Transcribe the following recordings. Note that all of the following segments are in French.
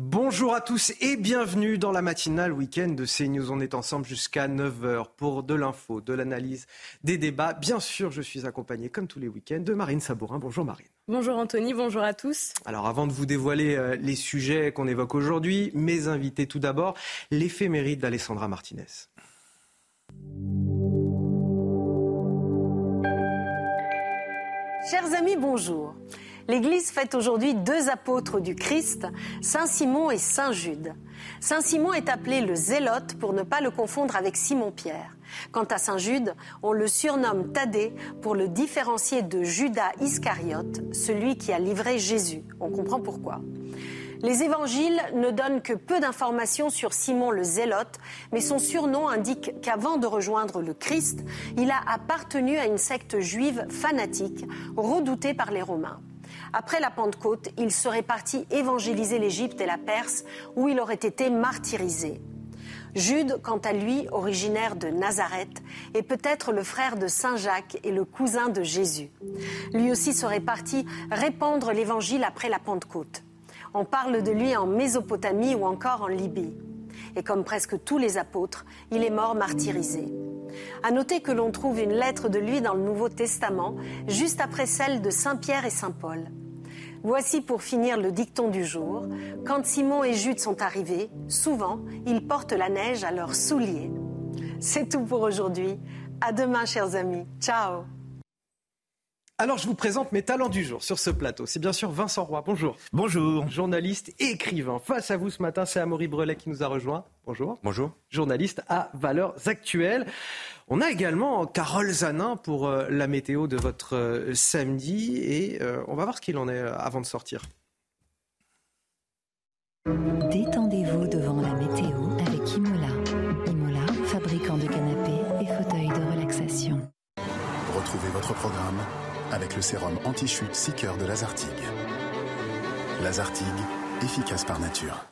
Bonjour à tous et bienvenue dans la matinale week-end de CNews. On est ensemble jusqu'à 9h pour de l'info, de l'analyse, des débats. Bien sûr, je suis accompagné, comme tous les week-ends, de Marine Sabourin. Bonjour Marine. Bonjour Anthony, bonjour à tous. Alors avant de vous dévoiler euh, les sujets qu'on évoque aujourd'hui, mes invités tout d'abord, l'éphéméride d'Alessandra Martinez. Chers amis, bonjour. L'Église fête aujourd'hui deux apôtres du Christ, Saint Simon et Saint Jude. Saint Simon est appelé le zélote pour ne pas le confondre avec Simon-Pierre. Quant à Saint Jude, on le surnomme Thaddée pour le différencier de Judas Iscariote, celui qui a livré Jésus. On comprend pourquoi. Les évangiles ne donnent que peu d'informations sur Simon le Zélote, mais son surnom indique qu'avant de rejoindre le Christ, il a appartenu à une secte juive fanatique, redoutée par les Romains. Après la Pentecôte, il serait parti évangéliser l'Égypte et la Perse, où il aurait été martyrisé. Jude, quant à lui, originaire de Nazareth, est peut-être le frère de Saint Jacques et le cousin de Jésus. Lui aussi serait parti répandre l'Évangile après la Pentecôte. On parle de lui en Mésopotamie ou encore en Libye. Et comme presque tous les apôtres, il est mort martyrisé. À noter que l'on trouve une lettre de lui dans le Nouveau Testament, juste après celle de Saint Pierre et Saint Paul. Voici pour finir le dicton du jour. Quand Simon et Jude sont arrivés, souvent, ils portent la neige à leurs souliers. C'est tout pour aujourd'hui. À demain, chers amis. Ciao. Alors je vous présente mes talents du jour sur ce plateau. C'est bien sûr Vincent Roy. Bonjour. bonjour. Journaliste et écrivain. Face à vous ce matin, c'est Amaury Brelet qui nous a rejoint. Bonjour. Bonjour. Journaliste à Valeurs Actuelles. On a également Carole Zanin pour euh, la météo de votre euh, samedi et euh, on va voir ce qu'il en est avant de sortir. Détendez-vous devant la météo avec Imola. Imola, fabricant de canapés et fauteuils de relaxation. Retrouvez votre programme avec le sérum anti-chute 6 cœurs de Lazartigue. Lazartigue, efficace par nature.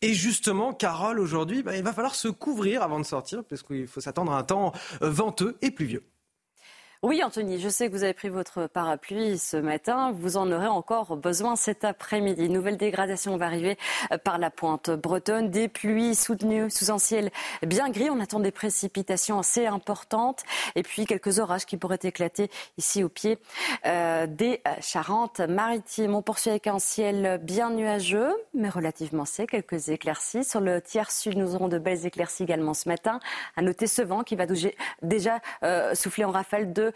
Et justement, Carole, aujourd'hui, bah, il va falloir se couvrir avant de sortir parce qu'il faut s'attendre à un temps euh, venteux et pluvieux. Oui Anthony, je sais que vous avez pris votre parapluie ce matin, vous en aurez encore besoin cet après-midi. Nouvelle dégradation va arriver euh, par la pointe bretonne, des pluies soutenues sous un ciel bien gris, on attend des précipitations assez importantes et puis quelques orages qui pourraient éclater ici au pied euh, des Charentes-Maritimes. On poursuit avec un ciel bien nuageux mais relativement sec, quelques éclaircies. Sur le tiers sud, nous aurons de belles éclaircies également ce matin. À noter ce vent qui va déjà euh, souffler en rafale de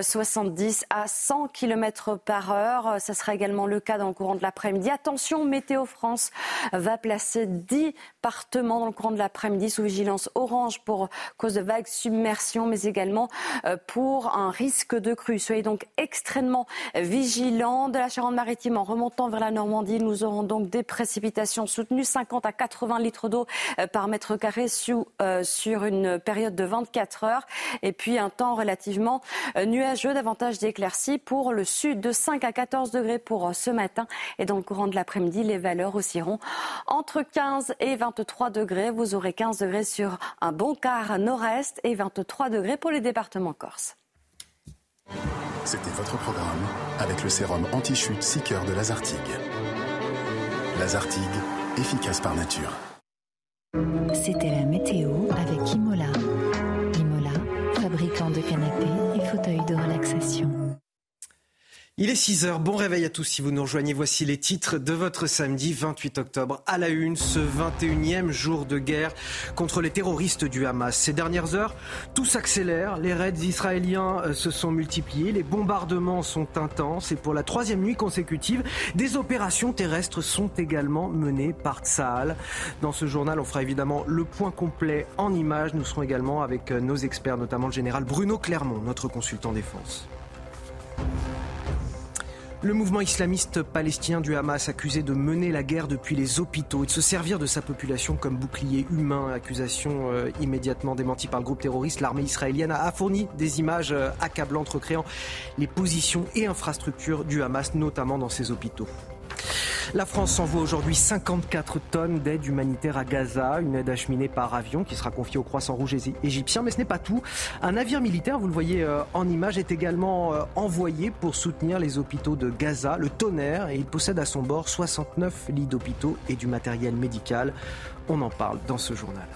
70 à 100 km par heure. Ça sera également le cas dans le courant de l'après-midi. Attention, Météo France va placer 10 départements dans le courant de l'après-midi sous vigilance orange pour cause de vagues submersion, mais également euh, pour un risque de crue. Soyez donc extrêmement vigilants. De la Charente-Maritime en remontant vers la Normandie, nous aurons donc des précipitations soutenues, 50 à 80 litres d'eau euh, par mètre carré sur, euh, une période de 24 heures. Et puis un temps relativement euh, nuageux, davantage d'éclaircies pour le sud de 5 à 14 degrés pour euh, ce matin. Et dans le courant de l'après-midi, les valeurs oscilleront entre 15 et 23 degrés. Vous aurez 15 degrés sur un bon quart nord-est et 23 degrés pour les départements corse. C'était votre programme avec le sérum anti-chute 6 cœurs de Lazartigue. Lazartigue, efficace par nature. C'était la météo avec Imola. Imola, fabricant de canapés et fauteuils de relaxation. Il est 6 heures. Bon réveil à tous si vous nous rejoignez. Voici les titres de votre samedi 28 octobre. À la une, ce 21e jour de guerre contre les terroristes du Hamas. Ces dernières heures, tout s'accélère. Les raids israéliens euh, se sont multipliés. Les bombardements sont intenses. Et pour la troisième nuit consécutive, des opérations terrestres sont également menées par Tsahal. Dans ce journal, on fera évidemment le point complet en images. Nous serons également avec euh, nos experts, notamment le général Bruno Clermont, notre consultant défense. Le mouvement islamiste palestinien du Hamas accusé de mener la guerre depuis les hôpitaux et de se servir de sa population comme bouclier humain, accusation euh, immédiatement démentie par le groupe terroriste, l'armée israélienne a, fourni des images euh, accablantes recréant les positions et infrastructures du Hamas, notamment dans ses hôpitaux. La France envoie aujourd'hui 54 tonnes d'aide humanitaire à Gaza, une aide acheminée par avion qui sera confiée au Croissant Rouge égyptien. Mais ce n'est pas tout. Un navire militaire, vous le voyez euh, en image, est également euh, envoyé pour soutenir les hôpitaux de Gaza, le Tonnerre, et il possède à son bord 69 lits d'hôpitaux et du matériel médical. On en parle dans ce journal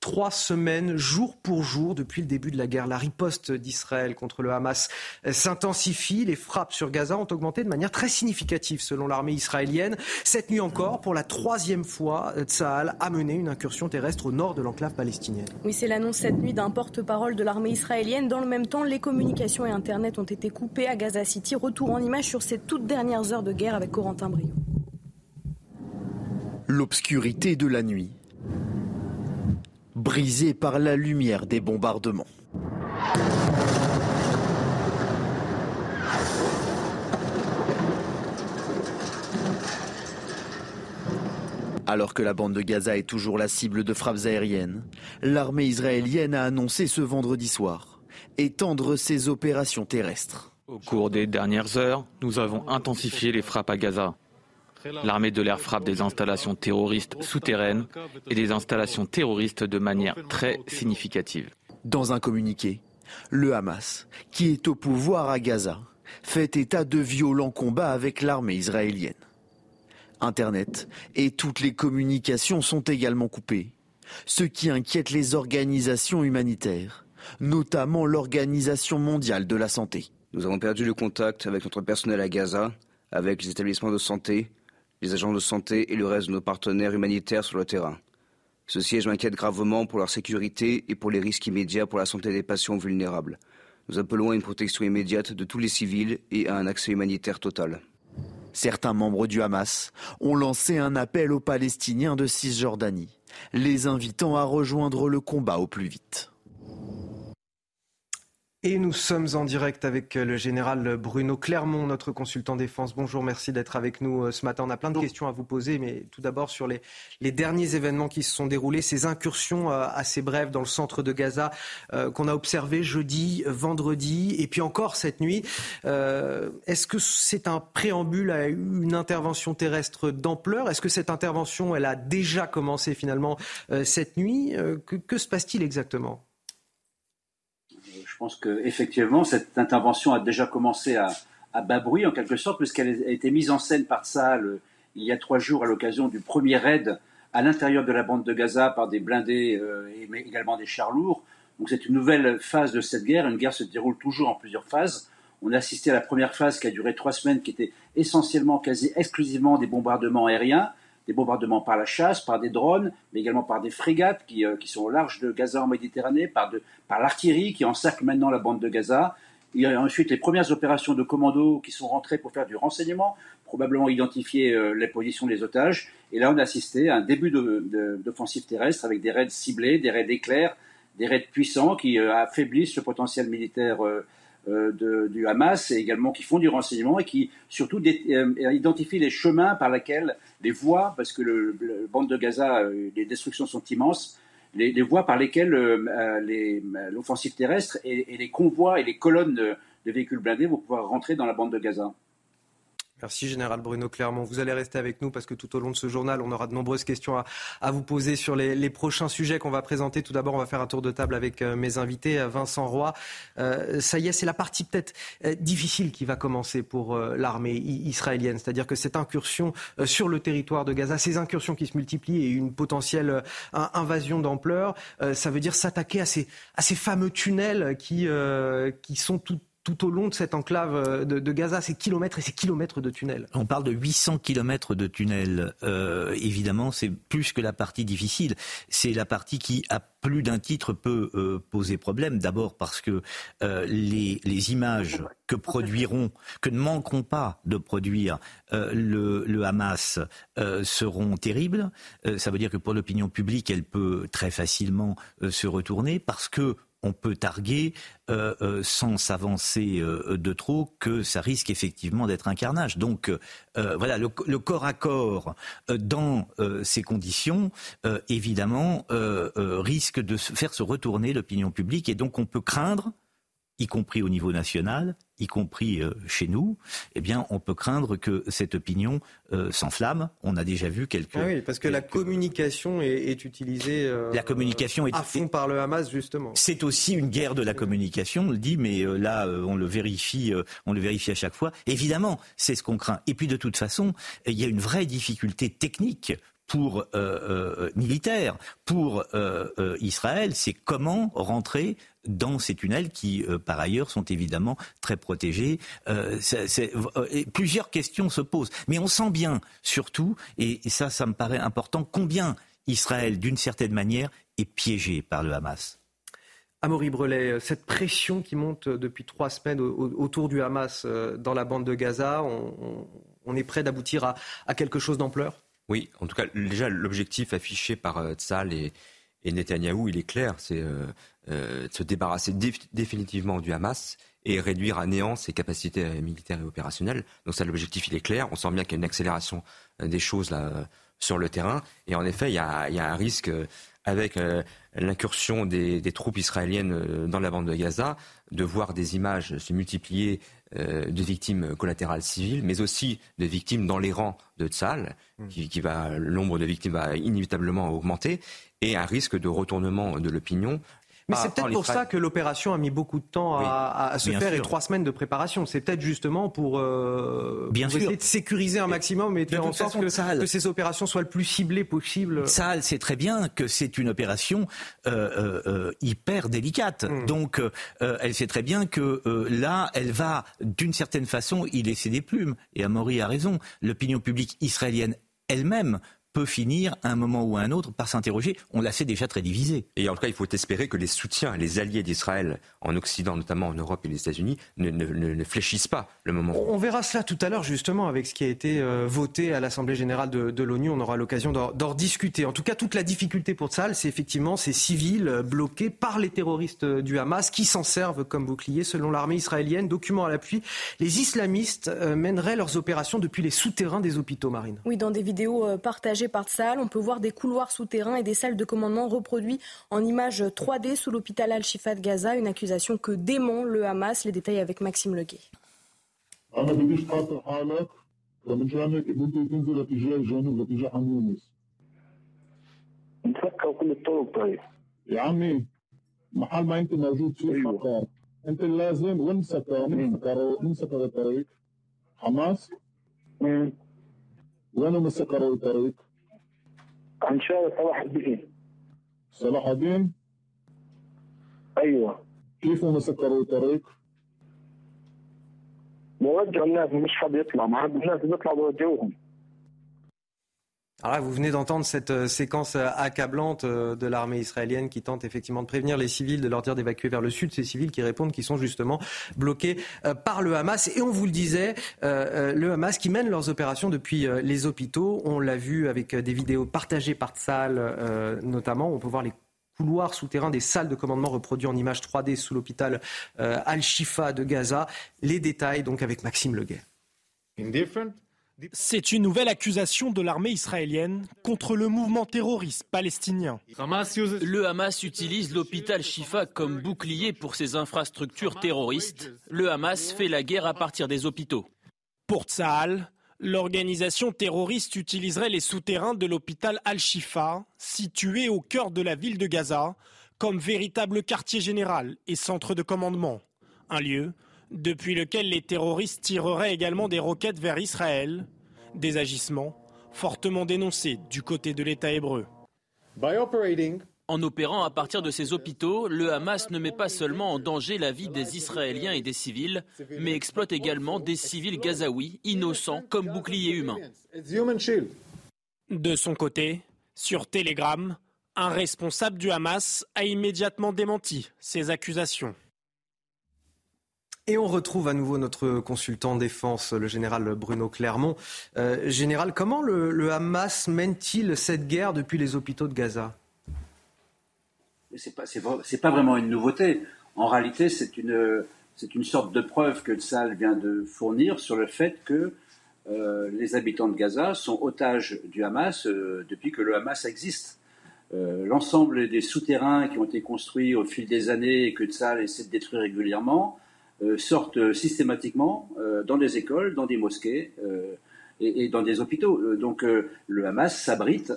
trois semaines, jour pour jour, depuis le début de la guerre. La riposte d'Israël contre le Hamas s'intensifie. Les frappes sur Gaza ont augmenté de manière très significative, selon l'armée israélienne. Cette nuit encore, pour la troisième fois, Tsahal a mené une incursion terrestre au nord de l'enclave palestinienne. Oui, c'est l'annonce cette nuit d'un porte-parole de l'armée israélienne. Dans le même temps, les communications et Internet ont été coupées à Gaza City. Retour en image sur ces toutes dernières heures de guerre avec Corentin Brio. L'obscurité de la nuit brisé par la lumière des bombardements. Alors que la bande de Gaza est toujours la cible de frappes aériennes, l'armée israélienne a annoncé ce vendredi soir étendre ses opérations terrestres. Au cours des dernières heures, nous avons intensifié les frappes à Gaza. L'armée de l'air frappe des installations terroristes souterraines et des installations terroristes de manière très significative. Dans un communiqué, le Hamas, qui est au pouvoir à Gaza, fait état de violents combats avec l'armée israélienne. Internet et toutes les communications sont également coupées, ce qui inquiète les organisations humanitaires, notamment l'Organisation mondiale de la santé. Nous avons perdu le contact avec notre personnel à Gaza, avec les établissements de santé les agents de santé et le reste de nos partenaires humanitaires sur le terrain. Ce siège m'inquiète gravement pour leur sécurité et pour les risques immédiats pour la santé des patients vulnérables. Nous appelons à une protection immédiate de tous les civils et à un accès humanitaire total. Certains membres du Hamas ont lancé un appel aux Palestiniens de Cisjordanie, les invitant à rejoindre le combat au plus vite. Et nous sommes en direct avec euh, le général Bruno Clermont, notre consultant défense. Bonjour, merci d'être avec nous euh, ce matin. On a plein de questions à vous poser, mais tout d'abord sur les, les, derniers événements qui se sont déroulés, ces incursions euh, assez brèves dans le centre de Gaza qu'on a observées jeudi, vendredi et puis encore cette nuit. Est-ce que c'est un préambule à une intervention terrestre d'ampleur? Est-ce que cette intervention, elle a déjà commencé finalement cette nuit? Que, que se passe-t-il exactement? Je pense qu'effectivement, cette intervention a déjà commencé à, à bas bruit, en quelque sorte, puisqu'elle a été mise en scène par Tsahal il y a trois jours à l'occasion du premier raid à l'intérieur de la bande de Gaza par des blindés euh, mais également des chars lourds. Donc c'est une nouvelle phase de cette guerre. Une guerre se déroule toujours en plusieurs phases. On a assisté à la première phase qui a duré trois semaines, qui était essentiellement, quasi exclusivement des bombardements aériens des bombardements par la chasse, par des drones, mais également par des frégates qui, euh, qui sont au large de Gaza en Méditerranée, par, de, par l'artillerie qui encercle maintenant la bande de Gaza. Il y a ensuite les premières opérations de commando qui sont rentrées pour faire du renseignement, probablement identifier euh, les positions des otages. Et là, on a assisté à un début d'offensive terrestre avec des raids ciblés, des raids éclairs, des raids puissants qui euh, affaiblissent le potentiel militaire de, du Hamas et également qui font du renseignement et qui surtout euh, identifient les chemins par lesquels les voies, parce que le, bande de Gaza, euh, les destructions sont immenses, les, voies par lesquelles l'offensive terrestre et, les convois et les colonnes de véhicules blindés vont pouvoir rentrer dans la bande de Gaza. Merci Général Bruno Clermont. Vous allez rester avec nous parce que tout au long de ce journal, on aura de nombreuses questions à, vous poser sur les, prochains sujets qu'on va présenter. Tout d'abord, on va faire un tour de table avec euh, mes invités. Euh, Vincent Roy, euh, ça y est, c'est la partie peut-être difficile qui va commencer pour l'armée israélienne. C'est-à-dire que cette incursion sur le territoire de Gaza, ces incursions qui se multiplient et une potentielle invasion d'ampleur, ça veut dire s'attaquer à ces, à ces fameux tunnels qui, qui sont tout tout au long de cette enclave euh, de, Gaza, ces kilomètres et ces kilomètres de tunnels. On parle de 800 kilomètres de tunnels. Euh, évidemment, c'est plus que la partie difficile. C'est la partie qui, à plus d'un titre, peut euh, poser problème. D'abord parce que les, images que produiront, que ne manqueront pas de produire le, le, Hamas seront terribles. ça veut dire que pour l'opinion publique, elle peut très facilement se retourner parce que on peut targuer euh, euh, sans s'avancer euh, de trop que ça risque effectivement d'être un carnage. Donc voilà, le, corps à corps dans ces conditions, évidemment, risque de faire se retourner l'opinion publique et donc on peut craindre y compris au niveau national, y compris euh, chez nous, eh bien, on peut craindre que cette opinion euh, s'enflamme. On a déjà vu quelques. Ah oui, parce que la communication est, utilisée. Euh, la communication est à fond par le Hamas justement. C'est aussi une guerre de la communication, on le dit, mais là, on le vérifie, on le vérifie à chaque fois. Évidemment, c'est ce qu'on craint. Et puis, de toute façon, il y a une vraie difficulté technique pour militaire pour Israël, c'est comment rentrer dans ces tunnels qui, euh, par ailleurs, sont évidemment très protégés. Euh, euh, plusieurs questions se posent. Mais on sent bien, surtout, et, ça, ça me paraît important, combien Israël, d'une certaine manière, est piégé par le Hamas. Amaury Brelet, cette pression qui monte depuis trois semaines autour du Hamas dans la bande de Gaza, on, est prêt d'aboutir à, quelque chose d'ampleur? Oui, en tout cas, déjà, l'objectif affiché par Tzal et, et Netanyahou, il est clair, c'est euh, de se débarrasser définitivement du Hamas et réduire à néant ses capacités euh, militaires et opérationnelles. Donc ça, l'objectif, il est clair. On sent bien qu'il y a une accélération euh, des choses là sur le terrain. Et en effet, il y a, un risque avec l'incursion des, troupes israéliennes dans la bande de Gaza, de voir des images se multiplier de victimes collatérales civiles, mais aussi de victimes dans les rangs de Tzal, mmh. qui, qui va, le nombre de victimes va inévitablement augmenter, et un risque de retournement de l'opinion mais c'est peut-être pour ça que l'opération a mis beaucoup de temps à, se faire et trois semaines de préparation. C'est peut-être justement pour, euh, essayer de sécuriser un maximum et de faire en sorte que, ces opérations soient le plus ciblées possible. Ça, sait très bien que c'est une opération euh, euh, hyper délicate. Hmm. Donc, elle sait très bien que là, elle va, d'une certaine façon, y laisser des plumes. Et Amaury a raison. L'opinion publique israélienne elle-même peut finir à un moment ou à un autre par s'interroger. On l'a sait déjà très divisé. Et en tout cas, il faut espérer que les soutiens, les alliés d'Israël en Occident, notamment en Europe et les États-Unis, ne, ne, fléchissent pas le moment. On verra cela tout à l'heure justement avec ce qui a été euh, voté à l'Assemblée générale de, l'ONU. On aura l'occasion d'en discuter. En tout cas, toute la difficulté pour Tsahal, c'est effectivement ces civils euh, bloqués par les terroristes euh, du Hamas qui s'en servent comme bouclier. Selon l'armée israélienne, document à l'appui, les islamistes mèneraient leurs opérations depuis les souterrains des hôpitaux marines. Oui, dans des vidéos partagées par Tsahal. On peut voir des couloirs souterrains et des salles de commandement reproduits en images 3D sous l'hôpital Al-Shifa de Gaza, une accusation que dément le Hamas. Les détails avec Maxime Leguet. عن شارع صلاح الدين صلاح الدين أيوه. كيف مسكروا الطريق؟ بوجهوا الناس مش حد يطلع. ما حد الناس بيطلعوا بوجهوهم Alors là, vous venez d'entendre cette euh, séquence euh, accablante euh, de l'armée israélienne qui tente effectivement de prévenir les civils, de leur dire d'évacuer vers le sud. Ces civils qui répondent qu'ils sont justement bloqués par le Hamas. Et on vous le disait, le Hamas qui mène leurs opérations depuis les hôpitaux. On l'a vu avec des vidéos partagées par Tzal notamment. On peut voir les couloirs souterrains des salles de commandement reproduits en images 3D sous l'hôpital Al-Shifa de Gaza. Les détails donc avec Maxime Leguet. C'est une nouvelle accusation de l'armée israélienne contre le mouvement terroriste palestinien. Le Hamas utilise l'hôpital Shifa comme bouclier pour ses infrastructures terroristes. Le Hamas fait la guerre à partir des hôpitaux. Pour Tsahal, l'organisation terroriste utiliserait les souterrains de l'hôpital Al-Shifa, situé au cœur de la ville de Gaza, comme véritable quartier général et centre de commandement. Un lieu depuis lequel les terroristes tireraient également des roquettes vers Israël, des agissements fortement dénoncés du côté de l'État hébreu. En opérant à partir de ces hôpitaux, le Hamas ne met pas seulement en danger la vie des Israéliens et des civils, mais exploite également des civils gazaouis innocents comme boucliers humains. De son côté, sur Telegram, un responsable du Hamas a immédiatement démenti ces accusations. Et on retrouve à nouveau notre consultant défense, le général Bruno Clermont. Euh, général, comment le, Hamas mène-t-il cette guerre depuis les hôpitaux de Gaza? Pas, c'est, pas vraiment une nouveauté. En réalité, c'est une, sorte de preuve que Tzal vient de fournir sur le fait que euh, les habitants de Gaza sont otages du Hamas euh, depuis que le Hamas existe. L'ensemble des souterrains qui ont été construits au fil des années et que Tzal essaie de détruire régulièrement sortent systématiquement dans des écoles, dans des mosquées et, et, dans des hôpitaux. donc le Hamas s'abrite,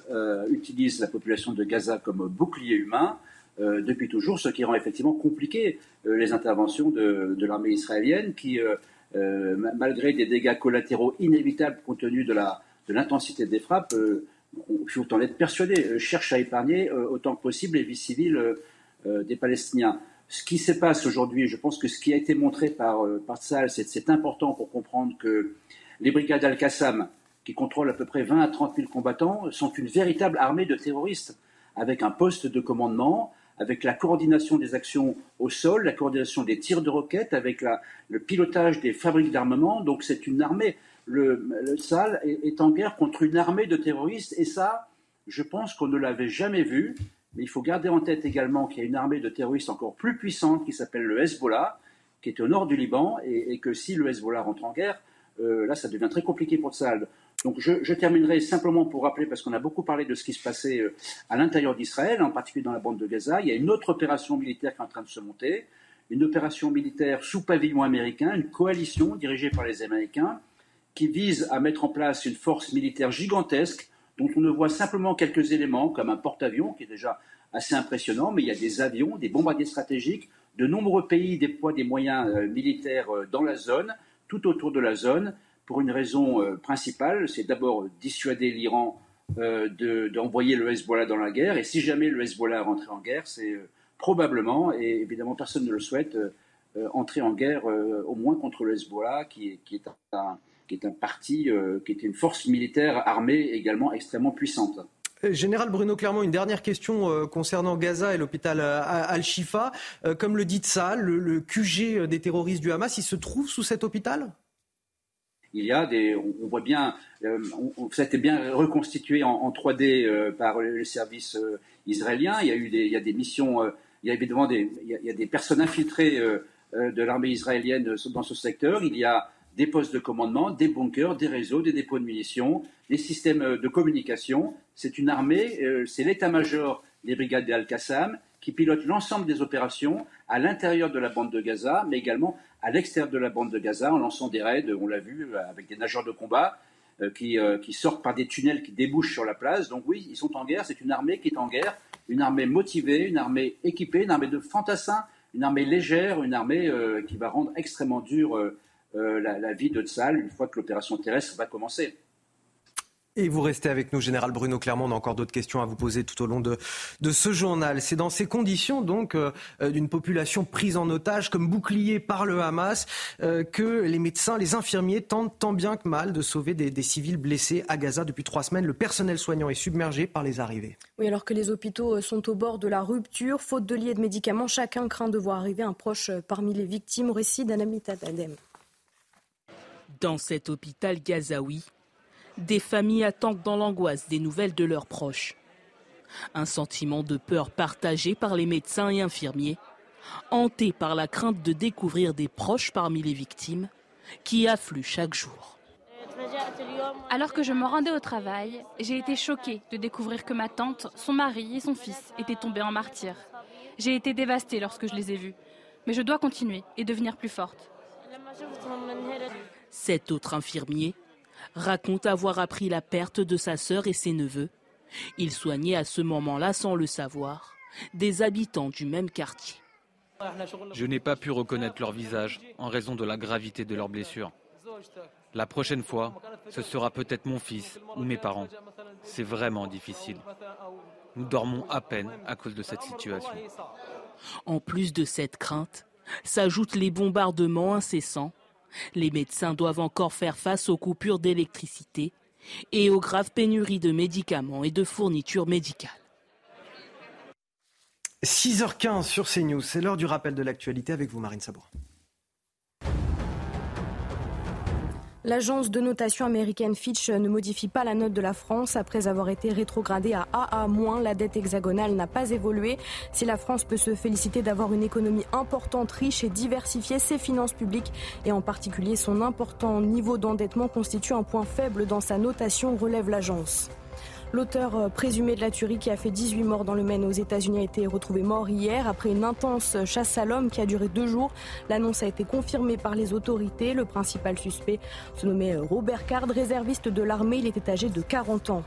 utilise la population de Gaza comme bouclier humain depuis toujours, ce qui rend effectivement compliqué les interventions de, de l'armée israélienne qui euh, malgré des dégâts collatéraux inévitables compte tenu de l'intensité des frappes, euh, il en être persuadé, euh, cherche à épargner autant que possible les vies civiles des Palestiniens. Ce qui se passe aujourd'hui, je pense que ce qui a été montré par, par c'est important pour comprendre que les brigades Al-Qassam, qui contrôlent à peu près 20 à 30 000 combattants, sont une véritable armée de terroristes, avec un poste de commandement, avec la coordination des actions au sol, la coordination des tirs de roquettes, avec le pilotage des fabriques d'armement. Donc c'est une armée. Le, le SAL est, en guerre contre une armée de terroristes et ça, je pense qu'on ne l'avait jamais vu. Mais il faut garder en tête également qu'il y a une armée de terroristes encore plus puissante qui s'appelle le Hezbollah, qui est au nord du Liban, et, que si le Hezbollah rentre en guerre, euh, là, ça devient très compliqué pour Tsahal. Donc je, terminerai simplement pour rappeler, parce qu'on a beaucoup parlé de ce qui se passait euh, à l'intérieur d'Israël, en particulier dans la bande de Gaza, il y a une autre opération militaire qui est en train de se monter, une opération militaire sous pavillon américain, une coalition dirigée par les Américains, qui vise à mettre en place une force militaire gigantesque, dont on ne voit simplement quelques éléments, comme un porte-avions, qui est déjà assez impressionnant, mais il y a des avions, des bombardiers stratégiques, de nombreux pays déploient des moyens euh, militaires euh, dans la zone, tout autour de la zone, pour une raison euh, principale, c'est d'abord dissuader l'Iran d'envoyer le Hezbollah dans la guerre. Et si jamais le Hezbollah rentrait en guerre, c'est probablement, et évidemment personne ne le souhaite, entrer en guerre au moins contre le Hezbollah, qui est, un, qui est un parti, qui est une force militaire armée également extrêmement puissante. Général Bruno Clermont, une dernière question concernant Gaza et l'hôpital Al-Shifa. comme le dit Tsahal, le, QG des terroristes du Hamas, il se trouve sous cet hôpital? Il y a des, on, voit bien, euh, ça a été bien reconstitué en, 3D euh, par le service euh, israélien. Il y a eu des, il y a des missions, il y a évidemment des, il y a, des personnes infiltrées de l'armée israélienne dans ce secteur. Il y a des postes de commandement, des bunkers, des réseaux, des dépôts de munitions, des systèmes de communication. C'est une armée, c'est l'état-major des brigades d'Al-Qassam qui pilote l'ensemble des opérations à l'intérieur de la bande de Gaza, mais également à l'extérieur de la bande de Gaza en lançant des raids, on l'a vu, avec des nageurs de combat euh, qui, euh, sortent par des tunnels qui débouchent sur la place. Donc oui, ils sont en guerre, c'est une armée qui est en guerre, une armée motivée, une armée équipée, une armée de fantassins, une armée légère, une armée euh, qui va rendre extrêmement dure la, la, vie de Tsal une fois que l'opération terrestre va commencer. Et vous restez avec nous, Général Bruno Clermont. On a encore d'autres questions à vous poser tout au long de, de ce journal. C'est dans ces conditions, donc, euh, d'une population prise en otage comme bouclier par le Hamas, euh, que les médecins, les infirmiers tentent tant bien que mal de sauver des, des, civils blessés à Gaza depuis trois semaines. Le personnel soignant est submergé par les arrivées. Oui, alors que les hôpitaux euh, sont au bord de la rupture, faute de lits et de médicaments, chacun craint de voir arriver un proche parmi les victimes. Au récit d'Anamita Adem. Dans cet hôpital gazaoui, des familles attendent dans l'angoisse des nouvelles de leurs proches. Un sentiment de peur partagé par les médecins et infirmiers, hantés par la crainte de découvrir des proches parmi les victimes qui affluent chaque jour. Alors que je me rendais au travail, j'ai été choquée de découvrir que ma tante, son mari et son fils étaient tombés en martyrs. J'ai été dévastée lorsque je les ai vus, mais je dois continuer et devenir plus forte. Cet autre infirmier raconte avoir appris la perte de sa sœur et ses neveux. Il soignait à ce moment-là, sans le savoir, des habitants du même quartier. Je n'ai pas pu reconnaître leur visage en raison de la gravité de leurs blessures. La prochaine fois, ce sera peut-être mon fils ou mes parents. C'est vraiment difficile. Nous dormons à peine à cause de cette situation. En plus de cette crainte, s'ajoutent les bombardements incessants les médecins doivent encore faire face aux coupures d'électricité et aux graves pénuries de médicaments et de fournitures médicales. 6h15 sur CNews, c'est l'heure du rappel de l'actualité avec vous Marine Sabourin. L'agence de notation américaine Fitch ne modifie pas la note de la France après avoir été rétrogradée à AA-. La dette hexagonale n'a pas évolué. Si la France peut se féliciter d'avoir une économie importante, riche et diversifiée, ses finances publiques et en particulier son important niveau d'endettement constitue un point faible dans sa notation, relève l'agence. L'auteur euh, présumé de la tuerie qui a fait 18 morts dans le Maine aux États-Unis a été retrouvé mort hier après une intense chasse à l'homme qui a duré deux jours. L'annonce a été confirmée par les autorités. Le principal suspect se nommait Robert Card, réserviste de l'armée. Il était âgé de 40 ans.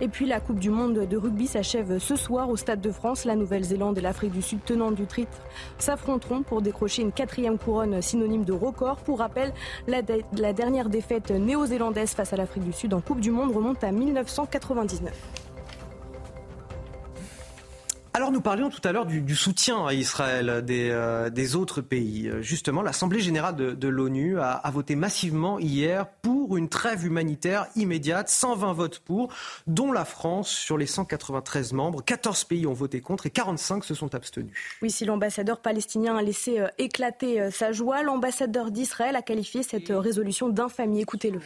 Et puis la Coupe du Monde de rugby s'achève ce soir au Stade de France. La Nouvelle-Zélande et l'Afrique du Sud, tenantes du titre, s'affronteront pour décrocher une quatrième couronne synonyme de record. Pour rappel, la, la dernière défaite néo-zélandaise face à l'Afrique du Sud en Coupe du Monde remonte à 1999. Alors nous parlions tout à l'heure du, soutien à Israël des, euh, des autres pays. Justement, l'Assemblée générale de, l'ONU a, voté massivement hier pour une trêve humanitaire immédiate, 120 votes pour, dont la France sur les 193 membres. 14 pays ont voté contre et 45 se sont abstenus. Oui, si l'ambassadeur palestinien a laissé euh, éclater euh, sa joie, l'ambassadeur d'Israël a qualifié cette résolution d'infamie. Écoutez-le.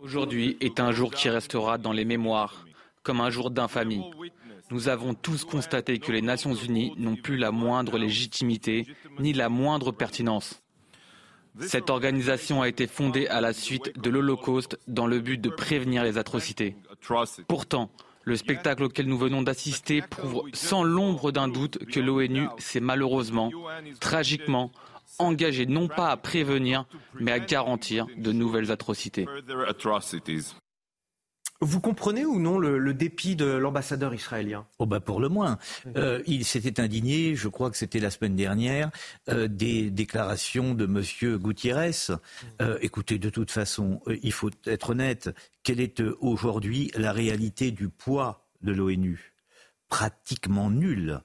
Aujourd'hui est un jour qui restera dans les mémoires comme un jour d'infamie. Nous avons tous constaté que les Nations Unies n'ont plus la moindre légitimité ni la moindre pertinence. Cette organisation a été fondée à la suite de l'Holocauste dans le but de prévenir les atrocités. Pourtant, le spectacle auquel nous venons d'assister prouve sans l'ombre d'un doute que l'ONU s'est malheureusement, tragiquement, engagée non pas à prévenir, mais à garantir de nouvelles atrocités. Vous comprenez ou non le, dépit de l'ambassadeur israélien? Oh bah pour le moins. Euh, il s'était indigné, je crois que c'était la semaine dernière, euh, des déclarations de M. Gutiérrez. Euh, écoutez, de toute façon, il faut être honnête. Quelle est aujourd'hui la réalité du poids de l'ONU? Pratiquement nulle.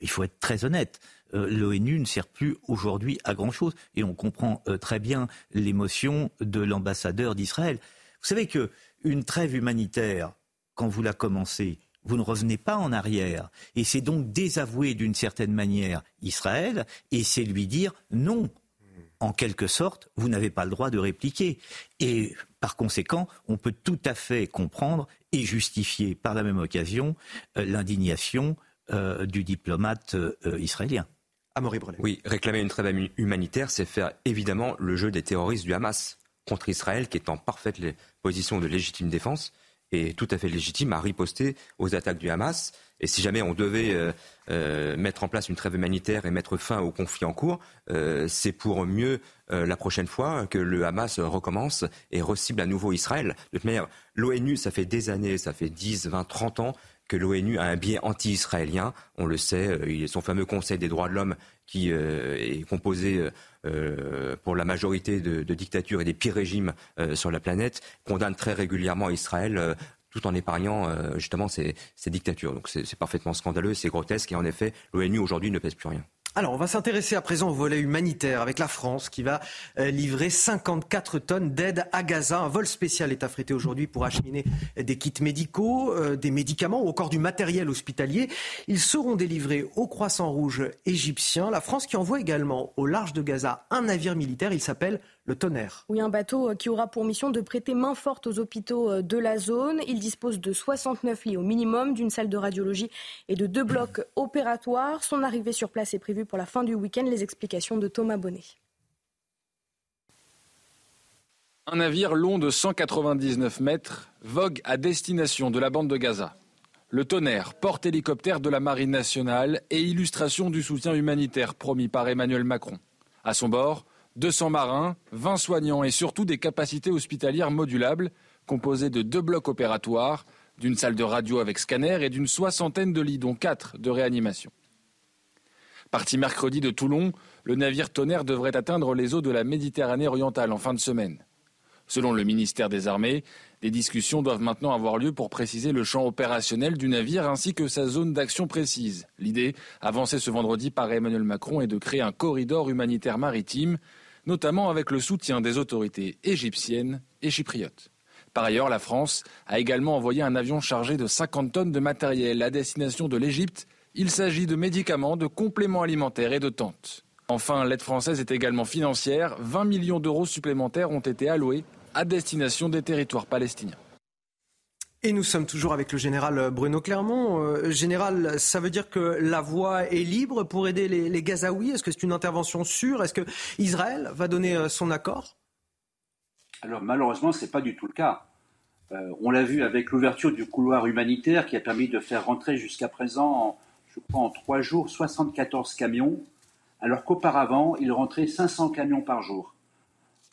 Il faut être très honnête. L'ONU ne sert plus aujourd'hui à grand-chose. Et on comprend très bien l'émotion de l'ambassadeur d'Israël. Vous savez que une trêve humanitaire, quand vous la commencez, vous ne revenez pas en arrière. Et c'est donc désavouer d'une certaine manière Israël, et c'est lui dire non. En quelque sorte, vous n'avez pas le droit de répliquer. Et par conséquent, on peut tout à fait comprendre et justifier par la même occasion euh, l'indignation euh, du diplomate euh, israélien. Oui, réclamer une trêve humanitaire, c'est faire évidemment le jeu des terroristes du Hamas contre Israël, qui est en parfaite position de légitime défense et tout à fait légitime à riposter aux attaques du Hamas. Et si jamais on devait euh, euh, mettre en place une trêve humanitaire et mettre fin au conflit en cours, euh, c'est pour mieux la prochaine fois que le Hamas recommence et recible à nouveau Israël. De toute manière, l'ONU, ça fait des années, ça fait 10, 20, 30 ans que l'ONU a un biais anti-israélien. On le sait, son fameux Conseil des droits de l'homme qui est composé euh, pour la majorité de, dictatures et des pires régimes euh, sur la planète, condamne très régulièrement Israël euh, tout en épargnant justement ces, ces dictatures. Donc c'est parfaitement scandaleux, c'est grotesque et en effet, l'ONU aujourd'hui ne pèse plus rien. Alors, on va s'intéresser à présent au volet humanitaire avec la France qui va euh, livrer 54 tonnes d'aide à Gaza. Un vol spécial est affrété aujourd'hui pour acheminer des kits médicaux, euh, des médicaments ou encore du matériel hospitalier. Ils seront délivrés au Croissant Rouge égyptien. La France qui envoie également au large de Gaza un navire militaire. Il s'appelle le tonnerre. Oui, un bateau euh, qui aura pour mission de prêter main forte aux hôpitaux euh, de la zone. Il dispose de 69 lits au minimum, d'une salle de radiologie et de deux blocs opératoires. Son arrivée sur place est prévue pour la fin du week-end. Les explications de Thomas Bonnet. Un navire long de 199 mètres vogue à destination de la bande de Gaza. Le tonnerre, porte-hélicoptère de la Marine nationale et illustration du soutien humanitaire promis par Emmanuel Macron. À son bord, 200 marins, 20 soignants et surtout des capacités hospitalières modulables composées de deux blocs opératoires, d'une salle de radio avec scanner et d'une soixantaine de lits, dont quatre de réanimation. Parti mercredi de Toulon, le navire Tonnerre devrait atteindre les eaux de la Méditerranée orientale en fin de semaine. Selon le ministère des Armées, des discussions doivent maintenant avoir lieu pour préciser le champ opérationnel du navire ainsi que sa zone d'action précise. L'idée, avancée ce vendredi par Emmanuel Macron, est de créer un corridor humanitaire maritime, notamment avec le soutien des autorités égyptiennes et chypriotes. Par ailleurs, la France a également envoyé un avion chargé de 50 tonnes de matériel à destination de l'Égypte. Il s'agit de médicaments, de compléments alimentaires et de tentes. Enfin, l'aide française est également financière. 20 millions d'euros supplémentaires ont été alloués à destination des territoires palestiniens. Et nous sommes toujours avec le général Bruno Clermont. Euh, général, ça veut dire que la voie est libre pour aider les, Gazaouis? Est-ce que c'est une intervention sûre? Est-ce que Israël va donner euh, son accord? Alors malheureusement, ce n'est pas du tout le cas. Euh, on l'a vu avec l'ouverture du couloir humanitaire qui a permis de faire rentrer jusqu'à présent, je crois en trois jours, 74 camions, alors qu'auparavant, il rentrait 500 camions par jour.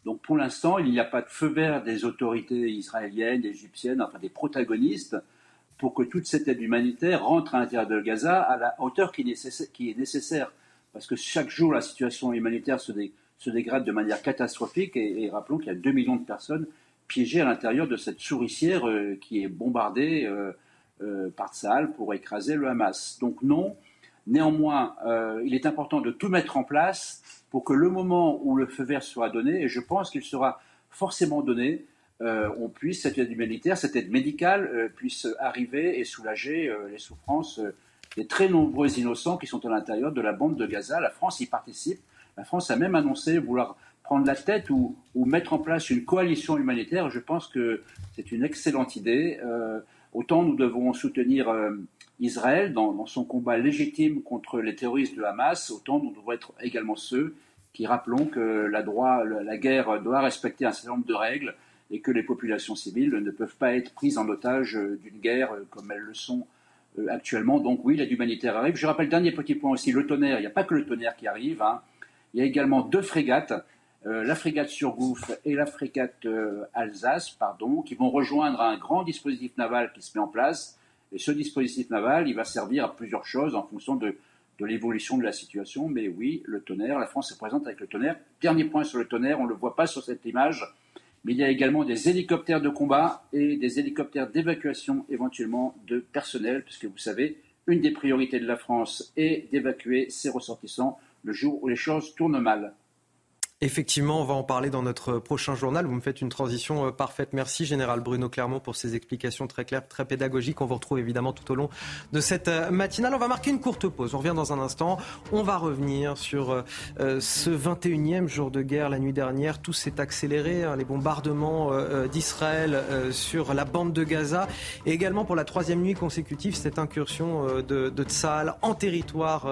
Donc pour l'instant, il n'y a pas de feu vert des autorités israéliennes, égyptiennes, enfin des protagonistes, pour que toute cette aide humanitaire rentre à l'intérieur de Gaza à la hauteur qui est nécessaire. Parce que chaque jour, la situation humanitaire se, dégrade de manière catastrophique. Et, rappelons qu'il y a 2 millions de personnes piégées à l'intérieur de cette souricière euh, qui est bombardée euh, euh, par Tsahal pour écraser le Hamas. Donc non, néanmoins, il est important de tout mettre en place pour que le moment où le feu vert sera donné, et je pense qu'il sera forcément donné, euh, on puisse, cette aide humanitaire, cette aide médicale euh, puisse arriver et soulager euh, les souffrances des très nombreux innocents qui sont à l'intérieur de la bande de Gaza. La France y participe. La France a même annoncé vouloir prendre la tête ou, mettre en place une coalition humanitaire. Je pense que c'est une excellente idée. autant nous devons soutenir Israël dans, son combat légitime contre les terroristes de Hamas, autant nous devons être également ceux qui rappelons que la, guerre doit respecter un certain nombre de règles et que les populations civiles ne peuvent pas être prises en otage d'une guerre comme elles le sont euh, actuellement. Donc oui, l'aide humanitaire arrive. Je rappelle, dernier petit point aussi, le tonnerre. Il n'y a pas que le tonnerre qui arrive. Hein. Il y a également deux frégates, euh, la frégate Surgouf et la frégate euh, Alsace, pardon, qui vont rejoindre un grand dispositif naval qui se met en place et ce dispositif naval, il va servir à plusieurs choses en fonction de, l'évolution de la situation. Mais oui, le tonnerre, la France est présente avec le tonnerre. Dernier point sur le tonnerre, on ne le voit pas sur cette image, mais il y a également des hélicoptères de combat et des hélicoptères d'évacuation éventuellement de personnel, puisque vous savez, une des priorités de la France est d'évacuer ses ressortissants le jour où les choses tournent mal. Effectivement, on va en parler dans notre prochain journal. Vous me faites une transition euh, parfaite. Merci, Général Bruno Clermont, pour ces explications très claires, très pédagogiques. On vous retrouve évidemment tout au long de cette euh, matinale. On va marquer une courte pause. On revient dans un instant. On va revenir sur euh, ce 21e jour de guerre. La nuit dernière, tout s'est accéléré. Hein, les bombardements d'Israël sur la bande de Gaza. Et également pour la troisième nuit consécutive, cette incursion de, de en territoire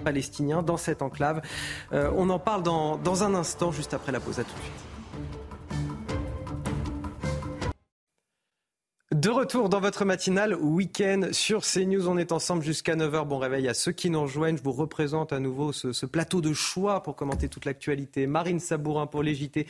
palestiniens dans cette enclave. Euh, on en parle dans, dans un instant, juste après la pause. À tout de suite. De retour dans votre matinale week-end sur CNews. On est ensemble jusqu'à 9h. Bon réveil à ceux qui nous rejoignent. Je vous représente à nouveau ce, plateau de choix pour commenter toute l'actualité. Marine Sabourin pour les JT.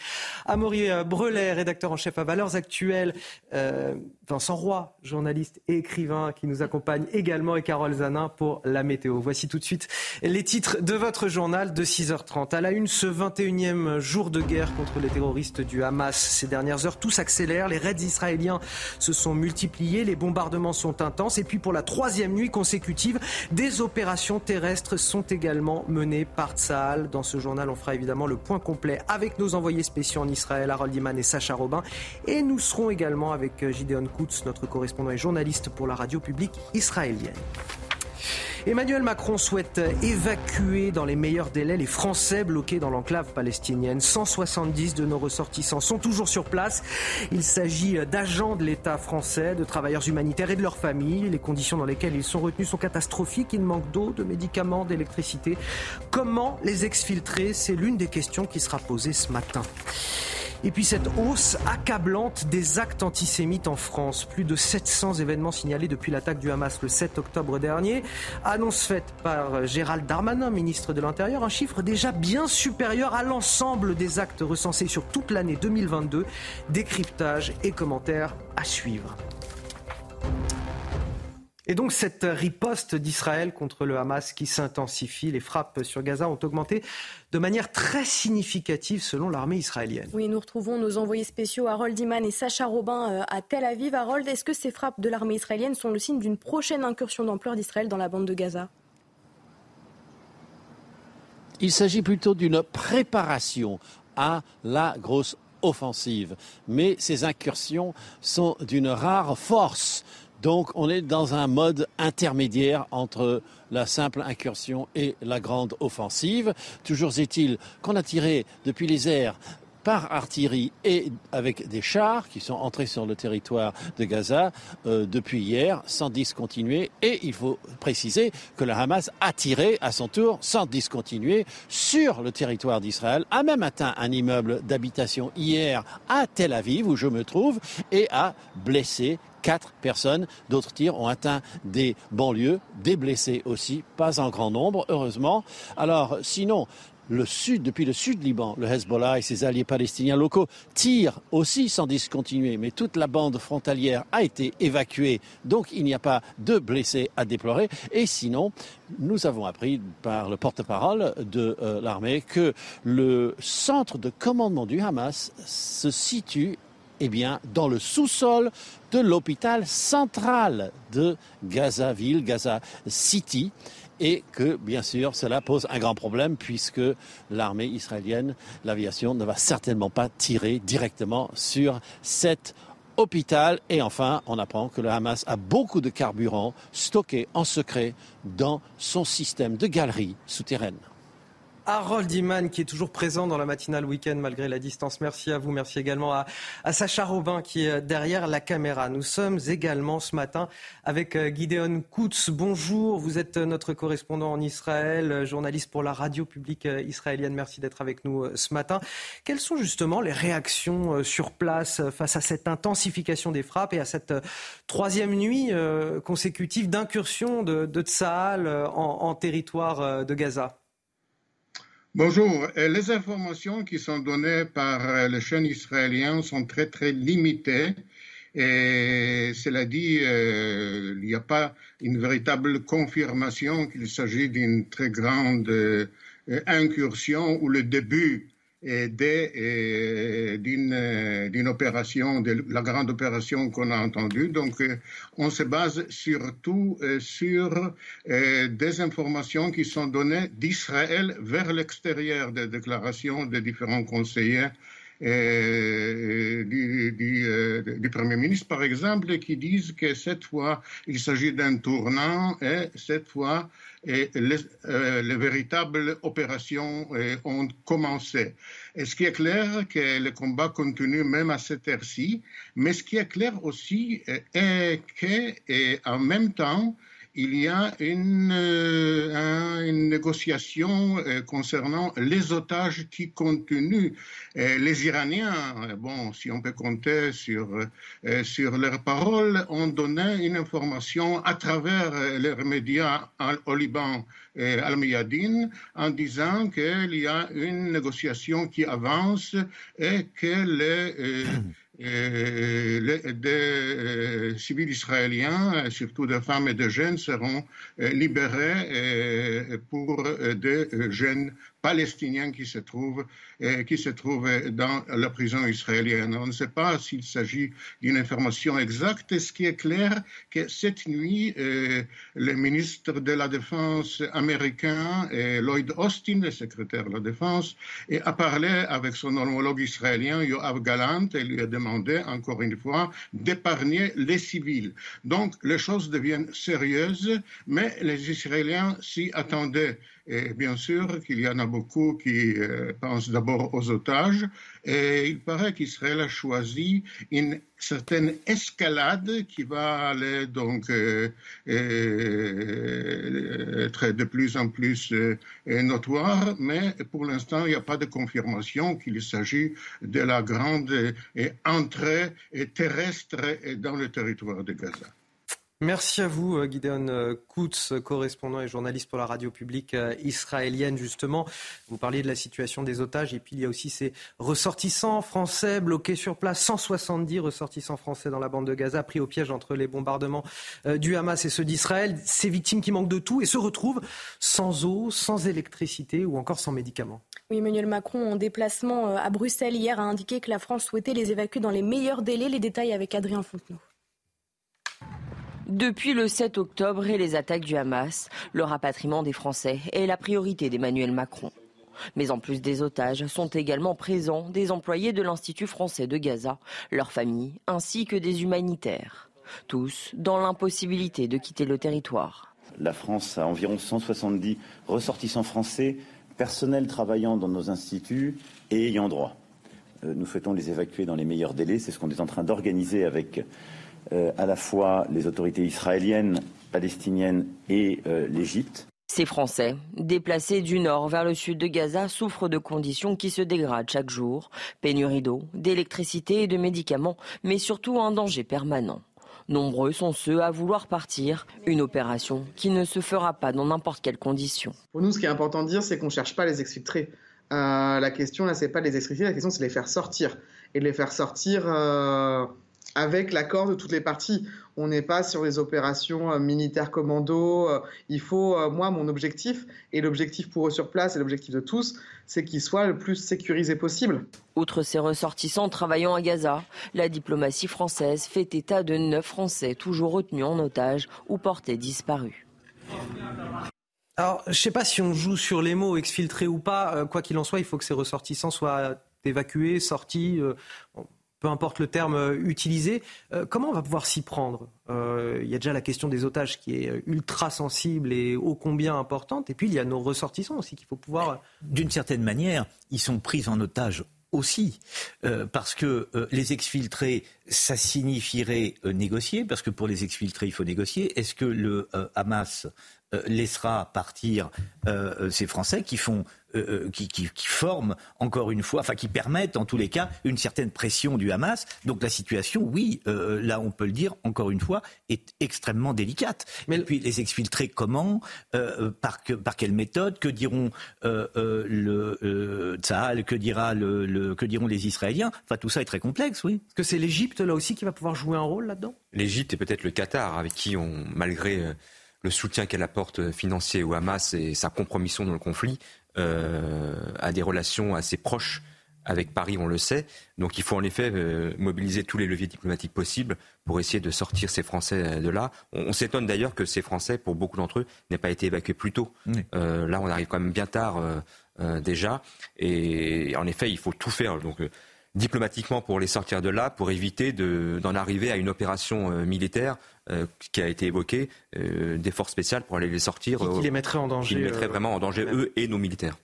Amaury euh, Brelet, rédacteur en chef à Valeurs Actuelles. Euh, Vincent Roy, journaliste et écrivain qui nous accompagne également. Et Carole Zanin pour la météo. Voici tout de suite les titres de votre journal de 6h30. À la une, ce 21e jour de guerre contre les terroristes du Hamas. Ces dernières heures, tout s'accélère. Les raids israéliens se sont multipliés, les bombardements sont intenses et puis pour la troisième nuit consécutive, des opérations terrestres sont également menées par Tsahal. Dans ce journal, on fera évidemment le point complet avec nos envoyés spéciaux en Israël, Harold Iman et Sacha Robin. Et nous serons également avec Gideon Kutz, notre correspondant et journaliste pour la radio publique israélienne. Emmanuel Macron souhaite évacuer dans les meilleurs délais les Français bloqués dans l'enclave palestinienne. 170 de nos ressortissants sont toujours sur place. Il s'agit d'agents de l'État français, de travailleurs humanitaires et de leurs familles. Les conditions dans lesquelles ils sont retenus sont catastrophiques. Il manque d'eau, de médicaments, d'électricité. Comment les exfiltrer? C'est l'une des questions qui sera posée ce matin. Et puis cette hausse accablante des actes antisémites en France. Plus de 700 événements signalés depuis l'attaque du Hamas le 7 octobre dernier. Annonce faite par Gérald Darmanin, ministre de l'Intérieur, un chiffre déjà bien supérieur à l'ensemble des actes recensés sur toute l'année 2022. Décryptage et commentaires à suivre. Et donc cette riposte d'Israël contre le Hamas qui s'intensifie, les frappes sur Gaza ont augmenté de manière très significative selon l'armée israélienne. Oui, nous retrouvons nos envoyés spéciaux Harold Iman et Sacha Robin euh, à Tel Aviv. Harold, est-ce que ces frappes de l'armée israélienne sont le signe d'une prochaine incursion d'ampleur d'Israël dans la bande de Gaza? Il s'agit plutôt d'une préparation à la grosse offensive. Mais ces incursions sont d'une rare force Donc on est dans un mode intermédiaire entre la simple incursion et la grande offensive. Toujours est-il qu'on a tiré depuis les airs par artillerie et avec des chars qui sont entrés sur le territoire de Gaza euh, depuis hier sans discontinuer. Et il faut préciser que le Hamas a tiré à son tour sans discontinuer sur le territoire d'Israël, a même atteint un immeuble d'habitation hier à Tel Aviv où je me trouve et a blessé quatre personnes. D'autres tirs ont atteint des banlieues, des blessés aussi, pas en grand nombre, heureusement. Alors, sinon, le sud, depuis le sud Liban, le Hezbollah et ses alliés palestiniens locaux tirent aussi sans discontinuer, mais toute la bande frontalière a été évacuée, donc il n'y a pas de blessés à déplorer. Et sinon, nous avons appris par le porte-parole de euh, l'armée que le centre de commandement du Hamas se situe eh bien, dans le sous-sol de l'hôpital central de Gaza-Ville, Gaza City et que, bien sûr, cela pose un grand problème puisque l'armée israélienne, l'aviation, ne va certainement pas tirer directement sur cet hôpital. Et enfin, on apprend que le Hamas a beaucoup de carburant stocké en secret dans son système de galeries souterraines. Harold Iman qui est toujours présent dans la matinale week-end malgré la distance. Merci à vous. Merci également à, Sacha Robin qui est derrière la caméra. Nous sommes également ce matin avec euh, Gideon Koutz. Bonjour. Vous êtes notre correspondant en Israël, journaliste pour la radio publique euh, israélienne. Merci d'être avec nous euh, ce matin. Quelles sont justement les réactions sur place face à cette intensification des frappes et à cette troisième nuit consécutive d'incursion de, de en territoire de Gaza? Bonjour. Euh, les informations qui sont données par euh, les chaînes israéliennes sont très très limitées. Et cela dit, euh, il n'y a pas une véritable confirmation qu'il s'agit d'une très grande incursion ou le début d'une opération, de la grande opération qu'on a entendue. Donc, euh, on se base surtout euh, sur des informations qui sont données d'Israël vers l'extérieur des déclarations des différents conseillers du, du, Premier ministre, par exemple, qui disent que cette fois, il s'agit d'un tournant et cette fois, euh, les, véritables opérations euh, ont commencé. Et ce qui est clair, que le combat continue même à cette heure-ci, mais ce qui est clair aussi euh, est qu'en même temps, il y a une, euh, négociation euh, concernant les otages qui continuent. les Iraniens, bon, si on peut compter sur, euh, sur leurs paroles, ont donné une information à travers leurs médias au Liban, Al-Miyadin, en disant qu'il y a une négociation qui avance et que les, des euh, civils israéliens, surtout des femmes et des jeunes, seront euh, libérés euh, pour des jeunes palestiniens qui se trouvent, euh, qui se trouvent dans la prison israélienne. On ne sait pas s'il s'agit d'une information exacte. Ce qui est clair, que cette nuit, euh, le ministre de la Défense américain, euh, Lloyd Austin, le secrétaire de la Défense, a parlé avec son homologue israélien, Yoav Galant, et lui a demandé, encore une fois, d'épargner les civils. Donc, les choses deviennent sérieuses, mais les Israéliens s'y attendaient. Et bien sûr qu'il y en a beaucoup qui euh, pensent d'abord aux otages. Et il paraît qu'Israël a choisi une certaine escalade qui va aller donc euh, euh, être de plus en plus notoire, mais pour l'instant, il n'y a pas de confirmation qu'il s'agit de la grande entrée terrestre dans le territoire de Gaza. Merci à vous, euh, Gideon euh, Koutz, correspondant et journaliste pour la radio publique euh, israélienne, justement. Vous parliez de la situation des otages et puis il y a aussi ces ressortissants français bloqués sur place. 170 ressortissants français dans la bande de Gaza, pris au piège entre les bombardements du Hamas et ceux d'Israël. Ces victimes qui manquent de tout et se retrouvent sans eau, sans électricité ou encore sans médicaments. Oui, Emmanuel Macron, en déplacement à Bruxelles hier, a indiqué que la France souhaitait les évacuer dans les meilleurs délais. Les détails avec Adrien Fontenot. Depuis le 7 octobre et les attaques du Hamas, le rapatriement des Français est la priorité d'Emmanuel Macron. Mais en plus des otages, sont également présents des employés de l'Institut français de Gaza, leurs familles, ainsi que des humanitaires. tous dans l'impossibilité de quitter le territoire. La France a environ 170 ressortissants français, personnels travaillant dans nos instituts et ayant droit. Euh, nous souhaitons les évacuer dans les meilleurs délais. C'est ce qu'on est en train d'organiser avec à la fois les autorités israéliennes, palestiniennes et euh, l'Égypte. Ces Français, déplacés du nord vers le sud de Gaza, souffrent de conditions qui se dégradent chaque jour. Pénurie d'eau, d'électricité et de médicaments, mais surtout un danger permanent. Nombreux sont ceux à vouloir partir, une opération qui ne se fera pas dans n'importe quelle condition. Pour nous, ce qui est important de dire, c'est qu'on ne cherche pas à les exfiltrer. Euh, la question, là, c'est pas de les exfiltrer, la question, c'est de les faire sortir. Et de les faire sortir euh, avec l'accord de toutes les parties. On n'est pas sur des opérations euh, militaires commando. Euh, il faut, euh, moi, mon objectif, et l'objectif pour eux sur place, et l'objectif de tous, c'est qu'ils soient le plus sécurisés possible. Outre ces ressortissants travaillant à Gaza, la diplomatie française fait état de neuf Français toujours retenus en otage ou portés disparus. Alors, je ne sais pas si on joue sur les mots, exfiltrés ou pas. quoi qu'il en soit, il faut que ces ressortissants soient évacués, sortis peu importe le terme euh, utilisé. Euh, comment on va pouvoir s'y prendre euh, Il y a déjà la question des otages qui est ultra sensible et ô combien importante. Et puis il y a nos ressortissants aussi qu'il faut pouvoir. D'une certaine manière, ils sont pris en otage aussi, parce que les exfiltrés, ça signifierait négocier, parce que pour les exfiltrés, il faut négocier. Est-ce que le Hamas laissera partir ces Français qui font euh, euh, qui, qui, qui, forment encore une fois, enfin qui permettent en tous les cas une certaine pression du Hamas. Donc la situation, oui, euh, là on peut le dire encore une fois, est extrêmement délicate. Mais puis les exfiltrer comment, par, que, par quelle méthode, que diront le Tzahal, que dira le, le, que diront les Israéliens? Enfin tout ça est très complexe, oui. Est-ce que c'est l'Égypte là aussi qui va pouvoir jouer un rôle là-dedans? L'Égypte et peut-être le Qatar, avec qui on, malgré le soutien qu'elle apporte financier au Hamas et sa compromission dans le conflit, euh, a des relations assez proches avec Paris, on le sait. Donc il faut en effet euh, mobiliser tous les leviers diplomatiques possibles pour essayer de sortir ces Français de là. On, s'étonne d'ailleurs que ces Français, pour beaucoup d'entre eux, n'aient pas été évacués plus tôt. Euh, là, on arrive quand même bien tard déjà. Et en effet, il faut tout faire. Donc diplomatiquement pour les sortir de là, pour éviter d'en arriver à une opération militaire euh, qui a été évoqué, euh, des forces spéciales pour aller les sortir. Qui, qui les mettrait en danger. Qui les mettrait vraiment en danger, eux et nos militaires.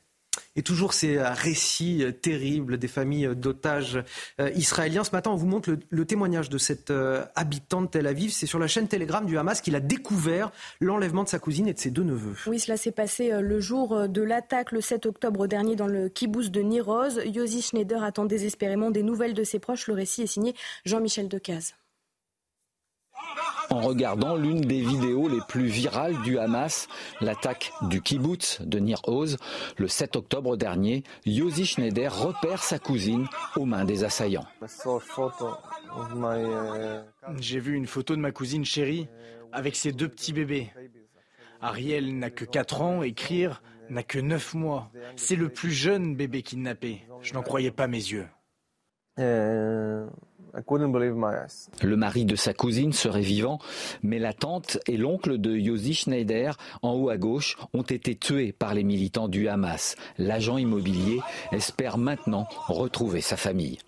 Et toujours ces récits terribles des familles d'otages euh, israéliens. Ce matin, on vous montre le, témoignage de cet habitant de Tel Aviv. C'est sur la chaîne Telegram du Hamas qu'il a découvert l'enlèvement de sa cousine et de ses deux neveux. Oui, cela s'est passé le jour de l'attaque le 7 octobre dernier dans le kibbutz de Niroz. Yossi Schneider attend désespérément des nouvelles de ses proches. Le récit est signé Jean-Michel Decaze en regardant l'une des vidéos les plus virales du Hamas, l'attaque du kibbutz de Nir Oz. Le 7 octobre dernier, Yossi Schneider repère sa cousine aux mains des assaillants. J'ai vu une photo de ma cousine chérie avec ses deux petits bébés. Ariel n'a que 4 ans et Krir n'a que 9 mois. C'est le plus jeune bébé kidnappé. Je n'en croyais pas mes yeux. Le mari de sa cousine serait vivant, mais la tante et l'oncle de Yossi Schneider, en haut à gauche, ont été tués par les militants du Hamas. L'agent immobilier espère maintenant retrouver sa famille.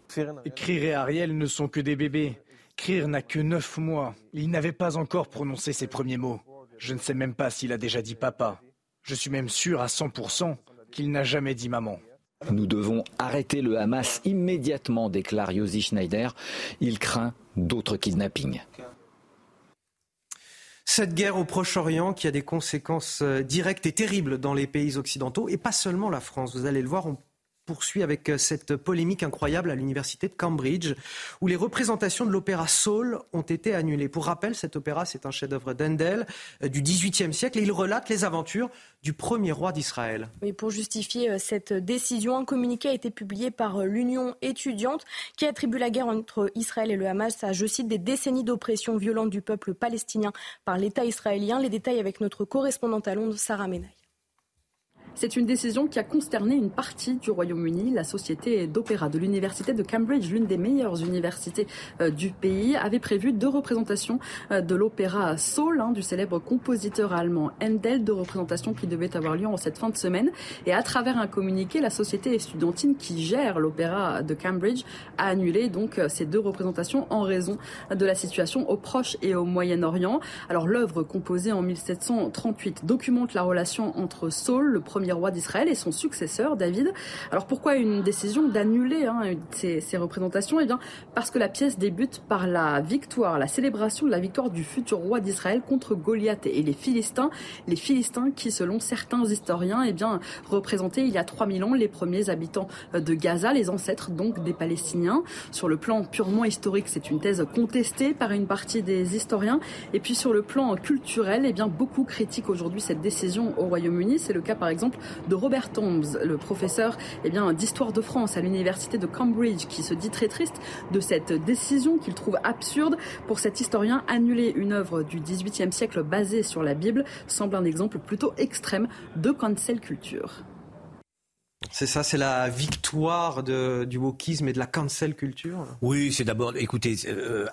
Krir et Ariel ne sont que des bébés. Krir n'a que neuf mois. Il n'avait pas encore prononcé ses premiers mots. Je ne sais même pas s'il a déjà dit papa. Je suis même sûr à 100% qu'il n'a jamais dit maman. Nous devons arrêter le Hamas immédiatement, déclare Yossi Schneider. Il craint d'autres kidnappings. Cette guerre au Proche-Orient qui a des conséquences euh, directes et terribles dans les pays occidentaux, et pas seulement la France. Vous allez le voir, poursuit avec euh, cette polémique incroyable à l'université de Cambridge, où les représentations de l'opéra Saul ont été annulées. Pour rappel, cet opéra, c'est un chef-d'œuvre d'Endel euh, du XVIIIe siècle et il relate les aventures du premier roi d'Israël. Pour justifier euh, cette décision, un communiqué a été publié par l'Union étudiante qui attribue la guerre entre Israël et le Hamas à, je cite, des décennies d'oppression violente du peuple palestinien par l'État israélien. Les détails avec notre correspondante à Londres, Sarah Menaille. C'est une décision qui a consterné une partie du Royaume-Uni. La société d'opéra de l'université de Cambridge, l'une des meilleures universités euh, du pays, avait prévu deux représentations euh, de l'opéra Saul, hein, du célèbre compositeur allemand Handel, deux représentations qui devaient avoir lieu en cette fin de semaine. Et à travers un communiqué, la société estudiantine qui gère l'opéra de Cambridge a annulé donc euh, ces deux représentations en raison de la situation au Proche et au Moyen-Orient. Alors l'œuvre composée en 1738 documente la relation entre Saul, le premier roi d'Israël, et son successeur David. Alors pourquoi une décision d'annuler hein, ces, ces, représentations? Eh bien parce que la pièce débute par la victoire, la célébration de la victoire du futur roi d'Israël contre Goliath et les Philistins. Les Philistins qui, selon certains historiens, eh bien représentaient il y a 3000 ans les premiers habitants de Gaza, les ancêtres donc des Palestiniens. Sur le plan purement historique, c'est une thèse contestée par une partie des historiens. Et puis sur le plan culturel, eh bien beaucoup critiquent aujourd'hui cette décision au Royaume-Uni. C'est le cas par exemple de Robert Tombs, le professeur eh d'histoire de France à l'université de Cambridge, qui se dit très triste de cette décision qu'il trouve absurde. Pour cet historien, annuler une œuvre du XVIIIe siècle basée sur la Bible semble un exemple plutôt extrême de cancel culture. C'est ça, c'est la victoire du wokisme et de la cancel culture Oui, c'est d'abord, écoutez, euh,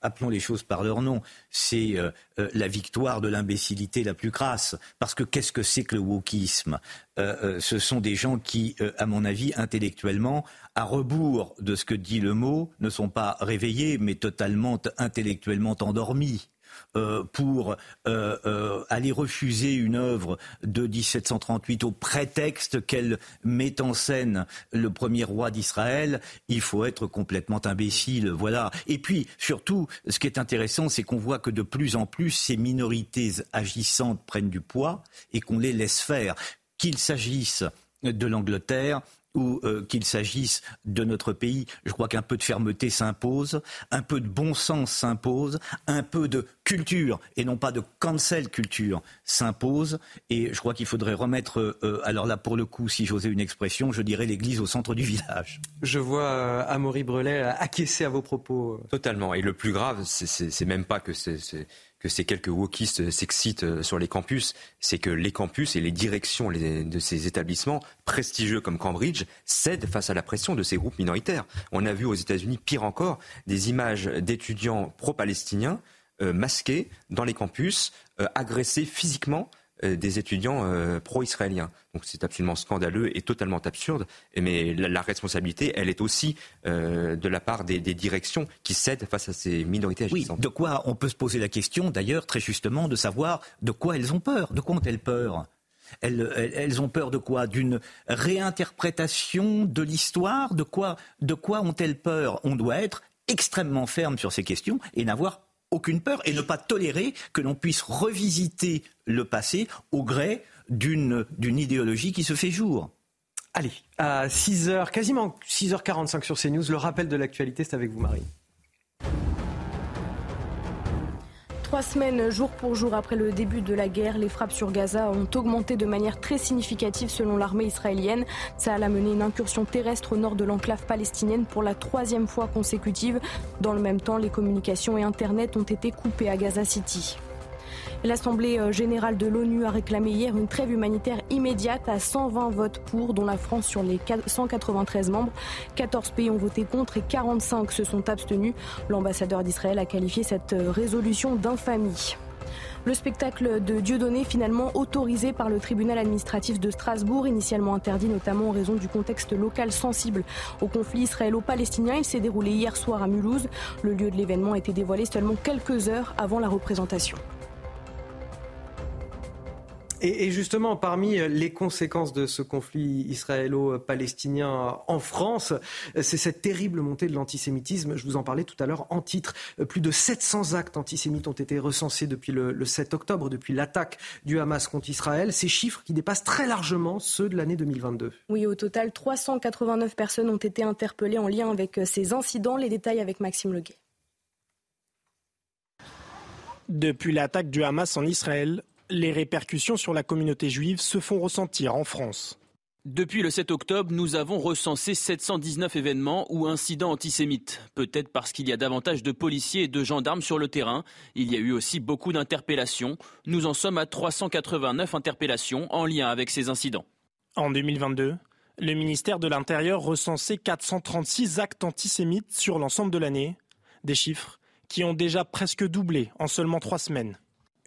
appelons les choses par leur nom, c'est euh, euh, la victoire de l'imbécilité la plus crasse. Parce que qu'est-ce que c'est que le wokisme? Ce sont des gens qui, à mon avis, intellectuellement, à rebours de ce que dit le mot, ne sont pas réveillés, mais totalement intellectuellement endormis. Euh, pour euh, euh, aller refuser une œuvre de 1738 au prétexte qu'elle met en scène le premier roi d'Israël, il faut être complètement imbécile. Voilà. Et puis, surtout, ce qui est intéressant, c'est qu'on voit que de plus en plus, ces minorités agissantes prennent du poids et qu'on les laisse faire. Qu'il s'agisse de l'Angleterre, ou euh, qu'il s'agisse de notre pays, je crois qu'un peu de fermeté s'impose, un peu de bon sens s'impose, un peu de culture et non pas de cancel culture s'impose. Et je crois qu'il faudrait remettre, euh, alors là pour le coup, si j'osais une expression, je dirais l'église au centre du village. Je vois euh, Amaury Brelet acquiescer à vos propos. Totalement. Et le plus grave, c'est même pas que c'est que ces quelques wokistes s'excitent euh, sur les campus, c'est que les campus et les directions de ces établissements prestigieux comme Cambridge cèdent face à la pression de ces groupes minoritaires. On a vu aux États-Unis, pire encore, des images d'étudiants pro-palestiniens euh, masqués dans les campus, euh, agressés physiquement des étudiants euh, pro-israéliens. Donc c'est absolument scandaleux et totalement absurde. Mais la, responsabilité, elle est aussi euh, de la part des, directions qui cèdent face à ces minorités agissantes. Oui, de quoi on peut se poser la question, d'ailleurs, très justement, de savoir de quoi elles ont peur. De quoi ont-elles peur? Elles, ont peur de quoi? D'une réinterprétation de l'histoire? De quoi, de quoi ont-elles peur? On doit être extrêmement ferme sur ces questions et n'avoir aucune peur et ne pas tolérer que l'on puisse revisiter le passé au gré d'une idéologie qui se fait jour. Allez, à 6h, quasiment 6h45 sur CNews, le rappel de l'actualité, c'est avec vous Marie. Trois semaines, jour pour jour après le début de la guerre, les frappes sur Gaza ont augmenté de manière très significative selon l'armée israélienne. Ça a mené une incursion terrestre au nord de l'enclave palestinienne pour la troisième fois consécutive. Dans le même temps, les communications et Internet ont été coupés à Gaza City. L'Assemblée euh, générale de l'ONU a réclamé hier une trêve humanitaire immédiate à 120 votes pour, dont la France sur les 193 membres. 14 pays ont voté contre et 45 se sont abstenus. L'ambassadeur d'Israël a qualifié cette euh, résolution d'infamie. Le spectacle de Dieudonné, finalement autorisé par le tribunal administratif de Strasbourg, initialement interdit notamment en raison du contexte local sensible au conflit israélo-palestinien. Il s'est déroulé hier soir à Mulhouse. Le lieu de l'événement a été dévoilé seulement quelques heures avant la représentation. Et, justement, parmi les conséquences de ce conflit israélo-palestinien en France, c'est cette terrible montée de l'antisémitisme. Je vous en parlais tout à l'heure en titre. Plus de 700 actes antisémites ont été recensés depuis le, 7 octobre, depuis l'attaque du Hamas contre Israël. Ces chiffres qui dépassent très largement ceux de l'année 2022. Oui, au total, 389 personnes ont été interpellées en lien avec ces incidents. Les détails avec Maxime Leguet. Depuis l'attaque du Hamas en Israël, les répercussions sur la communauté juive se font ressentir en France. Depuis le 7 octobre, nous avons recensé 719 événements ou incidents antisémites. Peut-être parce qu'il y a davantage de policiers et de gendarmes sur le terrain. Il y a eu aussi beaucoup d'interpellations. Nous en sommes à 389 interpellations en lien avec ces incidents. En 2022, le ministère de l'Intérieur recensait 436 actes antisémites sur l'ensemble de l'année, des chiffres qui ont déjà presque doublé en seulement trois semaines.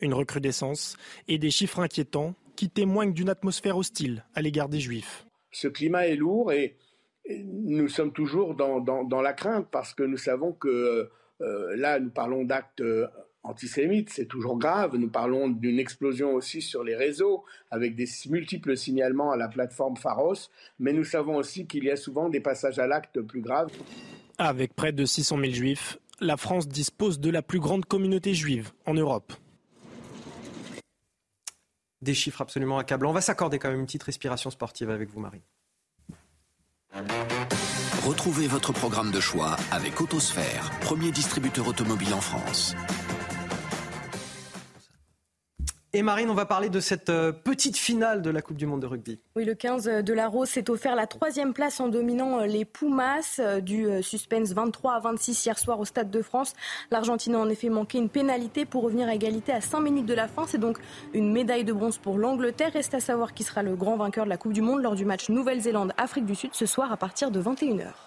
Une recrudescence et des chiffres inquiétants qui témoignent d'une atmosphère hostile à l'égard des juifs. Ce climat est lourd et nous sommes toujours dans, la crainte parce que nous savons que euh, là, nous parlons d'actes euh, antisémites, c'est toujours grave. Nous parlons d'une explosion aussi sur les réseaux avec des multiples signalements à la plateforme Pharos, mais nous savons aussi qu'il y a souvent des passages à l'acte plus graves. Avec près de 600 000 juifs, la France dispose de la plus grande communauté juive en Europe. Des chiffres absolument accablants. On va s'accorder quand même une petite respiration sportive avec vous, Marie. Retrouvez votre programme de choix avec Autosphère, premier distributeur automobile en France. Et Marine, on va parler de cette euh, petite finale de la Coupe du Monde de rugby. Oui, le 15 de la Rose s'est offert la troisième place en dominant euh, les Pumas euh, du suspense 23 à 26 hier soir au Stade de France. L'Argentine a en effet manqué une pénalité pour revenir à égalité à 5 minutes de la fin. C'est donc une médaille de bronze pour l'Angleterre. Reste à savoir qui sera le grand vainqueur de la Coupe du Monde lors du match Nouvelle-Zélande-Afrique du Sud ce soir à partir de 21h.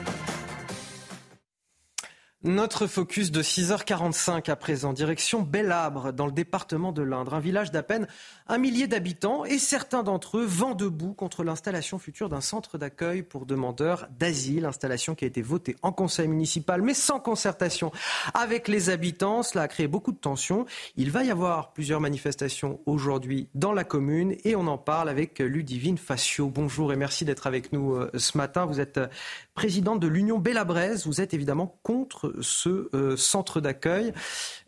Notre focus de 6h45 à présent, direction Bellabre, dans le département de l'Indre, un village d'à peine un millier d'habitants et certains d'entre eux vent debout contre l'installation future d'un centre d'accueil pour demandeurs d'asile, installation qui a été votée en conseil municipal mais sans concertation avec les habitants. Cela a créé beaucoup de tensions. Il va y avoir plusieurs manifestations aujourd'hui dans la commune et on en parle avec Ludivine Facio. Bonjour et merci d'être avec nous euh, ce matin. Vous êtes présidente de l'Union Bellabraise. Vous êtes évidemment contre ce euh, centre d'accueil.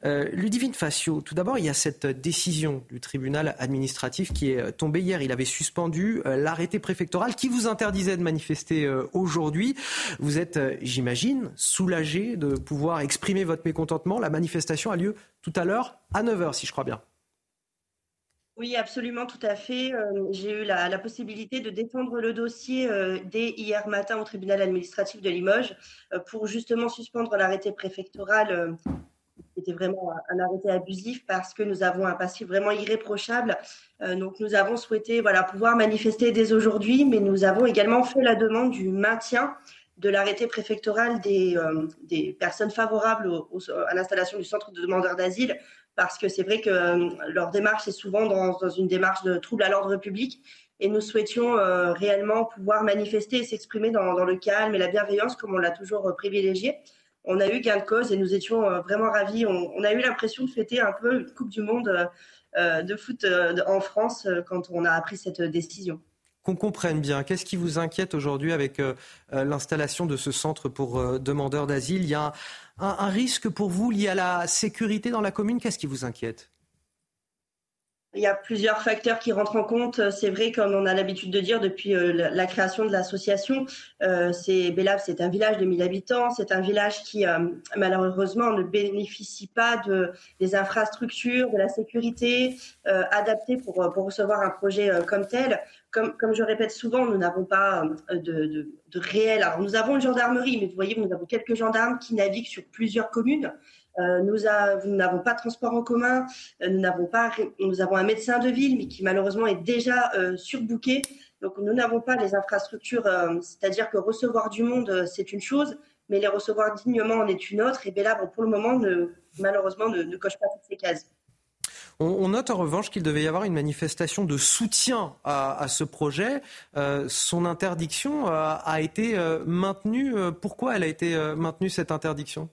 Euh, Ludivine Facio, tout d'abord, il y a cette décision du tribunal administratif qui est tombée hier. Il avait suspendu euh, l'arrêté préfectoral qui vous interdisait de manifester aujourd'hui. Vous êtes, j'imagine, soulagé de pouvoir exprimer votre mécontentement. La manifestation a lieu tout à l'heure à 9h, si je crois bien. Oui, absolument, tout à fait. Euh, j'ai eu la, possibilité de défendre le dossier euh, dès hier matin au tribunal administratif de Limoges euh, pour justement suspendre l'arrêté préfectoral qui était vraiment un arrêté abusif parce que nous avons un passif vraiment irréprochable. donc nous avons souhaité pouvoir manifester dès aujourd'hui, mais nous avons également fait la demande du maintien de l'arrêté préfectoral des, des, personnes favorables à l'installation du centre de demandeurs d'asile parce que c'est vrai que euh, leur démarche est souvent dans, une démarche de trouble à l'ordre public et nous souhaitions euh, réellement pouvoir manifester et s'exprimer dans, le calme et la bienveillance comme on l'a toujours euh, privilégié. On a eu gain de cause et nous étions vraiment ravis. On, a eu l'impression de fêter un peu une Coupe du Monde de foot en France quand on a appris cette décision qu'on comprenne bien. Qu'est-ce qui vous inquiète aujourd'hui avec l'installation de ce centre pour demandeurs d'asile? Il y a un, risque pour vous lié à la sécurité dans la commune? Qu'est-ce qui vous inquiète? Il y a plusieurs facteurs qui rentrent en compte. C'est vrai, comme on a l'habitude de dire depuis euh, la création de l'association, euh, c'est Bélab, c'est un village de 1000 habitants. C'est un village qui, euh, malheureusement, ne bénéficie pas de, des infrastructures, de la sécurité adaptées pour, pour recevoir un projet comme tel. Comme, comme je répète souvent, nous n'avons pas de, de, de réel. Alors, nous avons une gendarmerie, mais vous voyez, nous avons quelques gendarmes qui naviguent sur plusieurs communes. Euh, nous, n'avons pas de transport en commun, euh, nous n'avons pas, nous avons un médecin de ville, mais qui malheureusement est déjà euh, surbooké. Donc nous n'avons pas les infrastructures, c'est-à-dire que recevoir du monde, c'est une chose, mais les recevoir dignement en est une autre. Et Bellabre, pour le moment, malheureusement, ne, coche pas toutes ces cases. On, note en revanche qu'il devait y avoir une manifestation de soutien à, ce projet. son interdiction a été maintenue. Pourquoi elle a été maintenue, cette interdiction?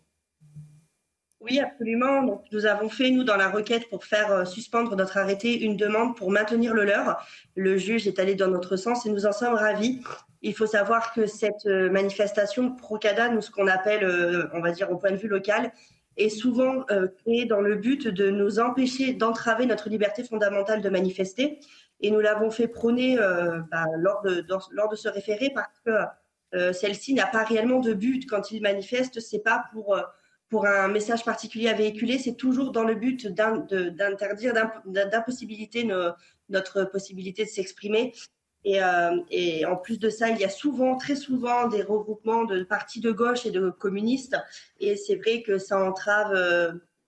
Oui, absolument. Donc, nous avons fait, nous, dans la requête pour faire euh, suspendre notre arrêté, une demande pour maintenir le leur. Le juge est allé dans notre sens et nous en sommes ravis. Il faut savoir que cette euh, manifestation Procada, nous, ce qu'on appelle, euh, on va dire, au point de vue local, est souvent créée dans le but de nous empêcher d'entraver notre liberté fondamentale de manifester. Et nous l'avons fait prôner bah, lors, de, lors de ce référé parce que celle-ci n'a pas réellement de but quand il manifeste. C'est pas pour pour un message particulier à véhiculer, c'est toujours dans le but d'interdire, d'impossibiliter notre possibilité de s'exprimer. Et, et, en plus de ça, il y a souvent, très souvent, des regroupements de partis de gauche et de communistes. Et c'est vrai que ça entrave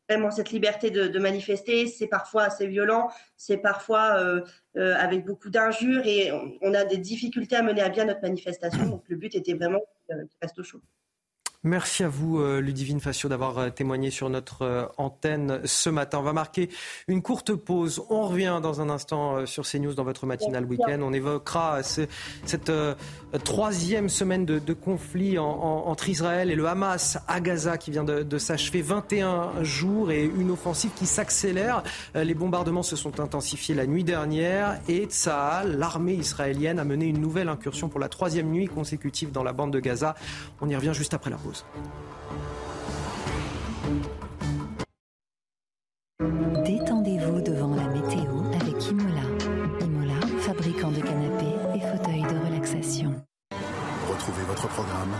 vraiment cette liberté de, manifester. C'est parfois assez violent, c'est parfois euh, euh, avec beaucoup d'injures et on, a des difficultés à mener à bien notre manifestation. Donc le but était vraiment qu'il reste au chaud. Merci à vous, euh, Ludivine Facio, d'avoir euh, témoigné sur notre euh, antenne ce matin. On va marquer une courte pause. On revient dans un instant sur CNews dans votre matinale week-end. On évoquera cette troisième semaine de, conflit entre Israël et le Hamas à Gaza qui vient de, s'achever. 21 jours et une offensive qui s'accélère. Les bombardements se sont intensifiés la nuit dernière et Tsahal, l'armée israélienne, a mené une nouvelle incursion pour la troisième nuit consécutive dans la bande de Gaza. On y revient juste après la pause. Détendez-vous devant la météo avec Imola. Imola, fabricant de canapés et fauteuils de relaxation. Retrouvez votre programme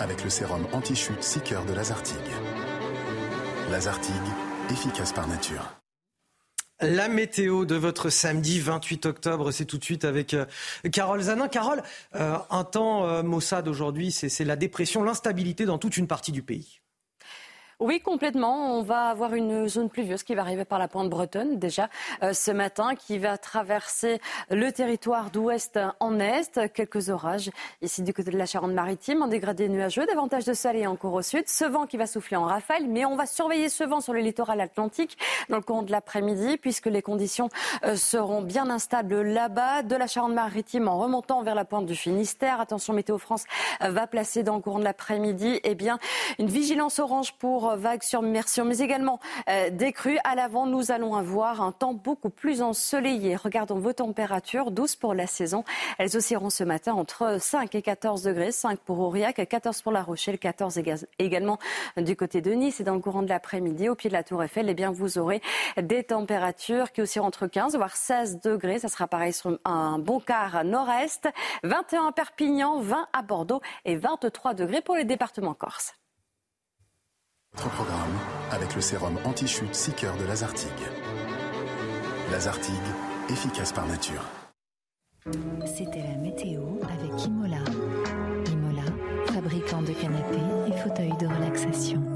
avec le sérum anti-chute Seeker de Lazartigue. Lazartigue, efficace par nature. La météo de votre samedi 28 octobre, c'est tout de suite avec euh, Carole Zanin. Carole, euh, un temps euh, Mossad aujourd'hui, c'est la dépression, l'instabilité dans toute une partie du pays. Oui, complètement. On va avoir une zone pluvieuse qui va arriver par la pointe bretonne déjà euh, ce matin, qui va traverser le territoire d'ouest en est. Quelques orages ici du côté de la Charente-Maritime, en dégradé nuageux, davantage de soleil encore au sud. Ce vent qui va souffler en rafale, mais on va surveiller ce vent sur le littoral atlantique dans le courant de l'après-midi, puisque les conditions euh, seront bien instables là-bas. De la Charente-Maritime en remontant vers la pointe du Finistère. Attention, Météo France va placer dans le courant de l'après-midi eh bien, une vigilance orange pour vagues submersion, mais également euh, des crues. À l'avant, nous allons avoir un temps beaucoup plus ensoleillé. Regardons vos températures, douces pour la saison. Elles oscilleront ce matin entre 5 et 14 degrés, 5 pour Aurillac, 14 pour La Rochelle, 14 également du côté de Nice et dans le courant de l'après-midi, au pied de la Tour Eiffel, eh bien, vous aurez des températures qui oscilleront entre 15 voire 16 degrés. Ça sera pareil sur un bon quart nord-est, 21 à Perpignan, 20 à Bordeaux et 23 degrés pour les départements corses. Programme avec le sérum anti-chute Seeker de Lazartigue. Lazartigue, efficace par nature. C'était la météo avec Imola. Imola, fabricant de canapés et fauteuils de relaxation.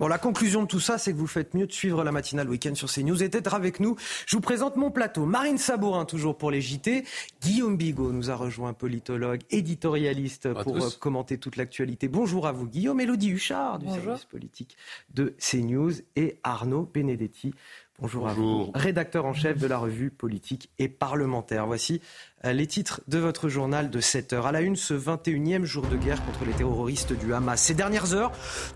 Bon, la conclusion de tout ça, c'est que vous faites mieux de suivre la matinale week-end sur CNews et d'être avec nous. Je vous présente mon plateau. Marine Sabourin, toujours pour les JT. Guillaume Bigot nous a rejoint, politologue, éditorialiste, pour euh, commenter toute l'actualité. Bonjour à vous, Guillaume. Elodie Huchard, du service politique de CNews. Et Arnaud Benedetti, Bonjour, à vous, rédacteur en chef de la revue politique et parlementaire. Voici euh, les titres de votre journal de 7 heures. À la une, ce 21e jour de guerre contre les terroristes du Hamas. Ces dernières heures,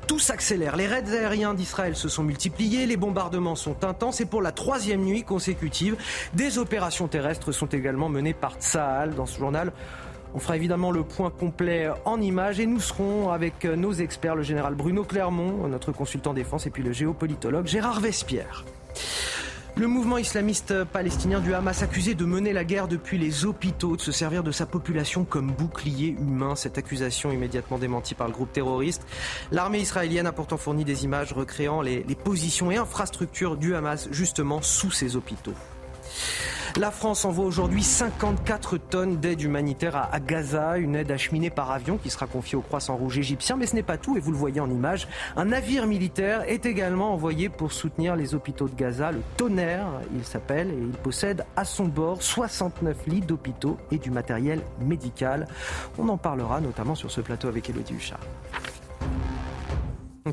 tout s'accélère. Les raids aériens d'Israël se sont multipliés, les bombardements sont intenses et pour la troisième nuit consécutive, des opérations terrestres sont également menées par Tsahal. Dans ce journal, on fera évidemment le point complet en images et nous serons avec nos experts, le général Bruno Clermont, notre consultant défense, et puis le géopolitologue Gérard Vespierre. Le mouvement islamiste palestinien du Hamas accusé de mener la guerre depuis les hôpitaux, de se servir de sa population comme bouclier humain. Cette accusation immédiatement démentie par le groupe terroriste. L'armée israélienne a pourtant fourni des images recréant les, les positions et infrastructures du Hamas justement sous ces hôpitaux. La France envoie aujourd'hui 54 tonnes d'aide humanitaire à, Gaza, une aide acheminée par avion qui sera confiée au Croissant Rouge égyptien. Mais ce n'est pas tout, et vous le voyez en image. Un navire militaire est également envoyé pour soutenir les hôpitaux de Gaza. Le Tonnerre, il s'appelle, et il possède à son bord 69 lits d'hôpitaux et du matériel médical. On en parlera notamment sur ce plateau avec Elodie Huchard.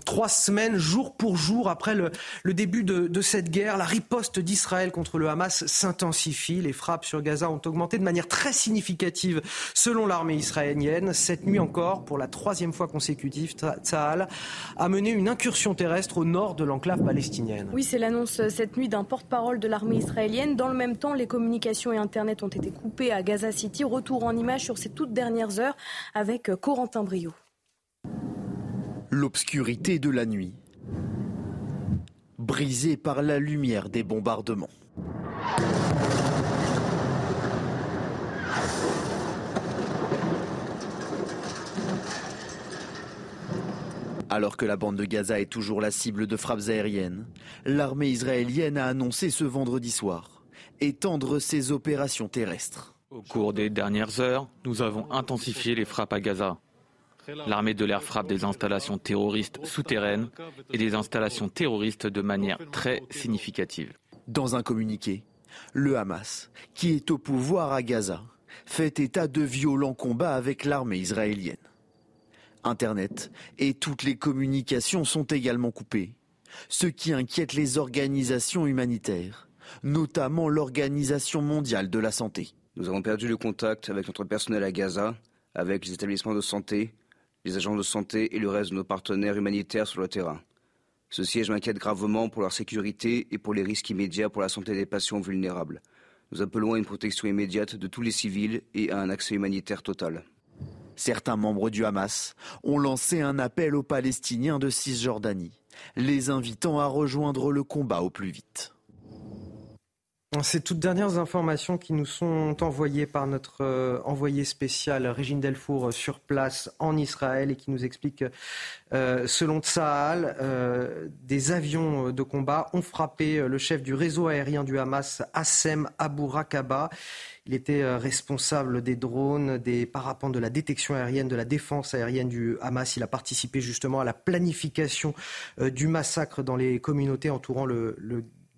Trois semaines, jour pour jour, après le, début de, cette guerre, la riposte d'Israël contre le Hamas s'intensifie. Les frappes sur Gaza ont augmenté de manière très significative selon l'armée israélienne. Cette nuit encore, pour la troisième fois consécutive, Tsahal a mené une incursion terrestre au nord de l'enclave palestinienne. Oui, c'est l'annonce cette nuit d'un porte-parole de l'armée israélienne. Dans le même temps, les communications et Internet ont été coupées à Gaza City. Retour en image sur ces toutes dernières heures avec Corentin Brio l'obscurité de la nuit, brisée par la lumière des bombardements. Alors que la bande de Gaza est toujours la cible de frappes aériennes, l'armée israélienne a annoncé ce vendredi soir étendre ses opérations terrestres. Au cours des dernières heures, nous avons intensifié les frappes à Gaza. L'armée de l'air frappe des installations terroristes souterraines et des installations terroristes de manière très significative. Dans un communiqué, le Hamas, qui est au pouvoir à Gaza, fait état de violents combats avec l'armée israélienne. Internet et toutes les communications sont également coupées, ce qui inquiète les organisations humanitaires, notamment l'Organisation mondiale de la santé. Nous avons perdu le contact avec notre personnel à Gaza, avec les établissements de santé, les agents de santé et le reste de nos partenaires humanitaires sur le terrain. Ceci, je m'inquiète gravement pour leur sécurité et pour les risques immédiats pour la santé des patients vulnérables. Nous appelons à une protection immédiate de tous les civils et à un accès humanitaire total. Certains membres du Hamas ont lancé un appel aux Palestiniens de Cisjordanie, les invitant à rejoindre le combat au plus vite. Ces toutes dernières informations qui nous sont envoyées par notre euh, envoyé spécial Régine Delfour euh, sur place en Israël et qui nous explique, euh, selon Tsahal, des avions de combat ont frappé le chef du réseau aérien du Hamas, Hassem Abou Rakaba. Il était responsable des drones, des parapentes de la détection aérienne, de la défense aérienne du Hamas. Il a participé justement à la planification du massacre dans les communautés entourant le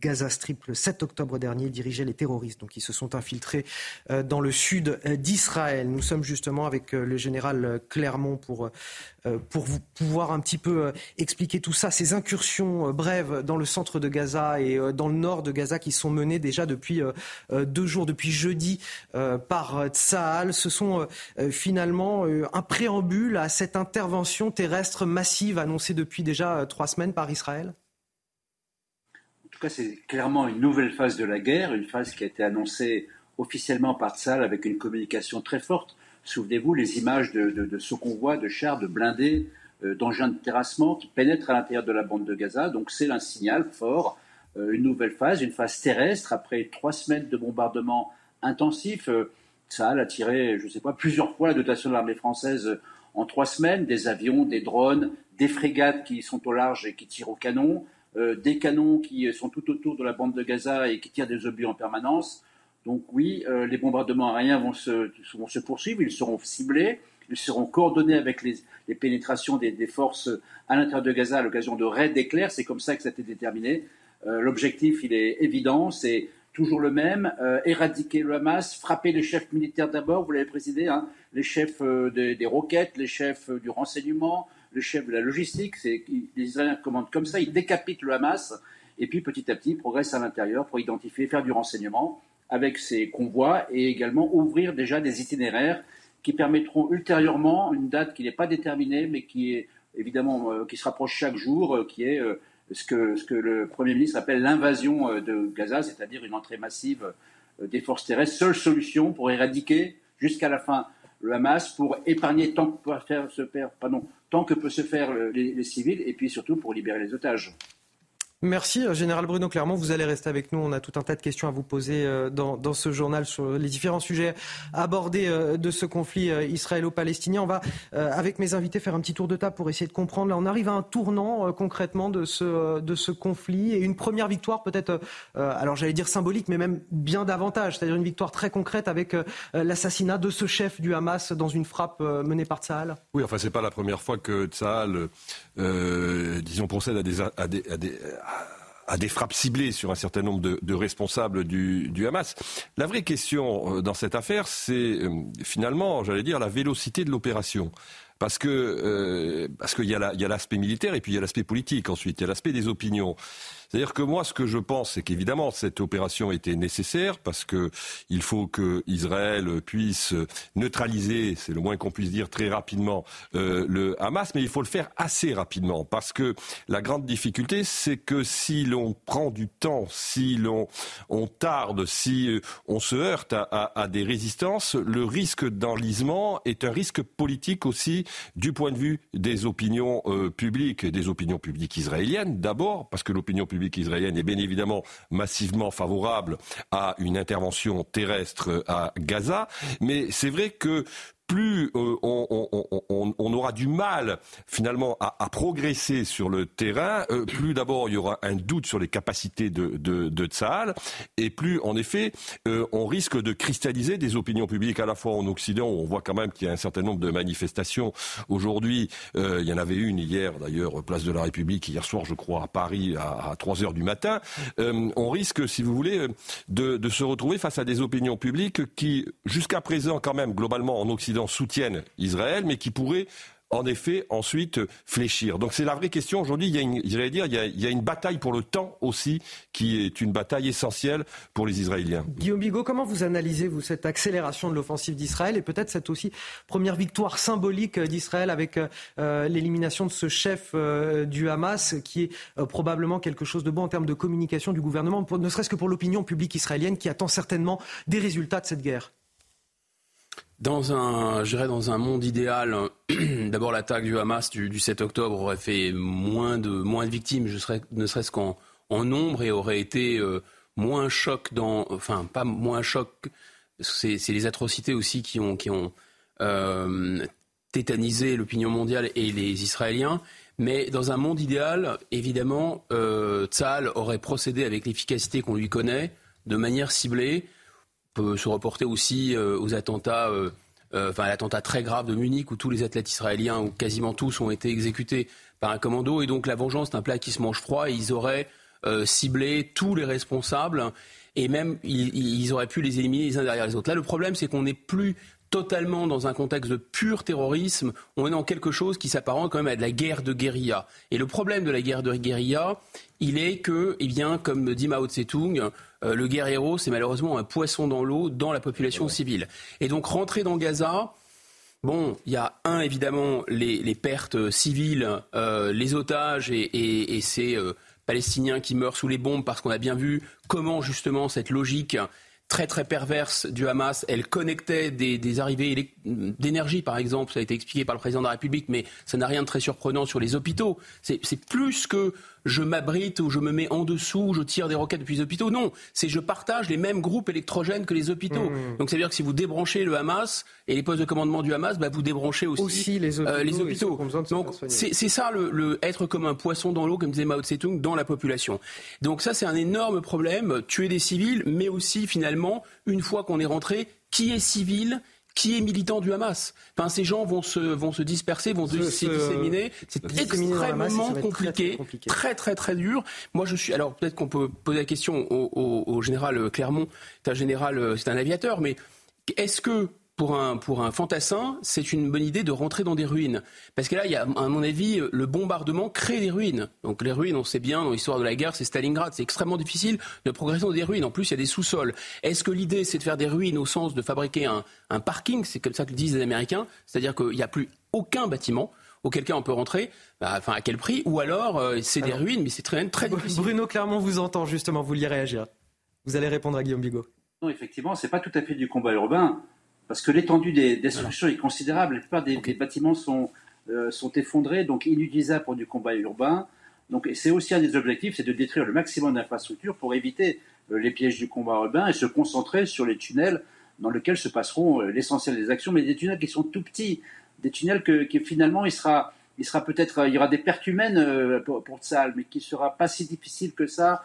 Gaza Strip le 7 octobre dernier dirigeait les terroristes donc ils se sont infiltrés euh, dans le sud euh, d'Israël. Nous sommes justement avec euh, le général Clermont pour, pour vous pouvoir un petit peu expliquer tout ça, ces incursions brèves dans le centre de Gaza et dans le nord de Gaza qui sont menées déjà depuis deux jours, depuis jeudi par Tsahal. Ce sont finalement un préambule à cette intervention terrestre massive annoncée depuis déjà trois semaines par Israël? Tout cas, c'est clairement une nouvelle phase de la guerre, une phase qui a été annoncée officiellement par Tsal avec une communication très forte. Souvenez-vous les images de, ce convoi de chars, de blindés, euh, d'engins de terrassement qui pénètrent à l'intérieur de la bande de Gaza. Donc c'est un signal fort, euh, une nouvelle phase, une phase terrestre après trois semaines de bombardements intensifs. Euh, a tiré, je ne sais pas, plusieurs fois la dotation de l'armée française en trois semaines, des avions, des drones, des frégates qui sont au large et qui tirent au canon. Euh, des canons qui sont tout autour de la bande de Gaza et qui tirent des obus en permanence. Donc oui, euh, les bombardements aériens vont se, vont se, poursuivre, ils seront ciblés, ils seront coordonnés avec les, pénétrations des, forces à l'intérieur de Gaza à l'occasion de raids d'éclairs. C'est comme ça que ça a été déterminé. Euh, l'objectif, il est évident, c'est toujours le même, éradiquer le Hamas, frapper les chefs militaires d'abord, vous l'avez précisé, hein, les chefs des, des, roquettes, les chefs du renseignement, le chef de la logistique. Les Israéliens commandent comme ça, ils décapitent le Hamas, et puis petit à petit, ils progressent à l'intérieur pour identifier, faire du renseignement avec ces convois, et également ouvrir déjà des itinéraires qui permettront ultérieurement une date qui n'est pas déterminée, mais qui est évidemment euh, qui se rapproche chaque jour, euh, qui est euh, ce que le Premier ministre appelle l'invasion de Gaza, c'est-à-dire une entrée massive des forces terrestres, seule solution pour éradiquer jusqu'à la fin le Hamas, pour épargner tant que peut faire se perdre, pardon, tant que peut se faire les, civils, et puis surtout pour libérer les otages. Merci, euh, Général Bruno Clermont. Vous allez rester avec nous. On a tout un tas de questions à vous poser euh, dans, ce journal sur les différents sujets abordés euh, de ce conflit israélo-palestinien. On va, avec mes invités, faire un petit tour de table pour essayer de comprendre. Là, on arrive à un tournant concrètement de ce, conflit et une première victoire peut-être, alors j'allais dire symbolique, mais même bien davantage, c'est-à-dire une victoire très concrète avec l'assassinat de ce chef du Hamas dans une frappe menée par Tsahal. Oui, enfin, c'est pas la première fois que Tsahal, disons, procède à des, des frappes ciblées sur un certain nombre de, responsables du, Hamas. La vraie question euh, dans cette affaire, c'est euh, finalement, j'allais dire, la vélocité de l'opération. Parce que euh, parce qu'il y a l'aspect militaire et puis il y a l'aspect politique ensuite, il y a l'aspect des opinions. C'est-à-dire que moi, ce que je pense, c'est qu'évidemment, cette opération était nécessaire parce que il faut que Israël puisse neutraliser, c'est le moins qu'on puisse dire très rapidement, euh, le Hamas, mais il faut le faire assez rapidement parce que la grande difficulté, c'est que si l'on prend du temps, si l'on on tarde, si euh, on se heurte à, des résistances, le risque d'enlisement est un risque politique aussi du point de vue des opinions euh, publiques, des opinions publiques israéliennes d'abord, parce que l'opinion publique publique israélienne est bien évidemment massivement favorable à une intervention terrestre à Gaza, mais c'est vrai que plus euh, on, aura du mal finalement à, progresser sur le terrain, euh, plus d'abord il y aura un doute sur les capacités de, de, Tsahal, et plus en effet euh, on risque de cristalliser des opinions publiques à la fois en Occident, où on voit quand même qu'il y a un certain nombre de manifestations aujourd'hui. il y en avait une hier d'ailleurs, place de la République, hier soir je crois à Paris à, à 3 heures du matin. on risque, si vous voulez, de se retrouver face à des opinions publiques qui, jusqu'à présent quand même globalement en Occident, soutiennent Israël, mais qui pourraient en effet ensuite fléchir. Donc c'est la vraie question aujourd'hui. Il y a une, dire, il y a, une bataille pour le temps aussi, qui est une bataille essentielle pour les Israéliens. Guillaume Bigot, comment vous analysez vous cette accélération de l'offensive d'Israël et peut-être cette aussi première victoire symbolique d'Israël avec euh, l'élimination de ce chef euh, du Hamas, qui est euh, probablement quelque chose de bon en termes de communication du gouvernement, ne serait-ce que pour l'opinion publique israélienne qui attend certainement des résultats de cette guerre? Dans un, dans un monde idéal, d'abord l'attaque du Hamas du, 7 octobre aurait fait moins de, moins de victimes, ne serait-ce qu'en en nombre, et aurait été euh, moins choc dans, enfin pas moins choc, c'est les atrocités aussi qui ont, qui ont euh, tétanisé l'opinion mondiale et les Israéliens. Mais dans un monde idéal, évidemment, euh, Tzal aurait procédé avec l'efficacité qu'on lui connaît, de manière ciblée, peut se reporter aussi euh, aux attentats, euh, euh, enfin l'attentat très grave de Munich où tous les athlètes israéliens, ou quasiment tous, ont été exécutés par un commando. Et donc la vengeance, c'est un plat qui se mange froid. Et ils auraient ciblé tous les responsables et même ils, auraient pu les éliminer les uns derrière les autres. Là, le problème, c'est qu'on n'est plus totalement dans un contexte de pur terrorisme, on est dans quelque chose qui s'apparente quand même à de la guerre de guérilla. Et le problème de la guerre de guérilla, il est que, eh bien, comme dit Mao Tse-tung, euh, le guerriero, c'est malheureusement un poisson dans l'eau dans la population civile. Et donc rentrer dans Gaza, Bon, il y a un évidemment les, pertes civiles, euh, les otages et, ces euh, Palestiniens qui meurent sous les bombes parce qu'on a bien vu comment justement cette logique très très perverse du Hamas. Elle connectait des, arrivées d'énergie, par exemple, ça a été expliqué par le président de la République, mais ça n'a rien de très surprenant sur les hôpitaux. C'est plus que je m'abrite ou je me mets en dessous, je tire des roquettes depuis les hôpitaux. Non, c'est je partage les mêmes groupes électrogènes que les hôpitaux. Mmh. Donc ça veut dire que si vous débranchez le Hamas et les postes de commandement du Hamas, bah, vous débranchez aussi, les hôpitaux. Euh, Donc c'est ça le, être comme un poisson dans l'eau, comme disait Mao Tse-tung, dans la population. Donc ça c'est un énorme problème, tuer des civils, mais aussi finalement, une fois qu'on est rentré, qui est civil qui est militant du Hamas? Enfin, ces gens vont se, vont se disperser, vont se, disséminer. C'est extrêmement compliqué, très, très très dur. Moi, je suis. Alors peut-être qu'on peut poser la question au, au général Clermont. C'est un général, c'est un aviateur, mais est-ce que pour un, pour un fantassin, c'est une bonne idée de rentrer dans des ruines. Parce que là, il y a, à mon avis, le bombardement crée des ruines. Donc les ruines, on sait bien, dans l'histoire de la guerre, c'est Stalingrad. C'est extrêmement difficile de progresser dans des ruines. En plus, il y a des sous-sols. Est-ce que l'idée, c'est de faire des ruines au sens de fabriquer un, un parking? C'est comme ça que le disent les Américains. C'est-à-dire qu'il n'y a plus aucun bâtiment auquel cas on peut rentrer, bah, enfin à quel prix? Ou alors euh, c'est des ruines, mais c'est très, très difficile. Bruno Clermont vous entend justement, vous vouliez réagir. Vous allez répondre à Guillaume Bigot. Non, effectivement, c'est pas tout à fait du combat urbain parce que l'étendue des destructions est considérable. La plupart des, bâtiments sont, euh, sont effondrés, donc inutilisables pour du combat urbain. Donc c'est aussi un des objectifs, c'est de détruire le maximum d'infrastructures pour éviter euh, les pièges du combat urbain et se concentrer sur les tunnels dans lesquels se passeront euh, l'essentiel des actions, mais des tunnels qui sont tout petits, des tunnels que, qui finalement il sera, il sera peut-être, il y aura des pertes humaines pour, pour Tsal, mais qui sera pas si difficile que ça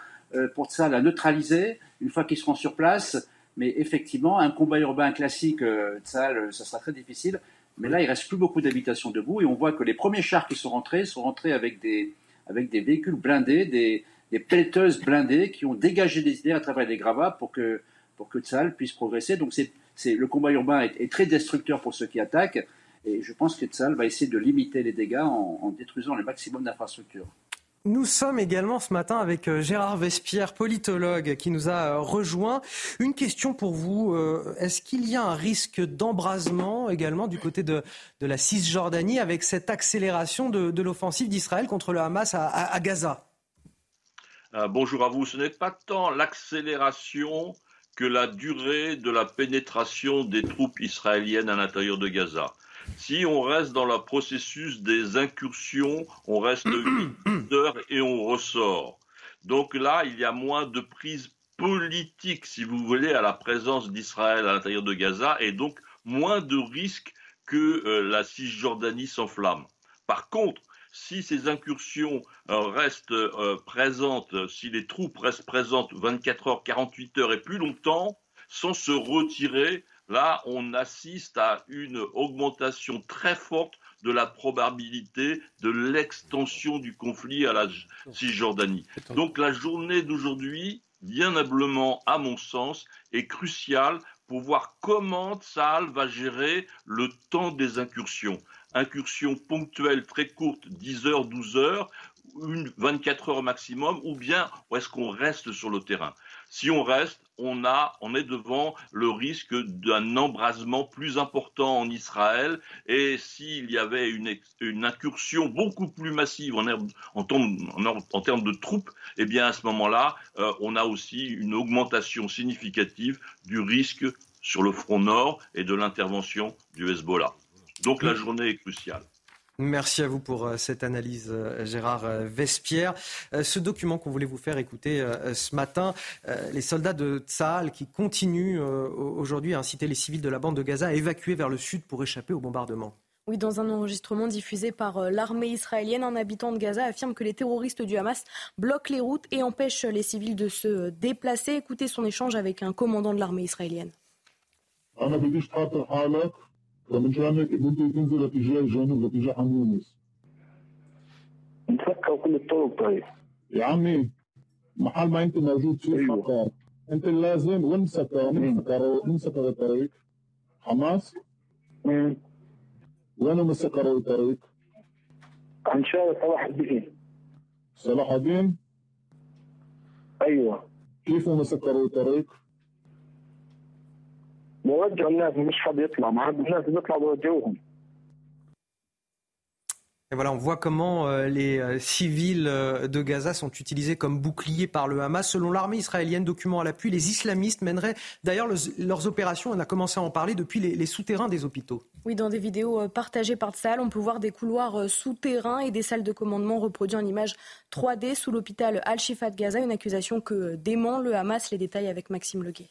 pour Tsal à neutraliser. Une fois qu'ils seront sur place mais effectivement, un combat urbain classique, euh, ça, ça sera très difficile. Mais là, il reste plus beaucoup d'habitations debout et on voit que les premiers chars qui sont rentrés sont rentrés avec des, avec des véhicules blindés, des, des pelleteuses blindées qui ont dégagé des idées à travers les gravats pour que, pour que Tsal puisse progresser. Donc c'est, le combat urbain est, très destructeur pour ceux qui attaquent et je pense que Tsal va essayer de limiter les dégâts en détruisant le maximum d'infrastructures. Nous sommes également ce matin avec euh, Gérard Vespierre, politologue, qui nous a euh, rejoint. Une question pour vous. Euh, est-ce qu'il y a un risque d'embrasement également du côté de, la Cisjordanie avec cette accélération de, l'offensive d'Israël contre le Hamas à, Gaza? Bonjour à vous. Ce n'est pas tant l'accélération que la durée de la pénétration des troupes israéliennes à l'intérieur de Gaza. Si on reste dans le processus des incursions, on reste 8 heures et on ressort. Donc là, il y a moins de prise politique, si vous voulez, à la présence d'Israël à l'intérieur de Gaza et donc moins de risques que euh, la Cisjordanie s'enflamme. Par contre, si ces incursions euh, restent euh, présentes, si les troupes restent présentes 24 heures, 48 heures et plus longtemps, sans se retirer, là, on assiste à une augmentation très forte de la probabilité de l'extension du conflit à la Cisjordanie. Donc la journée d'aujourd'hui, bien humblement, à mon sens, est cruciale pour voir comment Tsahal va gérer le temps des incursions. Incursions ponctuelles très courtes, 10 heures, 12 heures, une 24 heures maximum, ou bien est-ce qu'on reste sur le terrain Si on reste, on, a, on est devant le risque d'un embrasement plus important en Israël, et s'il y avait une, une, incursion beaucoup plus massive en, en, en, en, termes de troupes, eh bien à ce moment-là, euh, on a aussi une augmentation significative du risque sur le front nord et de l'intervention du Hezbollah. Donc la journée est cruciale. Merci à vous pour euh, cette analyse, euh, Gérard euh, Vespierre. Ce document qu'on voulait vous faire écouter ce matin, les soldats de Tsahal qui continuent aujourd'hui à inciter les civils de la bande de Gaza à évacuer vers le sud pour échapper au bombardement. Oui, dans un enregistrement diffusé par l'armée israélienne, un habitant de Gaza affirme que les terroristes du Hamas bloquent les routes et empêchent les civils de se déplacer. Écoutez son échange avec un commandant de l'armée israélienne. فمن جانب بده تنزل لاتجاه الجنوب لاتجاه حمونس نفكوا كل الطرق طيب يا عمي محل ما انت موجود في أيوه. حقار انت لازم وامسك امسك امسك الطريق حماس مم. وين مسك الطريق؟ عن شارع صلاح الدين صلاح الدين؟ أيوه كيف مسكروا الطريق؟ بوجهوا الناس مش حد يطلع ما حد الناس بيطلعوا بوجهوهم Et voilà, on voit comment euh, les euh, civils euh, de Gaza sont utilisés comme boucliers par le Hamas. Selon l'armée israélienne, document à l'appui, les islamistes mèneraient d'ailleurs le, leurs opérations, on a commencé à en parler, depuis les, les souterrains des hôpitaux. Oui, dans des vidéos partagées par Tsahal, on peut voir des couloirs souterrains et des salles de commandement reproduits en images 3D sous l'hôpital Al-Shifa de Gaza, une accusation que dément le Hamas. Les détails avec Maxime Leguet.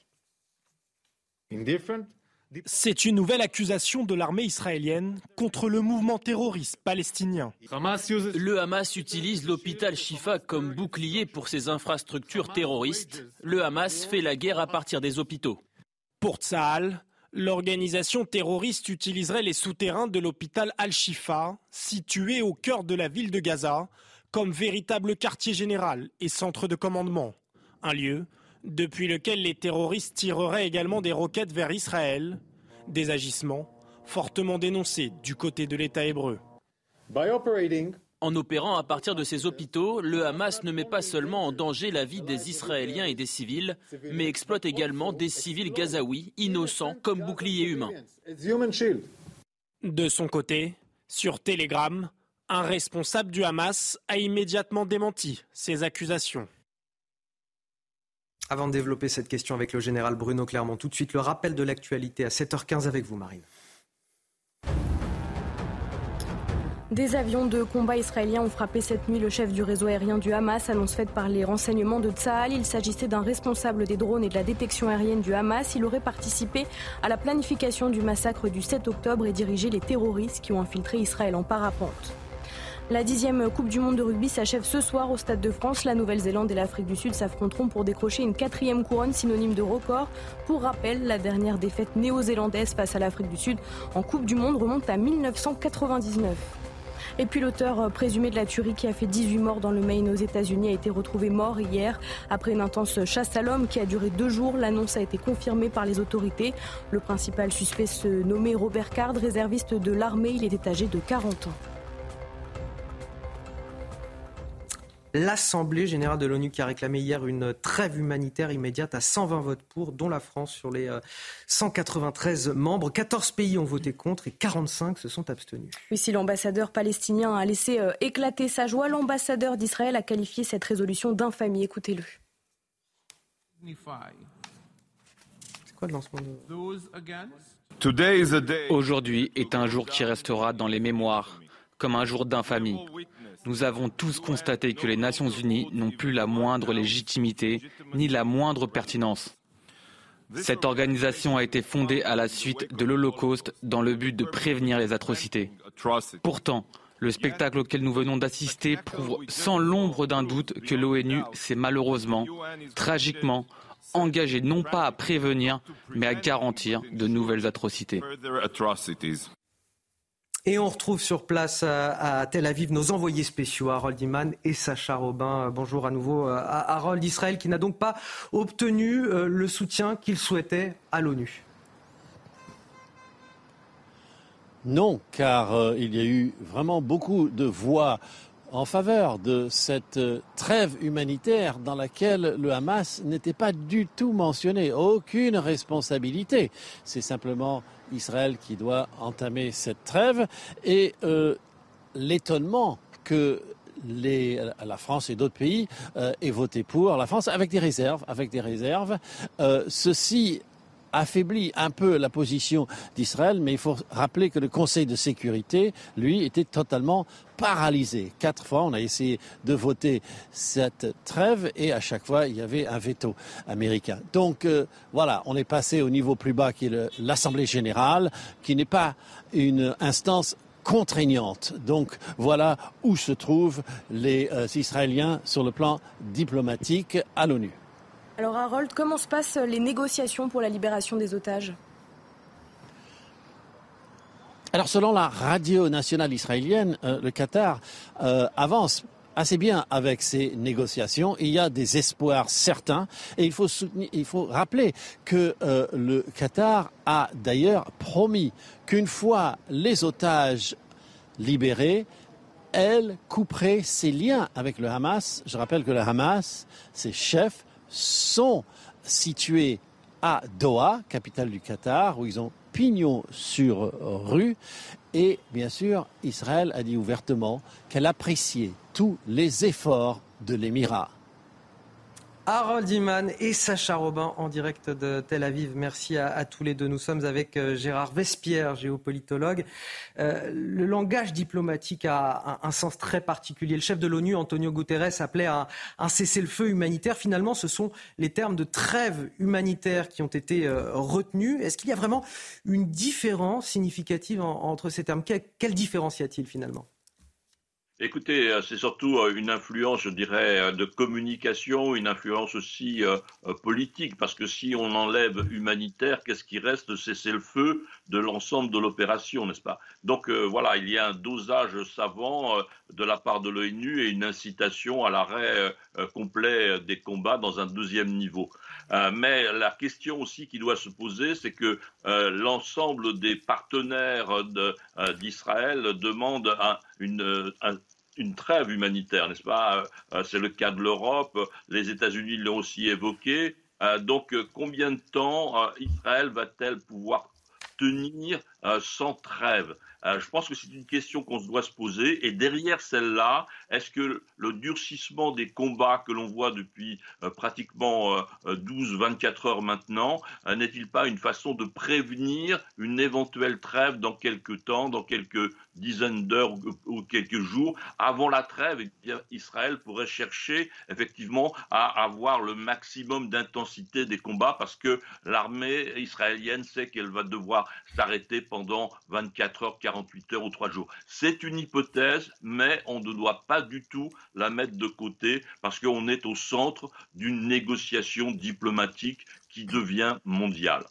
C'est une nouvelle accusation de l'armée israélienne contre le mouvement terroriste palestinien. Le Hamas utilise l'hôpital Shifa comme bouclier pour ses infrastructures terroristes. Le Hamas fait la guerre à partir des hôpitaux. Pour Tsahal, l'organisation terroriste utiliserait les souterrains de l'hôpital Al-Shifa, situé au cœur de la ville de Gaza, comme véritable quartier général et centre de commandement. Un lieu depuis lequel les terroristes tireraient également des roquettes vers Israël, des agissements fortement dénoncés du côté de l'État hébreu. En opérant à partir de ces hôpitaux, le Hamas ne met pas seulement en danger la vie des Israéliens et des civils, mais exploite également des civils gazaouis innocents comme boucliers humains. De son côté, sur Telegram, un responsable du Hamas a immédiatement démenti ces accusations. Avant de développer cette question avec le général Bruno Clermont, tout de suite le rappel de l'actualité à 7h15 avec vous, Marine. Des avions de combat israéliens ont frappé cette nuit le chef du réseau aérien du Hamas, annonce faite par les renseignements de Tsahal. Il s'agissait d'un responsable des drones et de la détection aérienne du Hamas. Il aurait participé à la planification du massacre du 7 octobre et dirigé les terroristes qui ont infiltré Israël en parapente. La dixième Coupe du Monde de rugby s'achève ce soir au Stade de France. La Nouvelle-Zélande et l'Afrique du Sud s'affronteront pour décrocher une quatrième couronne synonyme de record. Pour rappel, la dernière défaite néo-zélandaise face à l'Afrique du Sud en Coupe du Monde remonte à 1999. Et puis l'auteur présumé de la tuerie qui a fait 18 morts dans le Maine aux États-Unis a été retrouvé mort hier après une intense chasse à l'homme qui a duré deux jours. L'annonce a été confirmée par les autorités. Le principal suspect se nommait Robert Card, réserviste de l'armée. Il était âgé de 40 ans. l'Assemblée générale de l'ONU qui a réclamé hier une trêve humanitaire immédiate à 120 votes pour, dont la France sur les 193 euh, membres. 14 pays ont voté contre et 45 se sont abstenus. Oui, si l'ambassadeur palestinien a laissé euh, éclater sa joie, l'ambassadeur d'Israël a qualifié cette résolution d'infamie. Écoutez-le. C'est quoi le lancement Aujourd'hui est un jour qui restera dans les mémoires comme un jour d'infamie. Nous avons tous constaté que les Nations Unies n'ont plus la moindre légitimité ni la moindre pertinence. Cette organisation a été fondée à la suite de l'Holocauste dans le but de prévenir les atrocités. Pourtant, le spectacle auquel nous venons d'assister prouve sans l'ombre d'un doute que l'ONU s'est malheureusement, tragiquement, engagé non pas à prévenir, mais à garantir de nouvelles atrocités. Et on retrouve sur place à Tel Aviv nos envoyés spéciaux, Harold Iman et Sacha Robin. Bonjour à nouveau à Harold Israël qui n'a donc pas obtenu euh, le soutien qu'il souhaitait à l'ONU. Non, car euh, il y a eu vraiment beaucoup de voix en faveur de cette euh, trêve humanitaire dans laquelle le Hamas n'était pas du tout mentionné, aucune responsabilité. C'est simplement Israël qui doit entamer cette trêve et euh, l'étonnement que la France et d'autres pays euh, aient voté pour la France avec des réserves, avec des réserves. ceci affaiblit un peu la position d'Israël, mais il faut rappeler que le Conseil de sécurité, lui, était totalement paralysé. Quatre fois, on a essayé de voter cette trêve et à chaque fois, il y avait un veto américain. Donc euh, voilà, on est passé au niveau plus bas qui est l'Assemblée générale, qui n'est pas une instance contraignante. Donc voilà où se trouvent les euh, Israéliens sur le plan diplomatique à l'ONU. Alors Harold, comment se passent les négociations pour la libération des otages? Alors selon la radio nationale israélienne, euh, le Qatar euh, avance assez bien avec ces négociations. Il y a des espoirs certains et il faut, il faut rappeler que euh, le Qatar a d'ailleurs promis qu'une fois les otages libérés, elle couperait ses liens avec le Hamas. Je rappelle que le Hamas, ses chefs, sont situés à Doha, capitale du Qatar, où ils ont pignon sur rue. Et bien sûr, Israël a dit ouvertement qu'elle appréciait tous les efforts de l'Émirat. Harold Iman et Sacha Robin en direct de Tel Aviv. Merci à, tous les deux. Nous sommes avec euh, Gérard Vespierre, géopolitologue. Euh, le langage diplomatique a un, sens très particulier. Le chef de l'ONU, Antonio Guterres, appelait à un, cessez-le-feu humanitaire. Finalement, ce sont les termes de trêve humanitaire qui ont été euh, retenus. Est-ce qu'il y a vraiment une différence significative entre ces termes? Quelle différence y a-t-il finalement? Écoutez, euh, c'est surtout euh, une influence, je dirais, euh, de communication, une influence aussi politique, parce que si on enlève humanitaire, qu'est-ce qui reste? C'est le feu de l'ensemble de l'opération, n'est-ce pas? Donc voilà, il y a un dosage savant de la part de l'ONU et une incitation à l'arrêt complet des combats dans un deuxième niveau. mais la question aussi qui doit se poser, c'est que l'ensemble des partenaires d'Israël demandent un, une, un, une trêve humanitaire, n'est-ce pas euh, euh, C'est le cas de l'Europe, les États-Unis l'ont aussi évoqué. Euh, donc, combien de temps Israël va-t-elle pouvoir tenir sans trêve euh, je pense que c'est une question qu'on doit se poser. Et derrière celle-là, est-ce que le durcissement des combats que l'on voit depuis euh, pratiquement 12-24 euh, heures maintenant n'est-il pas une façon de prévenir une éventuelle trêve dans quelques temps, dans quelques dizaines d'heures ou, quelques jours Avant la trêve, eh Israël pourrait chercher effectivement à avoir le maximum d'intensité des combats parce que l'armée israélienne sait qu'elle va devoir s'arrêter pendant 24 heures, 48 heures ou 3 jours. C'est une hypothèse, mais on ne doit pas du tout la mettre de côté parce qu'on est au centre d'une négociation diplomatique qui devient mondiale.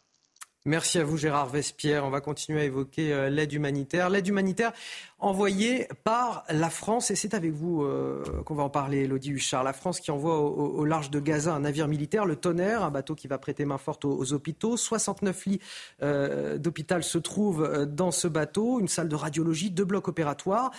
Merci à vous Gérard Vespierre. On va continuer à évoquer euh, l'aide humanitaire. L'aide humanitaire envoyée par la France, et c'est avec vous euh, qu'on va en parler, Elodie Huchard. La France qui envoie au, large de Gaza un navire militaire, le Tonnerre, un bateau qui va prêter main forte aux, hôpitaux. 69 lits euh, d'hôpital se trouvent dans ce bateau, une salle de radiologie, deux blocs opératoires.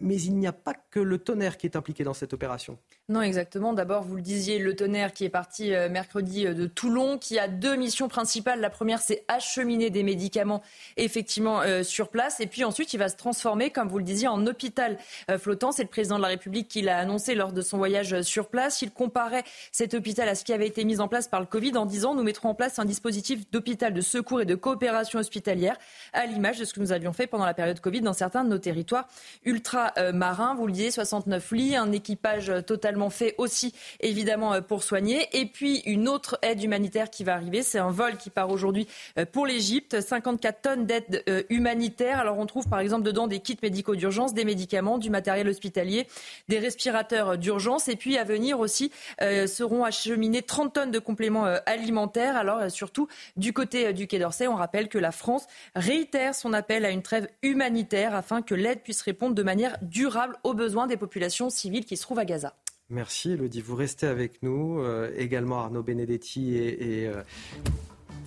mais il n'y a pas que le Tonnerre qui est impliqué dans cette opération. Non, exactement. D'abord, vous le disiez, le tonnerre qui est parti euh, mercredi euh, de Toulon, qui a deux missions principales. La première, c'est acheminer des médicaments effectivement euh, sur place. Et puis ensuite, il va se transformer comme vous le disiez, en hôpital flottant. C'est le président de la République qui l'a annoncé lors de son voyage sur place. Il comparait cet hôpital à ce qui avait été mis en place par le Covid en disant nous mettrons en place un dispositif d'hôpital de secours et de coopération hospitalière à l'image de ce que nous avions fait pendant la période Covid dans certains de nos territoires ultramarins. Vous le disiez, 69 lits, un équipage totalement fait aussi évidemment pour soigner. Et puis une autre aide humanitaire qui va arriver, c'est un vol qui part aujourd'hui pour l'Égypte, 54 tonnes d'aide humanitaire. Alors on trouve par exemple dedans des kits médicaux d'urgence, des médicaments, du matériel hospitalier, des respirateurs d'urgence et puis à venir aussi euh, seront acheminés 30 tonnes de compléments euh, alimentaires. Alors euh, surtout du côté du Quai d'Orsay, on rappelle que la France réitère son appel à une trêve humanitaire afin que l'aide puisse répondre de manière durable aux besoins des populations civiles qui se trouvent à Gaza. Merci Elodie, vous restez avec nous. également Arnaud Benedetti et, et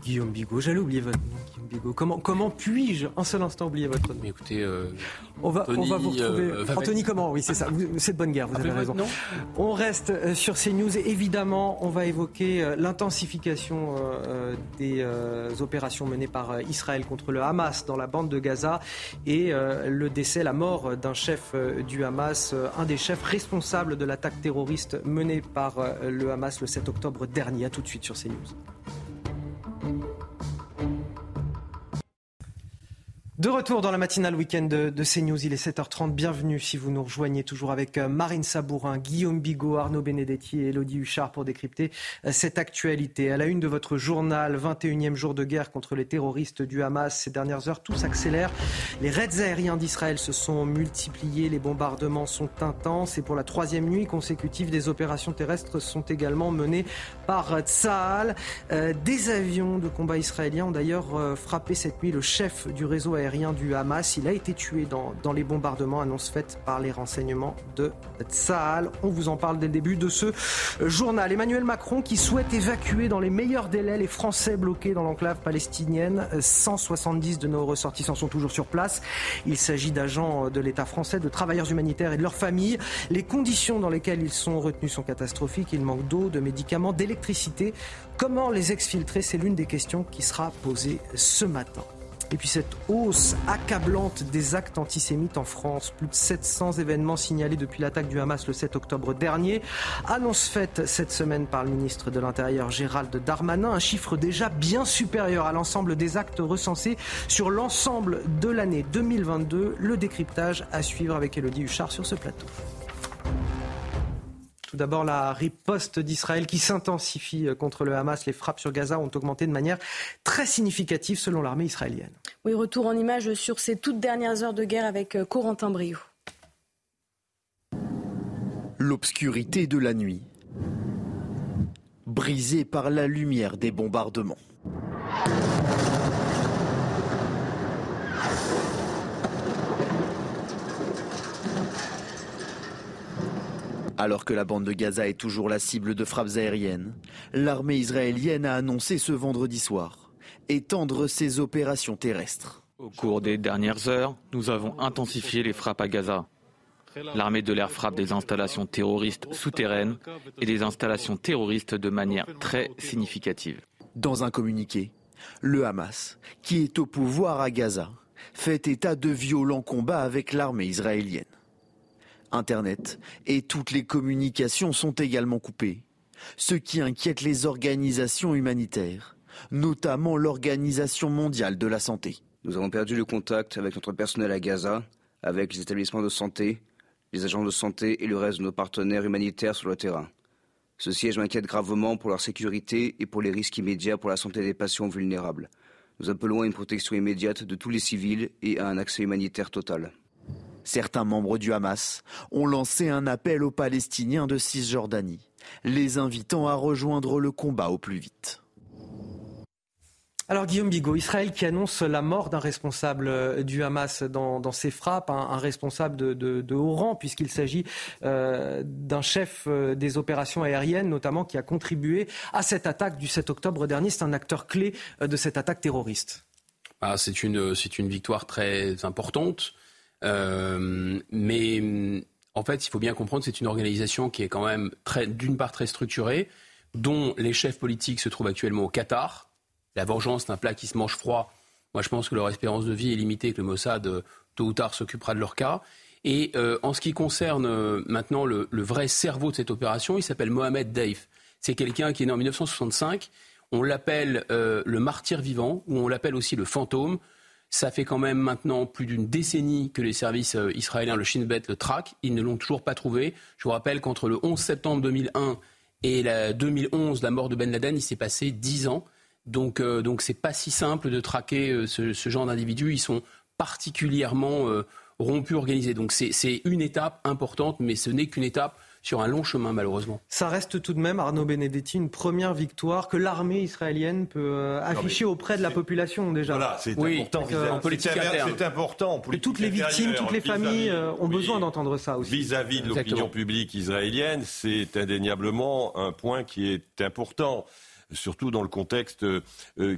Guillaume Bigot, j'allais oublier votre nom, Guillaume Bigot. Comment, comment puis-je, un seul instant, oublier votre nom Mais écoutez, euh, on, va, on va vous retrouver. Euh, Anthony, comment Oui, c'est ça. C'est de bonne guerre, vous avez raison. On reste euh, sur ces news et évidemment, on va évoquer l'intensification des opérations menées par Israël contre le Hamas dans la bande de Gaza et le décès, la mort d'un chef du Hamas, un des chefs responsables de l'attaque terroriste menée par le Hamas le 7 octobre dernier. A tout de suite sur CNews. De retour dans la matinale week-end de, de, CNews, il est 7h30. Bienvenue si vous nous rejoignez toujours avec euh, Marine Sabourin, Guillaume Bigot, Arnaud Benedetti et Elodie Huchard pour décrypter euh, cette actualité. À la une de votre journal, 21e jour de guerre contre les terroristes du Hamas. Ces dernières heures, tout s'accélère. Les raids aériens d'Israël se sont multipliés, les bombardements sont intenses et pour la troisième nuit consécutive, des opérations terrestres sont également menées par Tsahal. Euh, des avions de combat israéliens ont d'ailleurs frappé cette nuit le chef du réseau aérien du Hamas. Il a été tué dans, les bombardements, annonce faite par les renseignements de Tsahal. On vous en parle dès le début de ce journal. Emmanuel Macron qui souhaite évacuer dans les meilleurs délais les Français bloqués dans l'enclave palestinienne. 170 de nos ressortissants sont toujours sur place. Il s'agit d'agents de l'État français, de travailleurs humanitaires et de leurs familles. Les conditions dans lesquelles ils sont retenus sont catastrophiques. Il manque d'eau, de médicaments, d'électricité. Comment les exfiltrer? C'est l'une des questions qui sera posée ce matin. Et puis cette hausse accablante des actes antisémites en France, plus de 700 événements signalés depuis l'attaque du Hamas le 7 octobre dernier, annonce faite cette semaine par le ministre de l'Intérieur Gérald Darmanin, un chiffre déjà bien supérieur à l'ensemble des actes recensés sur l'ensemble de l'année 2022. Le décryptage à suivre avec Elodie Huchard sur ce plateau. Tout d'abord, la riposte d'Israël qui s'intensifie euh, contre le Hamas. Les frappes sur Gaza ont augmenté de manière très significative selon l'armée israélienne. Oui, retour en image sur ces toutes dernières heures de guerre avec euh, Corentin Brio. L'obscurité de la nuit, brisée par la lumière des bombardements. Alors que la bande de Gaza est toujours la cible de frappes aériennes, l'armée israélienne a annoncé ce vendredi soir étendre ses opérations terrestres. Au cours des dernières heures, nous avons intensifié les frappes à Gaza. L'armée de l'air frappe des installations terroristes souterraines et des installations terroristes de manière très significative. Dans un communiqué, le Hamas, qui est au pouvoir à Gaza, fait état de violents combats avec l'armée israélienne. Internet et toutes les communications sont également coupées, ce qui inquiète les organisations humanitaires, notamment l'Organisation mondiale de la santé. Nous avons perdu le contact avec notre personnel à Gaza, avec les établissements de santé, les agents de santé et le reste de nos partenaires humanitaires sur le terrain. Ce siège m'inquiète gravement pour leur sécurité et pour les risques immédiats pour la santé des patients vulnérables. Nous appelons à une protection immédiate de tous les civils et à un accès humanitaire total. Certains membres du Hamas ont lancé un appel aux Palestiniens de Cisjordanie, les invitant à rejoindre le combat au plus vite. Alors Guillaume Bigot, Israël qui annonce la mort d'un responsable euh, du Hamas dans, ses frappes, un, responsable de, haut rang, puisqu'il s'agit euh, d'un chef euh, des opérations aériennes, notamment, qui a contribué à cette attaque du 7 octobre dernier. C'est un acteur clé de cette attaque terroriste. Ah, c'est une, une victoire très importante. Euh, mais en fait, il faut bien comprendre c'est une organisation qui est quand même d'une part très structurée, dont les chefs politiques se trouvent actuellement au Qatar. La vengeance, c'est un plat qui se mange froid. Moi, je pense que leur espérance de vie est limitée, que le Mossad tôt ou tard, s'occupera de leur cas. Et en ce qui concerne maintenant le, vrai cerveau de cette opération, il s'appelle Mohamed Daif. C'est quelqu'un qui est né en 1965. On l'appelle le martyr vivant, ou on l'appelle aussi le fantôme. Ça fait quand même maintenant plus d'une décennie que les services israéliens, le Shin Bet, le traquent. Ils ne l'ont toujours pas trouvé. Je vous rappelle qu'entre le 11 septembre 2001 et la 2011, la mort de Ben Laden, il s'est passé 10 ans. Donc, euh, donc c'est pas si simple de traquer euh, ce, genre d'individus. Ils sont particulièrement euh, rompus, organisés. Donc c'est une étape importante, mais ce n'est qu'une étape sur un long chemin, malheureusement. Ça reste tout de même, Arnaud Benedetti, une première victoire que l'armée israélienne peut afficher auprès de la population déjà. Voilà, c'est important. en politique C'est important. Et toutes les victimes, toutes les familles ont besoin d'entendre ça aussi. Vis-à-vis de l'opinion publique israélienne, c'est indéniablement un point qui est important surtout dans le contexte euh,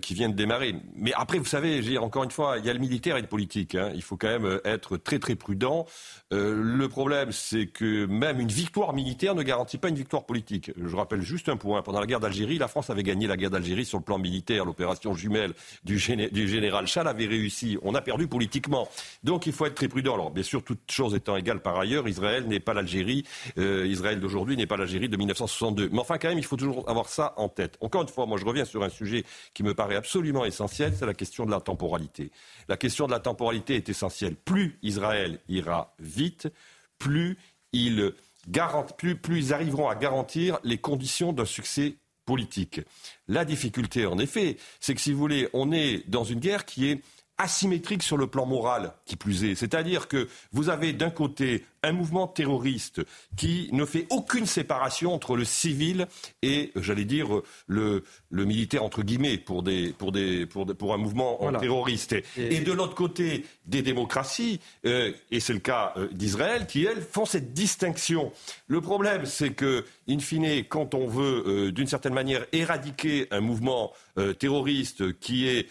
qui vient de démarrer. Mais après, vous savez, dire, encore une fois, il y a le militaire et le politique. Hein. Il faut quand même être très très prudent. Euh, le problème, c'est que même une victoire militaire ne garantit pas une victoire politique. Je rappelle juste un point. Pendant la guerre d'Algérie, la France avait gagné la guerre d'Algérie sur le plan militaire. L'opération jumelle du, général Chal avait réussi. On a perdu politiquement. Donc il faut être très prudent. Alors bien sûr, toutes choses étant égales par ailleurs, Israël n'est pas l'Algérie. Euh, Israël d'aujourd'hui n'est pas l'Algérie de 1962. Mais enfin, quand même, il faut toujours avoir ça en tête. Encore fois, moi je reviens sur un sujet qui me paraît absolument essentiel, c'est la question de la temporalité. La question de la temporalité est essentielle. Plus Israël ira vite, plus ils, plus, arriveront à garantir les conditions d'un succès politique. La difficulté, en effet, c'est que si vous voulez, on est dans une guerre qui est asymétrique sur le plan moral, qui plus est. C'est-à-dire que vous avez d'un côté un mouvement terroriste qui ne fait aucune séparation entre le civil et, j'allais dire, le, le, militaire, entre guillemets, pour, des, pour, des, pour, pour un mouvement terroriste. Et, de l'autre côté, des démocraties, euh, et c'est le cas euh, d'Israël, qui, elles, font cette distinction. Le problème, c'est que, in fine, quand on veut, euh, d'une certaine manière, éradiquer un mouvement terroriste qui est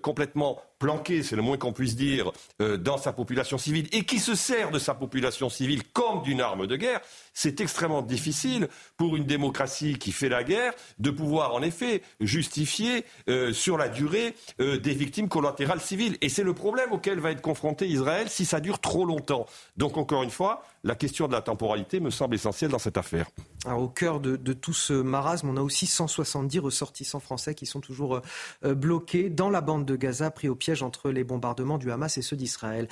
complètement planqué, c'est le moins qu'on puisse dire, dans sa population civile, et qui se sert de sa population civile comme d'une arme de guerre, c'est extrêmement difficile pour une démocratie qui fait la guerre de pouvoir en effet justifier euh, sur la durée euh, des victimes collatérales civiles. Et c'est le problème auquel va être confronté Israël si ça dure trop longtemps. Donc encore une fois, la question de la temporalité me semble essentielle dans cette affaire. au cœur de, tout ce marasme, on a aussi 170 ressortissants français qui sont toujours euh, bloqués dans la bande de Gaza, pris au piège entre les bombardements du Hamas et ceux d'Israël.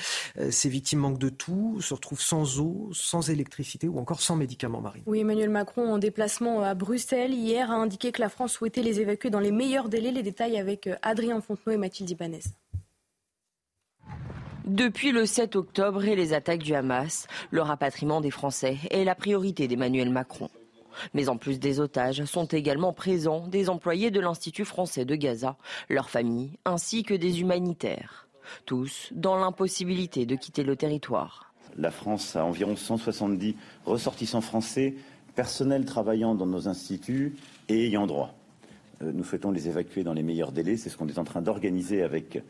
ces victimes manquent de tout, se retrouvent sans eau, sans électricité ou encore sans médicaments. Oui, Emmanuel Macron, en déplacement à Bruxelles hier, a indiqué que la France souhaitait les évacuer dans les meilleurs délais. Les détails avec euh, Adrien Fontenot et Mathilde Ibanez. Depuis le 7 octobre et les attaques du Hamas, le rapatriement des Français est la priorité d'Emmanuel Macron. Mais en plus des otages, sont également présents des employés de l'Institut français de Gaza, leurs familles, ainsi que des humanitaires. Tous dans l'impossibilité de quitter le territoire. La France a environ 170 ressortissants français, personnels travaillant dans nos instituts et ayant droit. Euh, nous souhaitons les évacuer dans les meilleurs délais. C'est ce qu'on est en train d'organiser avec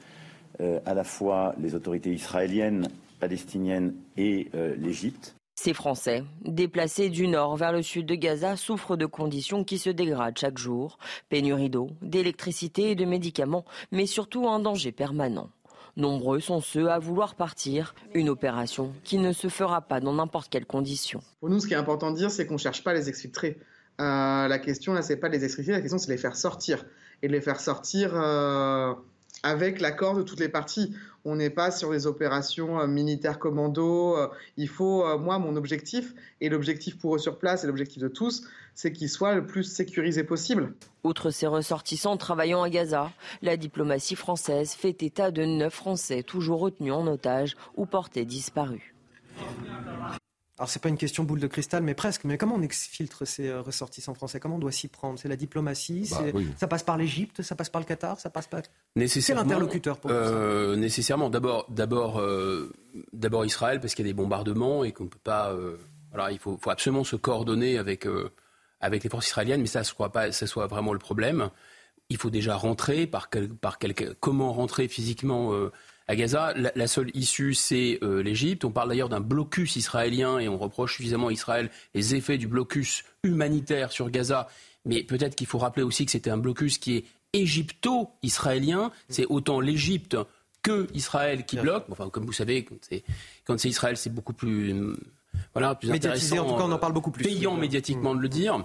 euh, à la fois les autorités israéliennes, palestiniennes et euh, l'Égypte. Ces Français, déplacés du nord vers le sud de Gaza, souffrent de conditions qui se dégradent chaque jour. Pénurie d'eau, d'électricité et de médicaments, mais surtout un danger permanent. Nombreux sont ceux à vouloir partir, une opération qui ne se fera pas dans n'importe quelle condition. Pour nous, ce qui est important de dire, c'est qu'on ne cherche pas à les exfiltrer. Euh, la question, là, c'est pas de les exfiltrer, la question, c'est de les faire sortir. Et de les faire sortir euh, avec l'accord de toutes les parties. On n'est pas sur des opérations euh, militaires commando. il faut, moi, mon objectif, et l'objectif pour eux sur place, et l'objectif de tous, c'est qu'ils soient le plus sécurisés possible. Outre ces ressortissants travaillant à Gaza, la diplomatie française fait état de neuf Français toujours retenus en otage ou portés disparus. Alors c'est pas une question boule de cristal, mais presque. Mais comment on exfiltre ces euh, ressortissants français? Comment on doit s'y prendre? C'est la diplomatie bah Ça passe par l'Égypte Ça passe par le Qatar Ça passe par C'est l'interlocuteur pour euh, Nécessairement. D'abord, d'abord, euh, d'abord Israël parce qu'il y a des bombardements et qu'on peut pas. voilà, il faut, faut, absolument se coordonner avec avec les forces israéliennes, mais ça ne soit pas, ça soit vraiment le problème. Il faut déjà rentrer par, par comment rentrer physiquement euh, à Gaza. La, seule issue, c'est euh, l'Égypte. On parle d'ailleurs d'un blocus israélien et on reproche suffisamment à Israël les effets du blocus humanitaire sur Gaza. Mais peut-être qu'il faut rappeler aussi que c'était un blocus qui est égypto-israélien. C'est autant l'Égypte que Israël qui bloque. Enfin, comme vous savez, quand c'est Israël, c'est beaucoup plus voilà, plus Médiatisé, en tout cas, on en parle beaucoup plus. Payant médiatiquement de le dire.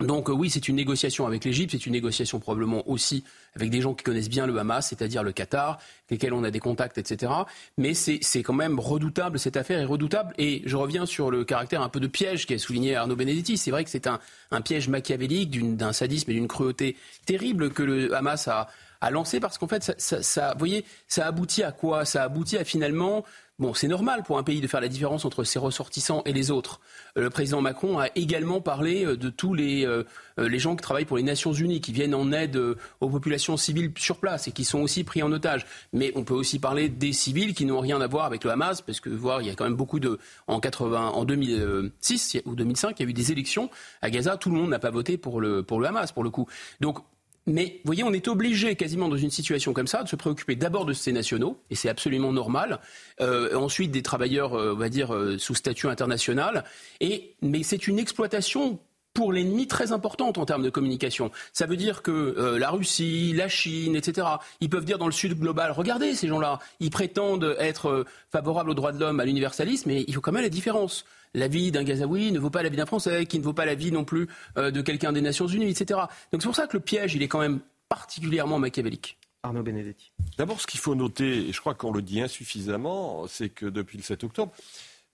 Donc euh, oui, c'est une négociation avec l'Égypte, c'est une négociation probablement aussi avec des gens qui connaissent bien le Hamas, c'est-à-dire le Qatar, avec lesquels on a des contacts, etc. Mais c'est quand même redoutable, cette affaire est redoutable. Et je reviens sur le caractère un peu de piège qu'a souligné Arnaud Benedetti. C'est vrai que c'est un, un, piège machiavélique d'un sadisme et d'une cruauté terrible que le Hamas a, a lancé parce qu'en fait, ça, ça, ça, voyez, ça aboutit à quoi? Ça aboutit à finalement Bon, c'est normal pour un pays de faire la différence entre ses ressortissants et les autres. Euh, le président Macron a également parlé euh, de tous les, euh, les gens qui travaillent pour les Nations Unies, qui viennent en aide aux populations civiles sur place et qui sont aussi pris en otage. Mais on peut aussi parler des civils qui n'ont rien à voir avec le Hamas, parce que voir, il y a quand même beaucoup de en 80, en 2006 ou 2005, il y a eu des élections à Gaza. Tout le monde n'a pas voté pour le pour le Hamas pour le coup. Donc mais vous voyez, on est obligé quasiment dans une situation comme ça de se préoccuper d'abord de ces nationaux, et c'est absolument normal. Euh, ensuite, des travailleurs, euh, on va dire, euh, sous statut international. Et, mais c'est une exploitation pour l'ennemi très importante en termes de communication. Ça veut dire que la Russie, la Chine, etc., ils peuvent dire dans le Sud global, regardez ces gens-là, ils prétendent être favorables aux droits de l'homme, à l'universalisme, mais il faut quand même la différence la vie d'un Gazaoui ne vaut pas la vie d'un Français, qui ne vaut pas la vie non plus euh, de quelqu'un des Nations Unies, etc. Donc c'est pour ça que le piège, il est quand même particulièrement machiavélique. Arnaud Benedetti. D'abord, ce qu'il faut noter, et je crois qu'on le dit insuffisamment, c'est que depuis le 7 octobre,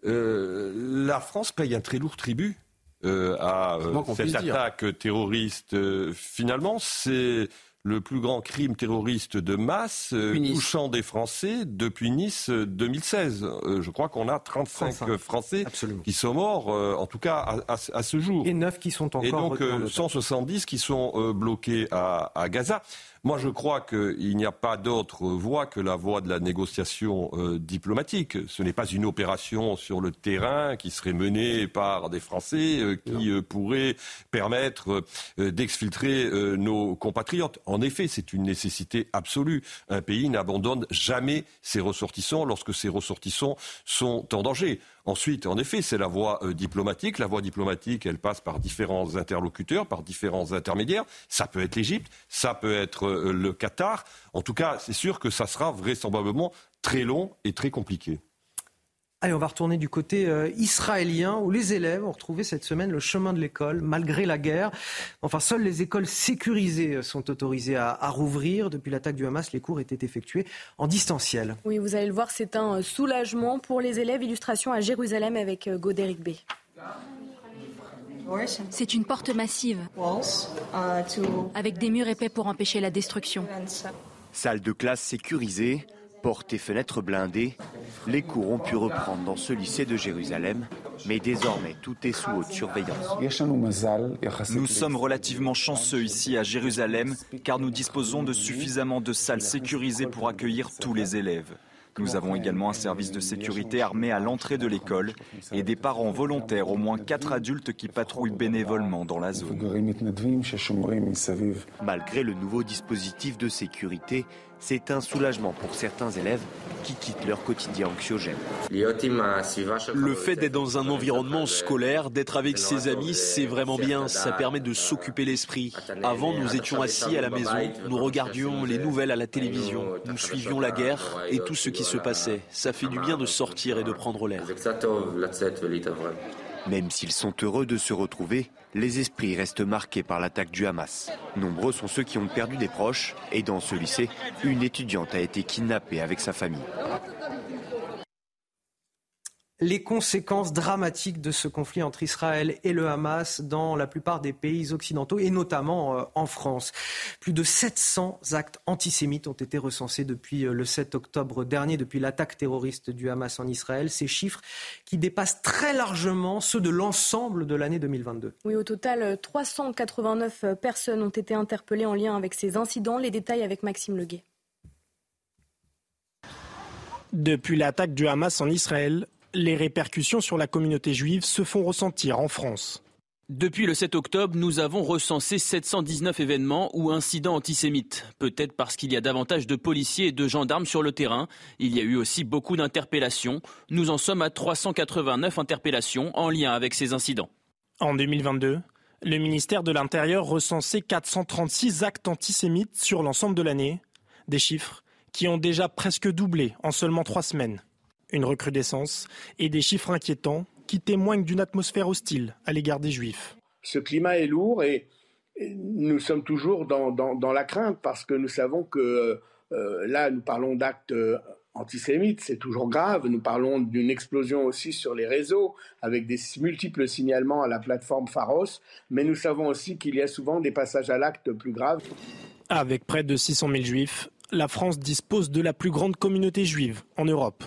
euh, la France paye un très lourd tribut euh, à cette attaque terroriste. finalement, c'est le plus grand crime terroriste de masse euh, touchant des Français depuis Nice 2016. Euh, euh, je crois qu'on a 35, Français qui sont morts, en tout cas à, ce jour. Et 9 qui sont encore Et donc 170 qui sont bloqués à, à Gaza. Moi, je crois qu'il n'y a pas d'autre voie que la voie de la négociation euh, diplomatique. Ce n'est pas une opération sur le terrain qui serait menée par des Français euh, qui euh, pourrait permettre d'exfiltrer nos compatriotes. En effet, c'est une nécessité absolue. Un pays n'abandonne jamais ses ressortissants lorsque ses ressortissants sont en danger. Ensuite, en effet, c'est la voie euh, diplomatique. La voie diplomatique, elle passe par différents interlocuteurs, par différents intermédiaires. Ça peut être l'Égypte, ça peut être euh, le Qatar. En tout cas, c'est sûr que ça sera vraisemblablement très long et très compliqué. Allez, on va retourner du côté euh, israélien où les élèves ont retrouvé cette semaine le chemin de l'école malgré la guerre. Enfin, seules les écoles sécurisées sont autorisées à, rouvrir. Depuis l'attaque du Hamas, les cours étaient effectués en distanciel. Oui, vous allez le voir, c'est un soulagement pour les élèves. Illustration à Jérusalem avec euh, Godéric B. C'est une porte massive avec des murs épais pour empêcher la destruction. Salle de classe sécurisée, portes et fenêtres blindées, les cours ont pu reprendre dans ce lycée de Jérusalem, mais désormais tout est sous haute surveillance. Nous sommes relativement chanceux ici à Jérusalem car nous disposons de suffisamment de salles sécurisées pour accueillir tous les élèves. Nous avons également un service de sécurité armé à l'entrée de l'école et des parents volontaires, au moins quatre adultes qui patrouillent bénévolement dans la zone. Malgré le nouveau dispositif de sécurité, c'est un soulagement pour certains élèves qui quittent leur quotidien anxiogène. Le fait d'être dans un environnement scolaire, d'être avec ses amis, c'est vraiment bien. Ça permet de s'occuper l'esprit. Avant, nous étions assis à la maison, nous regardions les nouvelles à la télévision, nous suivions la guerre et tout ce qui se passait. Ça fait du bien de sortir et de prendre l'air. Même s'ils sont heureux de se retrouver, les esprits restent marqués par l'attaque du Hamas. Nombreux sont ceux qui ont perdu des proches et dans ce lycée, une étudiante a été kidnappée avec sa famille les conséquences dramatiques de ce conflit entre Israël et le Hamas dans la plupart des pays occidentaux et notamment euh, en France. Plus de 700 actes antisémites ont été recensés depuis euh, le 7 octobre dernier, depuis l'attaque terroriste du Hamas en Israël. Ces chiffres qui dépassent très largement ceux de l'ensemble de l'année 2022. Oui, au total, 389 euh, personnes ont été interpellées en lien avec ces incidents. Les détails avec Maxime Leguet. Depuis l'attaque du Hamas en Israël, les répercussions sur la communauté juive se font ressentir en France. Depuis le 7 octobre, nous avons recensé 719 événements ou incidents antisémites. Peut-être parce qu'il y a davantage de policiers et de gendarmes sur le terrain. Il y a eu aussi beaucoup d'interpellations. Nous en sommes à 389 interpellations en lien avec ces incidents. En 2022, le ministère de l'Intérieur recensait 436 actes antisémites sur l'ensemble de l'année. Des chiffres qui ont déjà presque doublé en seulement trois semaines. Une recrudescence et des chiffres inquiétants qui témoignent d'une atmosphère hostile à l'égard des Juifs. Ce climat est lourd et nous sommes toujours dans, la crainte parce que nous savons que euh, là, nous parlons d'actes euh, antisémites, c'est toujours grave. Nous parlons d'une explosion aussi sur les réseaux avec des multiples signalements à la plateforme Pharos, mais nous savons aussi qu'il y a souvent des passages à l'acte plus graves. Avec près de 600 000 juifs, la France dispose de la plus grande communauté juive en Europe.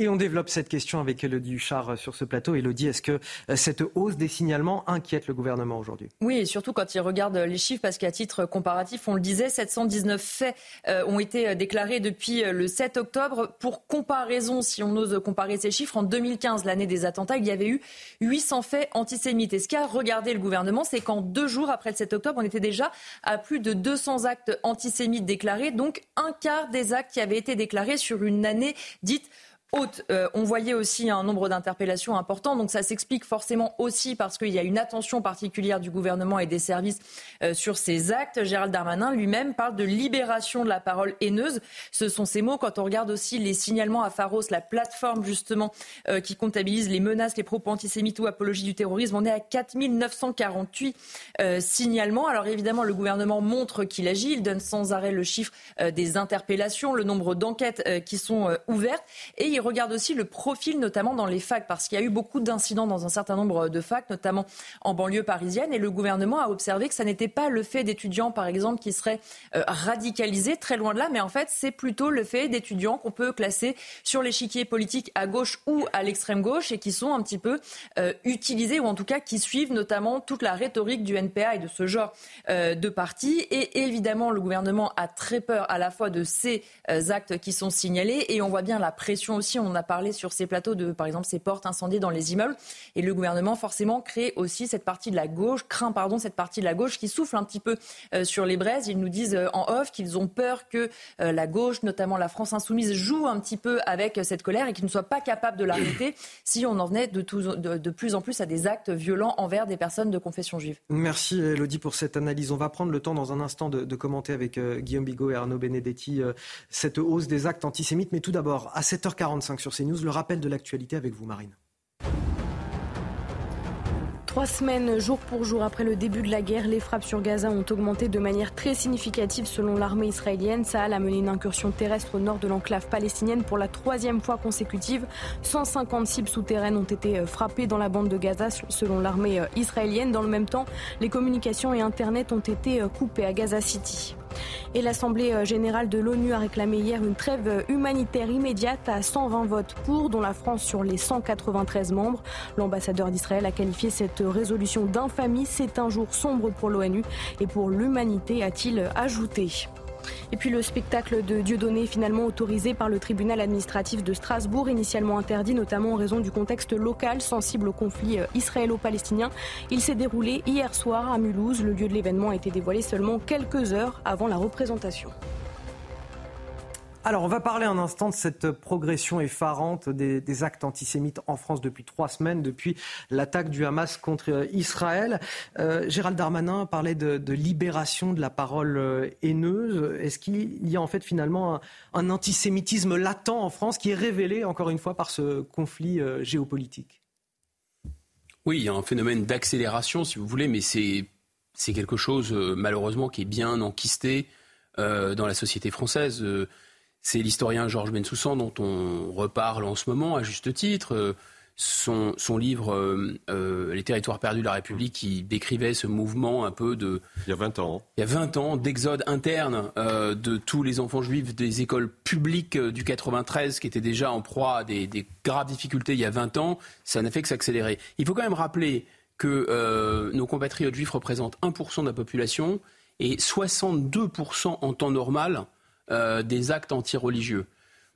Et on développe cette question avec Elodie Huchard sur ce plateau. Elodie, est-ce que euh, cette hausse des signalements inquiète le gouvernement aujourd'hui? Oui, et surtout quand il regarde les chiffres, parce qu'à titre comparatif, on le disait, 719 faits euh, ont été euh, déclarés depuis le 7 octobre. Pour comparaison, si on ose comparer ces chiffres, en 2015, l'année des attentats, il y avait eu 800 faits antisémites. Et ce qu'a regardé le gouvernement, c'est qu'en deux jours après le 7 octobre, on était déjà à plus de 200 actes antisémites déclarés, donc un quart des actes qui avaient été déclarés sur une année dite haute. Euh, on voyait aussi un nombre d'interpellations important, donc ça s'explique forcément aussi parce qu'il y a une attention particulière du gouvernement et des services euh, sur ces actes. Gérald Darmanin lui-même parle de libération de la parole haineuse. Ce sont ces mots quand on regarde aussi les signalements à Pharos, la plateforme justement euh, qui comptabilise les menaces, les propos antisémites ou apologie du terrorisme. On est à 4948 signalements. Alors évidemment, le gouvernement montre qu'il agit. Il donne sans arrêt le chiffre des interpellations, le nombre d'enquêtes qui sont ouvertes il regarde aussi le profil, notamment dans les facs, parce qu'il y a eu beaucoup d'incidents dans un certain nombre de facs, notamment en banlieue parisienne. Et le gouvernement a observé que ça n'était pas le fait d'étudiants, par exemple, qui seraient euh, radicalisés, très loin de là, mais en fait, c'est plutôt le fait d'étudiants qu'on peut classer sur l'échiquier politique à gauche ou à l'extrême gauche et qui sont un petit peu euh, utilisés, ou en tout cas qui suivent notamment toute la rhétorique du NPA et de ce genre euh, de partis. Et évidemment, le gouvernement a très peur à la fois de ces actes qui sont signalés et on voit bien la pression aussi on a parlé sur ces plateaux de, par exemple, ces portes incendiées dans les immeubles. Et le gouvernement, forcément, crée aussi cette partie de la gauche, craint, pardon, cette partie de la gauche qui souffle un petit peu euh, sur les braises. Ils nous disent euh, en off qu'ils ont peur que euh, la gauche, notamment la France insoumise, joue un petit peu avec cette colère et qu'ils ne soient pas capables de l'arrêter si on en venait de, de, plus en plus à des actes violents envers des personnes de confession juive. Merci Elodie pour cette analyse. On va prendre le temps dans un instant de, commenter avec Guillaume Bigot et Arnaud Benedetti cette hausse des actes antisémites. Mais tout d'abord, à 7h40, sur. Le rappel de l'actualité avec vous, Marine. Trois semaines, jour pour jour après le début de la guerre, les frappes sur Gaza ont augmenté de manière très significative selon l'armée israélienne. Saal a mené une incursion terrestre au nord de l'enclave palestinienne pour la troisième fois consécutive. 150 cibles souterraines ont été euh, frappées dans la bande de Gaza selon l'armée euh, israélienne. Dans le même temps, les communications et Internet ont été euh, coupées à Gaza City. Et l'Assemblée euh, générale de l'ONU a réclamé hier une trêve euh, humanitaire immédiate à 120 votes pour, dont la France sur les 193 membres. L'ambassadeur d'Israël a qualifié cette résolution d'infamie. C'est un jour sombre pour l'ONU et pour l'humanité, a-t-il ajouté. Et puis le spectacle de Dieudonné finalement autorisé par le tribunal administratif de Strasbourg, initialement interdit notamment en raison du contexte local sensible au conflit euh, israélo-palestinien. Il s'est déroulé hier soir à Mulhouse. Le lieu de l'événement a été dévoilé seulement quelques heures avant la représentation. Alors, on va parler un instant de cette progression effarante des, actes antisémites en France depuis trois semaines, depuis l'attaque du Hamas contre Israël. Euh, Gérald Darmanin parlait de, libération de la parole euh, haineuse. Est-ce qu'il y a en fait finalement un, antisémitisme latent en France qui est révélé encore une fois par ce conflit euh, géopolitique? Oui, il y a un phénomène d'accélération, si vous voulez, mais c'est quelque chose malheureusement qui est bien enquisté dans la société française. C'est l'historien Georges Bensoussan dont on reparle en ce moment à juste titre. Euh, son, livre euh, euh, Les territoires perdus de la République qui décrivait ce mouvement un peu de... Il y a 20 ans. Hein. Il y a 20 ans d'exode interne de tous les enfants juifs des écoles publiques du 93 qui étaient déjà en proie à des, des graves difficultés il y a 20 ans. Ça n'a fait que s'accélérer. Il faut quand même rappeler que nos compatriotes juifs représentent 1% de la population et 62% en temps normal euh, des actes antireligieux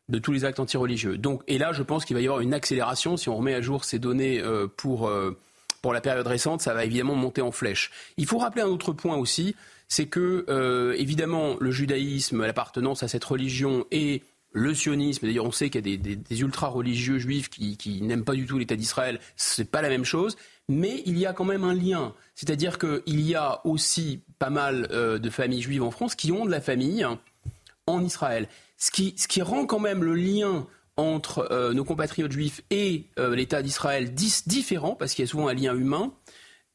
de tous les actes antireligieux. Donc, et là, je pense qu'il va y avoir une accélération. Si on remet à jour ces données euh, pour, euh, pour la période récente, ça va évidemment monter en flèche. Il faut rappeler un autre point aussi, c'est que, évidemment, le judaïsme, l'appartenance à cette religion et le sionisme, d'ailleurs on sait qu'il y a des, ultra-religieux juifs qui, n'aiment pas du tout l'État d'Israël, c'est pas la même chose, mais il y a quand même un lien. C'est-à-dire qu'il y a aussi pas mal de familles juives en France qui ont de la famille en Israël. Ce qui, rend quand même le lien entre euh, nos compatriotes juifs et euh, l'État d'Israël différent, parce qu'il y a souvent un lien humain,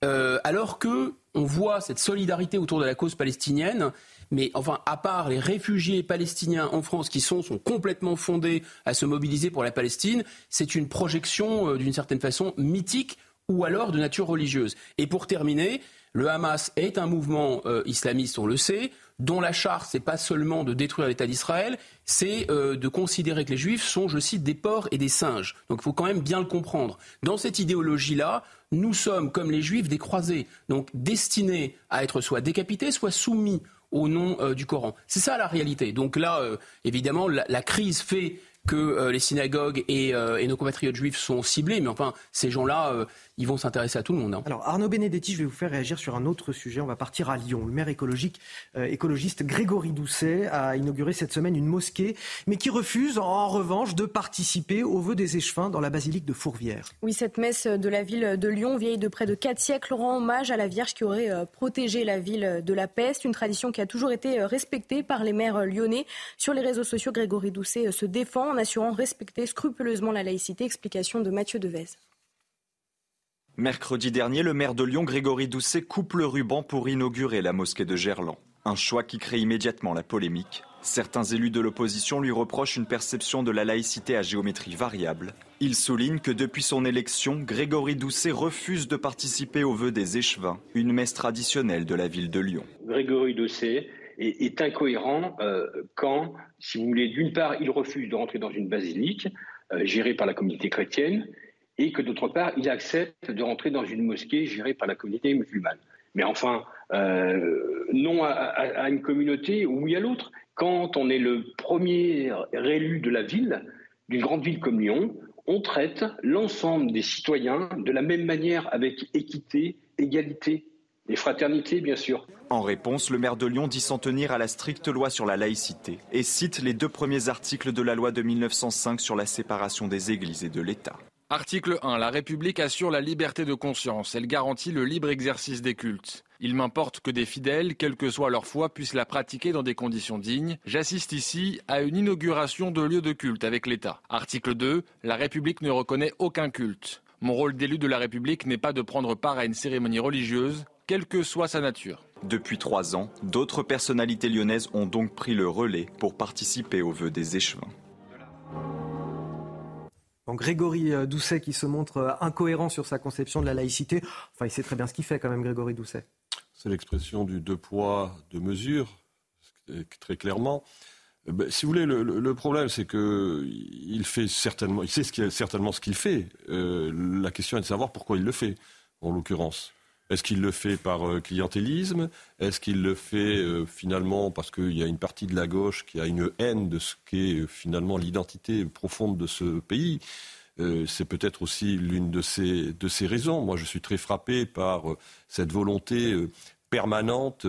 euh, alors que on voit cette solidarité autour de la cause palestinienne. Mais enfin, à part les réfugiés palestiniens en France qui sont complètement fondés à se mobiliser pour la Palestine, c'est une projection d'une certaine façon mythique ou alors de nature religieuse. Et pour terminer, le Hamas est un mouvement islamiste, on le sait dont la charte, n'est pas seulement de détruire l'État d'Israël, c'est euh, de considérer que les Juifs sont, je cite, des porcs et des singes. Donc il faut quand même bien le comprendre. Dans cette idéologie-là, nous sommes, comme les Juifs, des croisés, donc destinés à être soit décapités, soit soumis au nom euh, du Coran. C'est ça la réalité. Donc là, euh, évidemment, la, crise fait que les synagogues et, et, nos compatriotes juifs sont ciblés, mais enfin, ces gens-là, ils vont s'intéresser à tout le monde. Hein. Alors Arnaud Benedetti, je vais vous faire réagir sur un autre sujet. On va partir à Lyon. Le maire écologique, euh, écologiste Grégory Doucet a inauguré cette semaine une mosquée, mais qui refuse en revanche de participer au vœu des échevins dans la basilique de Fourvière. Oui, cette messe de la ville de Lyon, vieille de près de 4 siècles, rend hommage à la Vierge qui aurait euh, protégé la ville de la peste, une tradition qui a toujours été euh, respectée par les maires lyonnais. Sur les réseaux sociaux, Grégory Doucet se défend en assurant respecter scrupuleusement la laïcité. Explication de Mathieu Devez. Mercredi dernier, le maire de Lyon, Grégory Doucet, coupe le ruban pour inaugurer la mosquée de Gerland. Un choix qui crée immédiatement la polémique. Certains élus de l'opposition lui reprochent une perception de la laïcité à géométrie variable. Il souligne que depuis son élection, Grégory Doucet refuse de participer au vœu des échevins, une messe traditionnelle de la ville de Lyon. Grégory Doucet est, incohérent euh, quand, si vous voulez, d'une part, il refuse de rentrer dans une basilique euh, gérée par la communauté chrétienne, et que d'autre part, il accepte de rentrer dans une mosquée gérée par la communauté musulmane. Mais enfin, euh, non à, une communauté ou oui à l'autre. Quand on est le premier élu de la ville, d'une grande ville comme Lyon, on traite l'ensemble des citoyens de la même manière, avec équité, égalité et fraternité, bien sûr. En réponse, le maire de Lyon dit s'en tenir à la stricte loi sur la laïcité et cite les deux premiers articles de la loi de 1905 sur la séparation des églises et de l'État. Article 1. La République assure la liberté de conscience. Elle garantit le libre exercice des cultes. Il m'importe que des fidèles, quelle que soit leur foi, puissent la pratiquer dans des conditions dignes. J'assiste ici à une inauguration de lieux de culte avec l'État. Article 2. La République ne reconnaît aucun culte. Mon rôle d'élu de la République n'est pas de prendre part à une cérémonie religieuse, quelle que soit sa nature. Depuis trois ans, d'autres personnalités lyonnaises ont donc pris le relais pour participer au vœu des échevins. Grégory euh, Doucet qui se montre euh, incohérent sur sa conception de la laïcité. Enfin, il sait très bien ce qu'il fait quand même, Grégory Doucet. C'est l'expression du deux poids, deux mesures, très clairement. Euh, ben, si vous voulez, le, problème, c'est que il fait certainement, il sait ce certainement ce qu'il fait. la question est de savoir pourquoi il le fait, en l'occurrence. Est-ce qu'il le fait par clientélisme? Est-ce qu'il le fait finalement parce qu'il y a une partie de la gauche qui a une haine de ce qu'est finalement l'identité profonde de ce pays? Euh, c'est peut-être aussi l'une de ces, de ces raisons. Moi, je suis très frappé par euh, cette volonté euh, permanente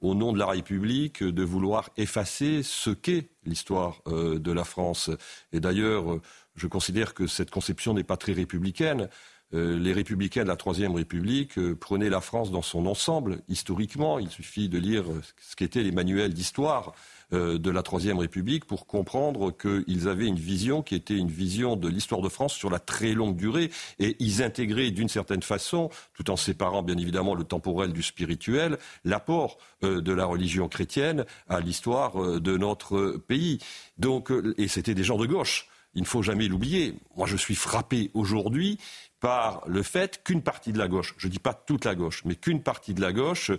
au nom de la République de vouloir effacer ce qu'est l'histoire de la France. Et d'ailleurs, je considère que cette conception n'est pas très républicaine. Les républicains de la Troisième République prenaient la France dans son ensemble, historiquement. Il suffit de lire ce qu'étaient les manuels d'histoire euh, de la Troisième République pour comprendre qu'ils avaient une vision qui était une vision de l'histoire de France sur la très longue durée et ils intégraient d'une certaine façon, tout en séparant bien évidemment le temporel du spirituel, l'apport euh, de la religion chrétienne à l'histoire euh, de notre pays. Donc, et c'était des gens de gauche. Il ne faut jamais l'oublier. Moi, je suis frappé aujourd'hui par le fait qu'une partie de la gauche, je ne dis pas toute la gauche, mais qu'une partie de la gauche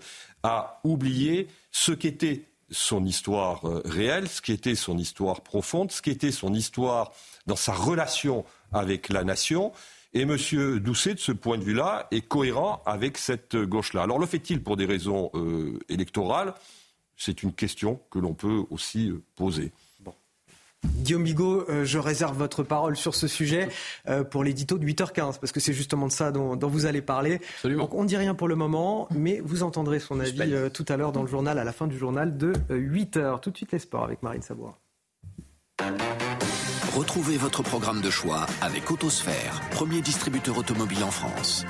a oublié ce qu'était son histoire euh, réelle, ce qui était son histoire profonde, ce qui était son histoire dans sa relation avec la nation. Et M. Doucet, de ce point de vue-là, est cohérent avec cette gauche-là. Alors le fait-il pour des raisons euh, électorales? C'est une question que l'on peut aussi euh, poser. Guillaume Bigot, euh, je réserve votre parole sur ce sujet euh, pour l'édito de 8h15, parce que c'est justement de ça dont, vous allez parler. Donc on ne dit rien pour le moment, mais vous entendrez son avis euh, tout à l'heure dans le journal, à la fin du journal de 8h. Tout de suite les sports avec Marine Sabois. Retrouvez votre programme de choix avec Autosphère, premier distributeur automobile en France.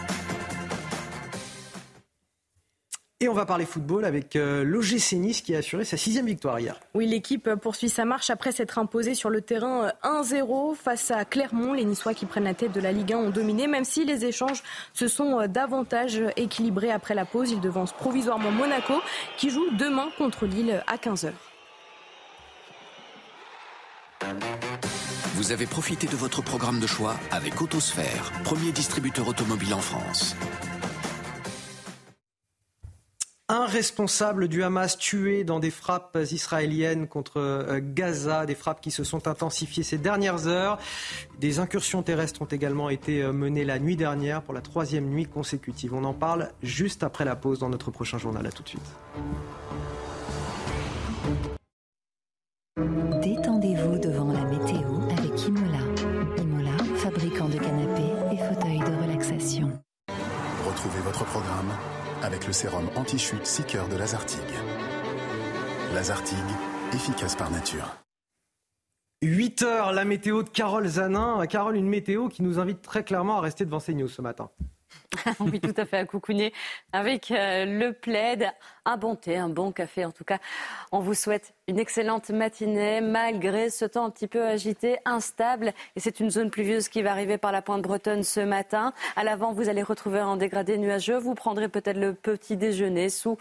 Et on va parler football avec euh, l'OGC Nice qui a assuré sa sixième victoire hier. Oui, l'équipe poursuit sa marche après s'être imposée sur le terrain 1-0 euh, face à Clermont. Les Niçois qui prennent la tête de la Ligue 1 ont dominé, même si les échanges se sont euh, davantage équilibrés après la pause. Ils devancent provisoirement Monaco qui joue demain contre Lille à 15h. Vous avez profité de votre programme de choix avec Autosphère, premier distributeur automobile en France. Un responsable du Hamas tué dans des frappes israéliennes contre euh, Gaza, des frappes qui se sont intensifiées ces dernières heures. Des incursions terrestres ont également été euh, menées la nuit dernière pour la troisième nuit consécutive. On en parle juste après la pause dans notre prochain journal. À tout de suite. Détendez-vous devant la météo avec Imola. Imola, fabricant de canapés et fauteuils de relaxation. Retrouvez votre programme avec le sérum anti-chute 6 cœurs de Lazartigue. Lazartigue, efficace par nature. 8 heures, la météo de Carole Zanin. Carole, une météo qui nous invite très clairement à rester devant CNews ce matin. oui, tout à fait, à coucouner avec euh, le plaid, un bon thé, un bon café en tout cas. On vous souhaite une excellente matinée malgré ce temps un petit peu agité, instable. Et c'est une zone pluvieuse qui va arriver par la pointe bretonne ce matin. À l'avant, vous allez retrouver un dégradé nuageux. Vous prendrez peut-être le petit déjeuner sous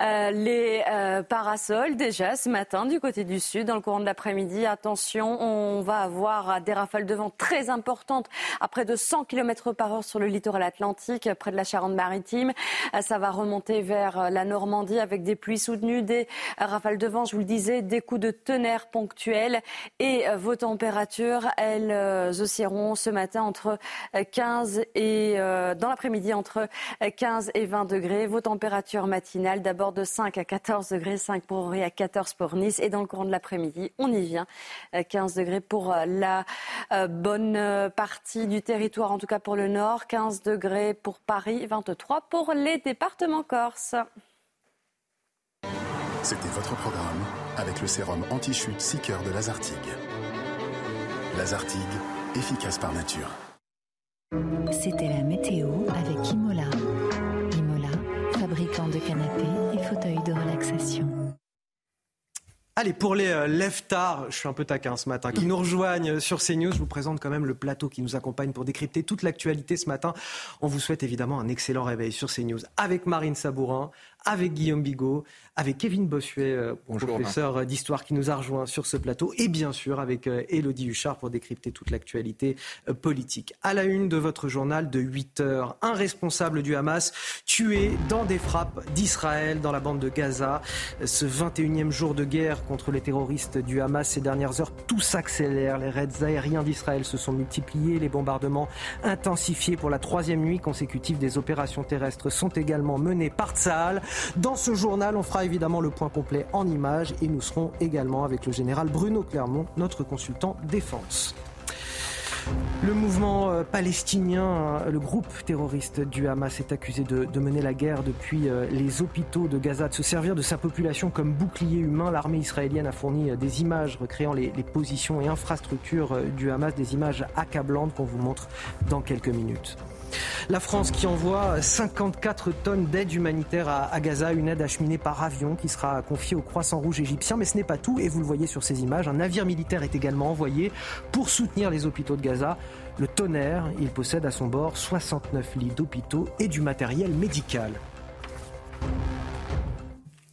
euh, les euh, parasols déjà ce matin du côté du sud. Dans le courant de l'après-midi, attention, on va avoir des rafales de vent très importantes à près de 100 km par heure sur le littoral atlantique, près de la Charente-Maritime. Euh, ça va remonter vers la Normandie avec des pluies soutenues, des rafales de vent, je vous le disais des coups de tonnerre ponctuels et euh, vos températures, elles euh, oscilleront ce matin entre 15 euh, et dans l'après-midi entre 15 et 20 degrés. Vos températures matinales d'abord de 5 à 14 degrés, 5 pour Auray à 14 pour Nice et dans le courant de l'après-midi, on y vient, 15 degrés pour la bonne partie du territoire, en tout cas pour le nord, 15 degrés pour Paris, 23 pour les départements corses. C'était votre programme avec le sérum anti-chute 6 cœurs de Lazartigue. Lazartigue, efficace par nature. C'était la météo avec Imola. Imola, fabricant de canapés et fauteuils de relaxation. Allez, pour les euh, lève-tard, je suis un peu taquin ce matin, qui nous rejoignent sur CNews, je vous présente quand même le plateau qui nous accompagne pour décrypter toute l'actualité ce matin. On vous souhaite évidemment un excellent réveil sur CNews avec Marine Sabourin, avec Guillaume Bigot, avec Kevin Bossuet, euh, professeur d'histoire qui nous a rejoint sur ce plateau, et bien sûr avec Elodie euh, Huchard pour décrypter toute l'actualité euh, politique. À la une de votre journal de 8 heures, un responsable du Hamas tué dans des frappes d'Israël dans la bande de Gaza. Ce 21e jour de guerre contre les terroristes du Hamas, ces dernières heures, tout s'accélère. Les raids aériens d'Israël se sont multipliés, les bombardements intensifiés pour la troisième nuit consécutive des opérations terrestres sont également menés par Tsahal. Dans ce journal, on fera évidemment le point complet en images et nous serons également avec le général Bruno Clermont, notre consultant défense. Le mouvement euh, palestinien, le groupe terroriste du Hamas est accusé de, mener la guerre depuis euh, les hôpitaux de Gaza, de se servir de sa population comme bouclier humain. L'armée israélienne a fourni euh, des images recréant les positions et infrastructures du Hamas, des images accablantes qu'on vous montre dans quelques minutes. La France qui envoie 54 tonnes d'aide humanitaire à, Gaza, une aide acheminée par avion qui sera confiée au Croissant Rouge égyptien. Mais ce n'est pas tout, et vous le voyez sur ces images, un navire militaire est également envoyé pour soutenir les hôpitaux de Gaza. Le tonnerre, il possède à son bord 69 lits d'hôpitaux et du matériel médical.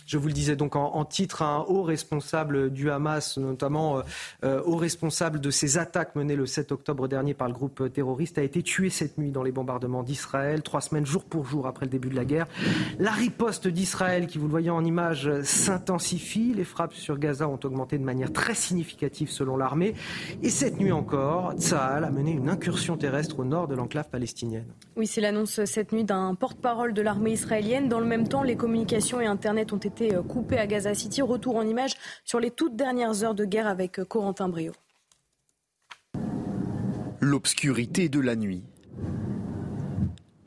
Je vous le disais donc en, titre, un haut responsable du Hamas, notamment euh, euh, haut responsable de ces attaques menées le 7 octobre dernier par le groupe terroriste, a été tué cette nuit dans les bombardements d'Israël, trois semaines jour pour jour après le début de la guerre. La riposte d'Israël, qui vous le voyez en image, s'intensifie. Les frappes sur Gaza ont augmenté de manière très significative selon l'armée. Et cette nuit encore, Tsahal a mené une incursion terrestre au nord de l'enclave palestinienne. Oui, c'est l'annonce cette nuit d'un porte-parole de l'armée israélienne. Dans le même temps, les communications et Internet ont été euh, coupé à Gaza City. Retour en image sur les toutes dernières heures de guerre avec euh, Corentin Brio. L'obscurité de la nuit,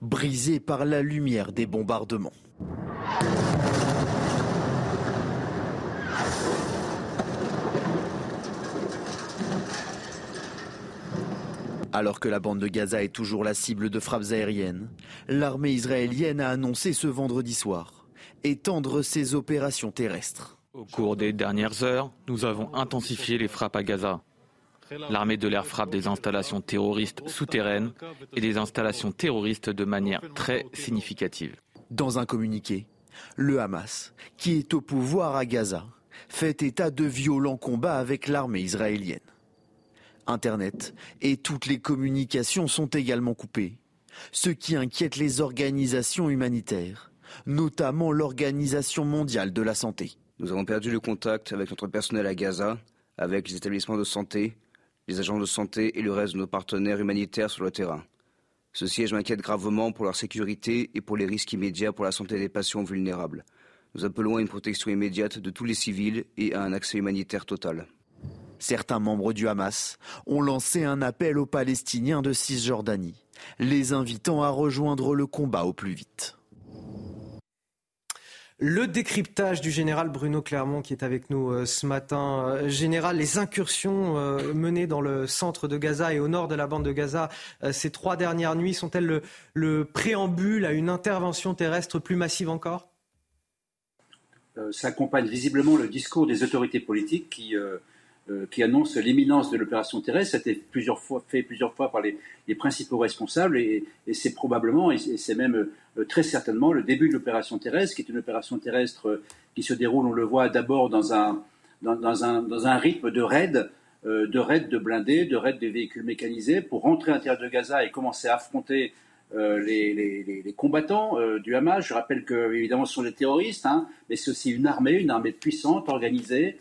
brisée par la lumière des bombardements. Alors que la bande de Gaza est toujours la cible de frappes aériennes, l'armée israélienne a annoncé ce vendredi soir étendre ses opérations terrestres. Au cours des dernières heures, nous avons intensifié les frappes à Gaza. L'armée de l'air frappe des installations terroristes souterraines et des installations terroristes de manière très significative. Dans un communiqué, le Hamas, qui est au pouvoir à Gaza, fait état de violents combats avec l'armée israélienne. Internet et toutes les communications sont également coupées, ce qui inquiète les organisations humanitaires, notamment l'Organisation mondiale de la santé. Nous avons perdu le contact avec notre personnel à Gaza, avec les établissements de santé, les agents de santé et le reste de nos partenaires humanitaires sur le terrain. Ce siège m'inquiète gravement pour leur sécurité et pour les risques immédiats pour la santé des patients vulnérables. Nous appelons à une protection immédiate de tous les civils et à un accès humanitaire total. Certains membres du Hamas ont lancé un appel aux Palestiniens de Cisjordanie, les invitant à rejoindre le combat au plus vite. Le décryptage du général Bruno Clermont qui est avec nous euh, ce matin. Euh, général, les incursions euh, menées dans le centre de Gaza et au nord de la bande de Gaza ces trois dernières nuits sont-elles le, le, préambule à une intervention terrestre plus massive encore? Ça accompagne visiblement le discours des autorités politiques qui qui annonce l'imminence de l'opération terrestre. Ça a été plusieurs fois, fait plusieurs fois par les, principaux responsables et, c'est probablement, et c'est même euh, très certainement le début de l'opération terrestre, qui est une opération terrestre euh, qui se déroule, on le voit d'abord dans un, dans, un, dans un rythme de raid, de raid de blindés, de raid de véhicules mécanisés, pour rentrer à l'intérieur de Gaza et commencer à affronter les, les, les, combattants du Hamas. Je rappelle que, évidemment, ce sont des terroristes, hein, mais c'est aussi une armée, une armée puissante, organisée,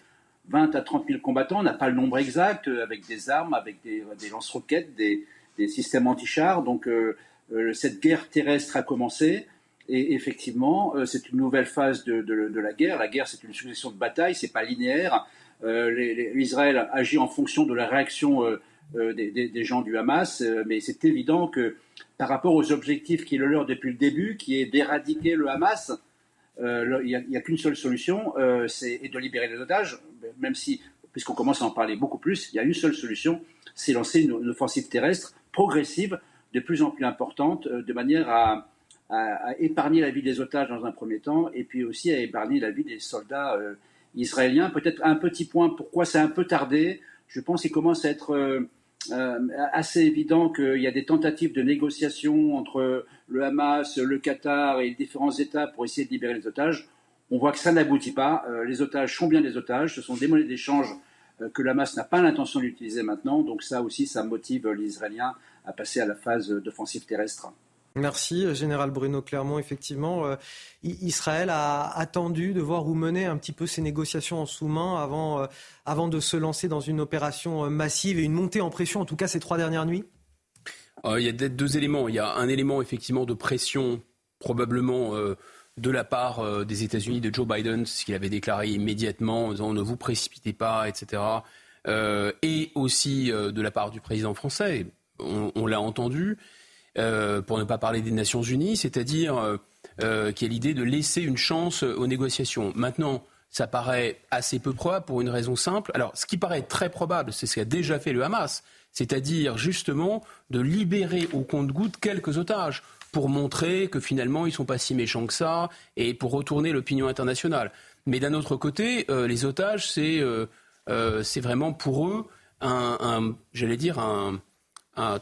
20 à 30 000 combattants, on n'a pas le nombre exact, euh, avec des armes, avec des, lance-roquettes, des, systèmes anti-chars. Donc euh, euh, cette guerre terrestre a commencé. Et effectivement, c'est une nouvelle phase de, la guerre. La guerre, c'est une succession de batailles, c'est pas linéaire. L'Israël agit en fonction de la réaction des, gens du Hamas, mais c'est évident que par rapport aux objectifs qui est le leur depuis le début, qui est d'éradiquer le Hamas, il n'y a, qu'une seule solution, c'est de libérer les otages même si, puisqu'on commence à en parler beaucoup plus, il y a une seule solution, c'est lancer une, offensive terrestre progressive, de plus en plus importante, euh, de manière à, épargner la vie des otages dans un premier temps, et puis aussi à épargner la vie des soldats euh, israéliens. Peut-être un petit point, pourquoi c'est un peu tardé? Je pense qu'il commence à être euh, assez évident qu'il y a des tentatives de négociation entre le Hamas, le Qatar et les différents États pour essayer de libérer les otages. On voit que ça n'aboutit pas. Euh, les otages sont bien des otages. Ce sont des monnaies d'échange euh, que la masse n'a pas l'intention d'utiliser maintenant. Donc ça aussi, ça motive les Israéliens à passer à la phase d'offensive terrestre. Merci, Général Bruno Clermont. Effectivement, euh, Israël a attendu de voir où mener un petit peu ces négociations en sous-main avant, avant de se lancer dans une opération massive et une montée en pression, en tout cas ces trois dernières nuits Il y a deux éléments. Il y a un élément effectivement de pression, probablement de la part euh, des États-Unis, de Joe Biden, ce qu'il avait déclaré immédiatement en disant ne vous précipitez pas, etc. Euh, et aussi euh, de la part du président français, on, l'a entendu, pour ne pas parler des Nations Unies, c'est-à-dire qu'il y a l'idée de laisser une chance aux négociations. Maintenant, ça paraît assez peu probable pour une raison simple. Alors, ce qui paraît très probable, c'est ce qu'a déjà fait le Hamas, c'est-à-dire justement de libérer au compte-goutte quelques otages pour montrer que finalement ils sont pas si méchants que ça et pour retourner l'opinion internationale. Mais d'un autre côté, euh, les otages, c'est euh, euh, vraiment pour eux un, j'allais dire un,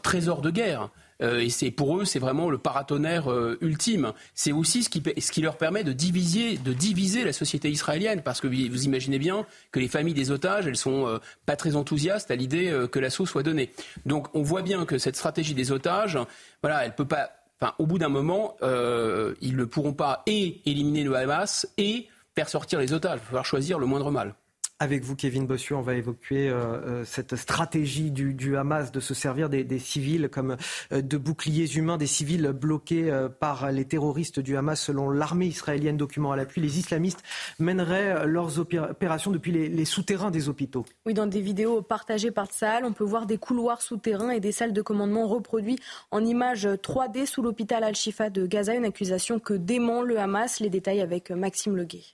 trésor de guerre. Et c'est pour eux, c'est vraiment le paratonnerre ultime. C'est aussi ce qui, leur permet de diviser, de diviser la société israélienne, parce que vous imaginez bien que les familles des otages, elles sont pas très enthousiastes à l'idée que l'assaut soit donné. Donc on voit bien que cette stratégie des otages, voilà, elle peut pas Enfin, au bout d'un moment, euh, ils ne pourront pas et éliminer le Hamas et faire sortir les otages. Il va falloir choisir le moindre mal. Avec vous, Kevin Bossuet, on va évoquer euh, euh, cette stratégie du, Hamas de se servir des, civils comme euh, de boucliers humains, des civils bloqués par les terroristes du Hamas. Selon l'armée israélienne, document à l'appui, les islamistes mèneraient leurs opérations depuis les, souterrains des hôpitaux. Oui, dans des vidéos partagées par Tsahal, on peut voir des couloirs souterrains et des salles de commandement reproduits en images 3D sous l'hôpital Al-Shifa de Gaza, une accusation que dément le Hamas. Les détails avec Maxime Leguet.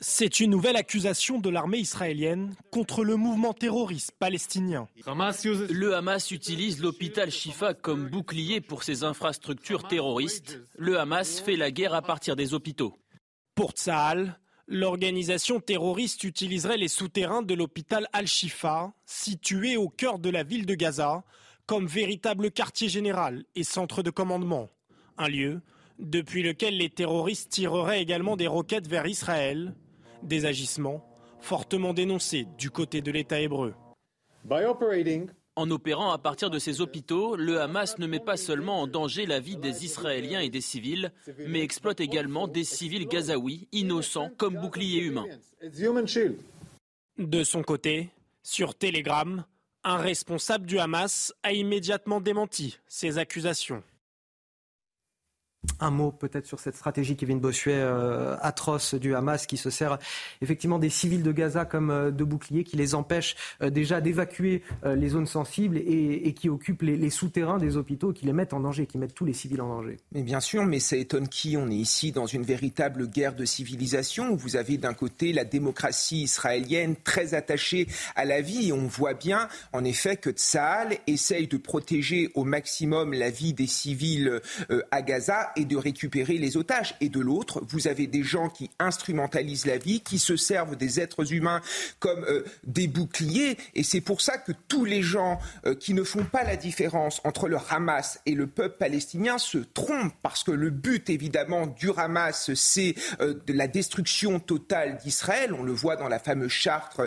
C'est une nouvelle accusation de l'armée israélienne contre le mouvement terroriste palestinien. Le Hamas utilise l'hôpital Shifa comme bouclier pour ses infrastructures terroristes. Le Hamas fait la guerre à partir des hôpitaux. Pour Tsahal, l'organisation terroriste utiliserait les souterrains de l'hôpital Al-Shifa, situé au cœur de la ville de Gaza, comme véritable quartier général et centre de commandement. Un lieu depuis lequel les terroristes tireraient également des roquettes vers Israël, des agissements fortement dénoncés du côté de l'État hébreu. En opérant à partir de ces hôpitaux, le Hamas ne met pas seulement en danger la vie des Israéliens et des civils, mais exploite également des civils gazaouis, innocents, comme boucliers humains. De son côté, sur Telegram, un responsable du Hamas a immédiatement démenti ces accusations. Un mot peut-être sur cette stratégie, Kevin Bossuet, euh, atroce du Hamas qui se sert effectivement des civils de Gaza comme euh, de boucliers, qui les empêche euh, déjà d'évacuer les zones sensibles et, qui occupe les, souterrains des hôpitaux, qui les mettent en danger, qui mettent tous les civils en danger. Mais bien sûr, mais ça étonne qui? On est ici dans une véritable guerre de civilisation où vous avez d'un côté la démocratie israélienne très attachée à la vie et on voit bien en effet que Tsahal essaye de protéger au maximum la vie des civils à Gaza et de récupérer les otages. Et de l'autre, vous avez des gens qui instrumentalisent la vie, qui se servent des êtres humains comme euh, des boucliers. Et c'est pour ça que tous les gens euh, qui ne font pas la différence entre le Hamas et le peuple palestinien se trompent. Parce que le but, évidemment, du Hamas, c'est euh, de la destruction totale d'Israël. On le voit dans la fameuse charte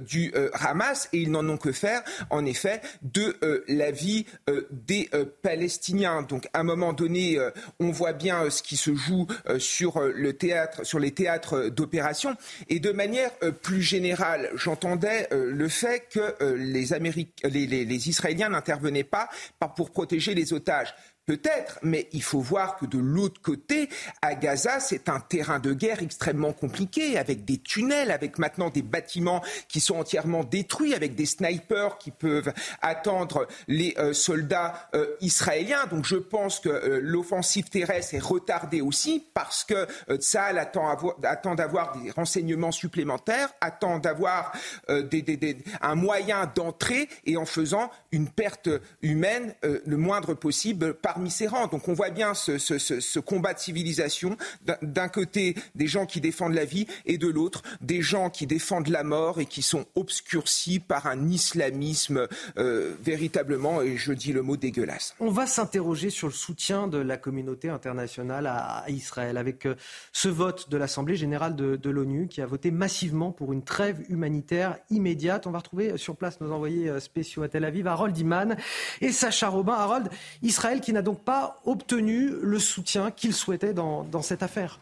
du Hamas. Et ils n'en ont que faire, en effet, de la vie des Palestiniens. Donc, à un moment donné, on voit bien euh, ce qui se joue euh, sur euh, sur les théâtres d'opération. Et de manière plus générale, j'entendais le fait que les, les Israéliens n'intervenaient pas pour protéger les otages. Peut-être, mais il faut voir que de l'autre côté, à Gaza, c'est un terrain de guerre extrêmement compliqué, avec des tunnels, avec maintenant des bâtiments qui sont entièrement détruits, avec des snipers qui peuvent attendre les euh, soldats euh, israéliens. Donc je pense que euh, l'offensive terrestre est retardée aussi parce que Tsahal attend, d'avoir des renseignements supplémentaires, attend d'avoir un moyen d'entrer et en faisant une perte humaine le moindre possible par donc on voit bien ce, combat de civilisation, d'un côté des gens qui défendent la vie et de l'autre des gens qui défendent la mort et qui sont obscurcis par un islamisme euh, véritablement, et je dis le mot dégueulasse. On va s'interroger sur le soutien de la communauté internationale à, Israël avec euh, ce vote de l'Assemblée générale de, de l'ONU qui a voté massivement pour une trêve humanitaire immédiate. On va retrouver sur place nos envoyés euh, spéciaux à Tel Aviv, Harold Iman et Sacha Robin. Harold, Israël qui n'a donc pas obtenu le soutien qu'il souhaitait dans, cette affaire.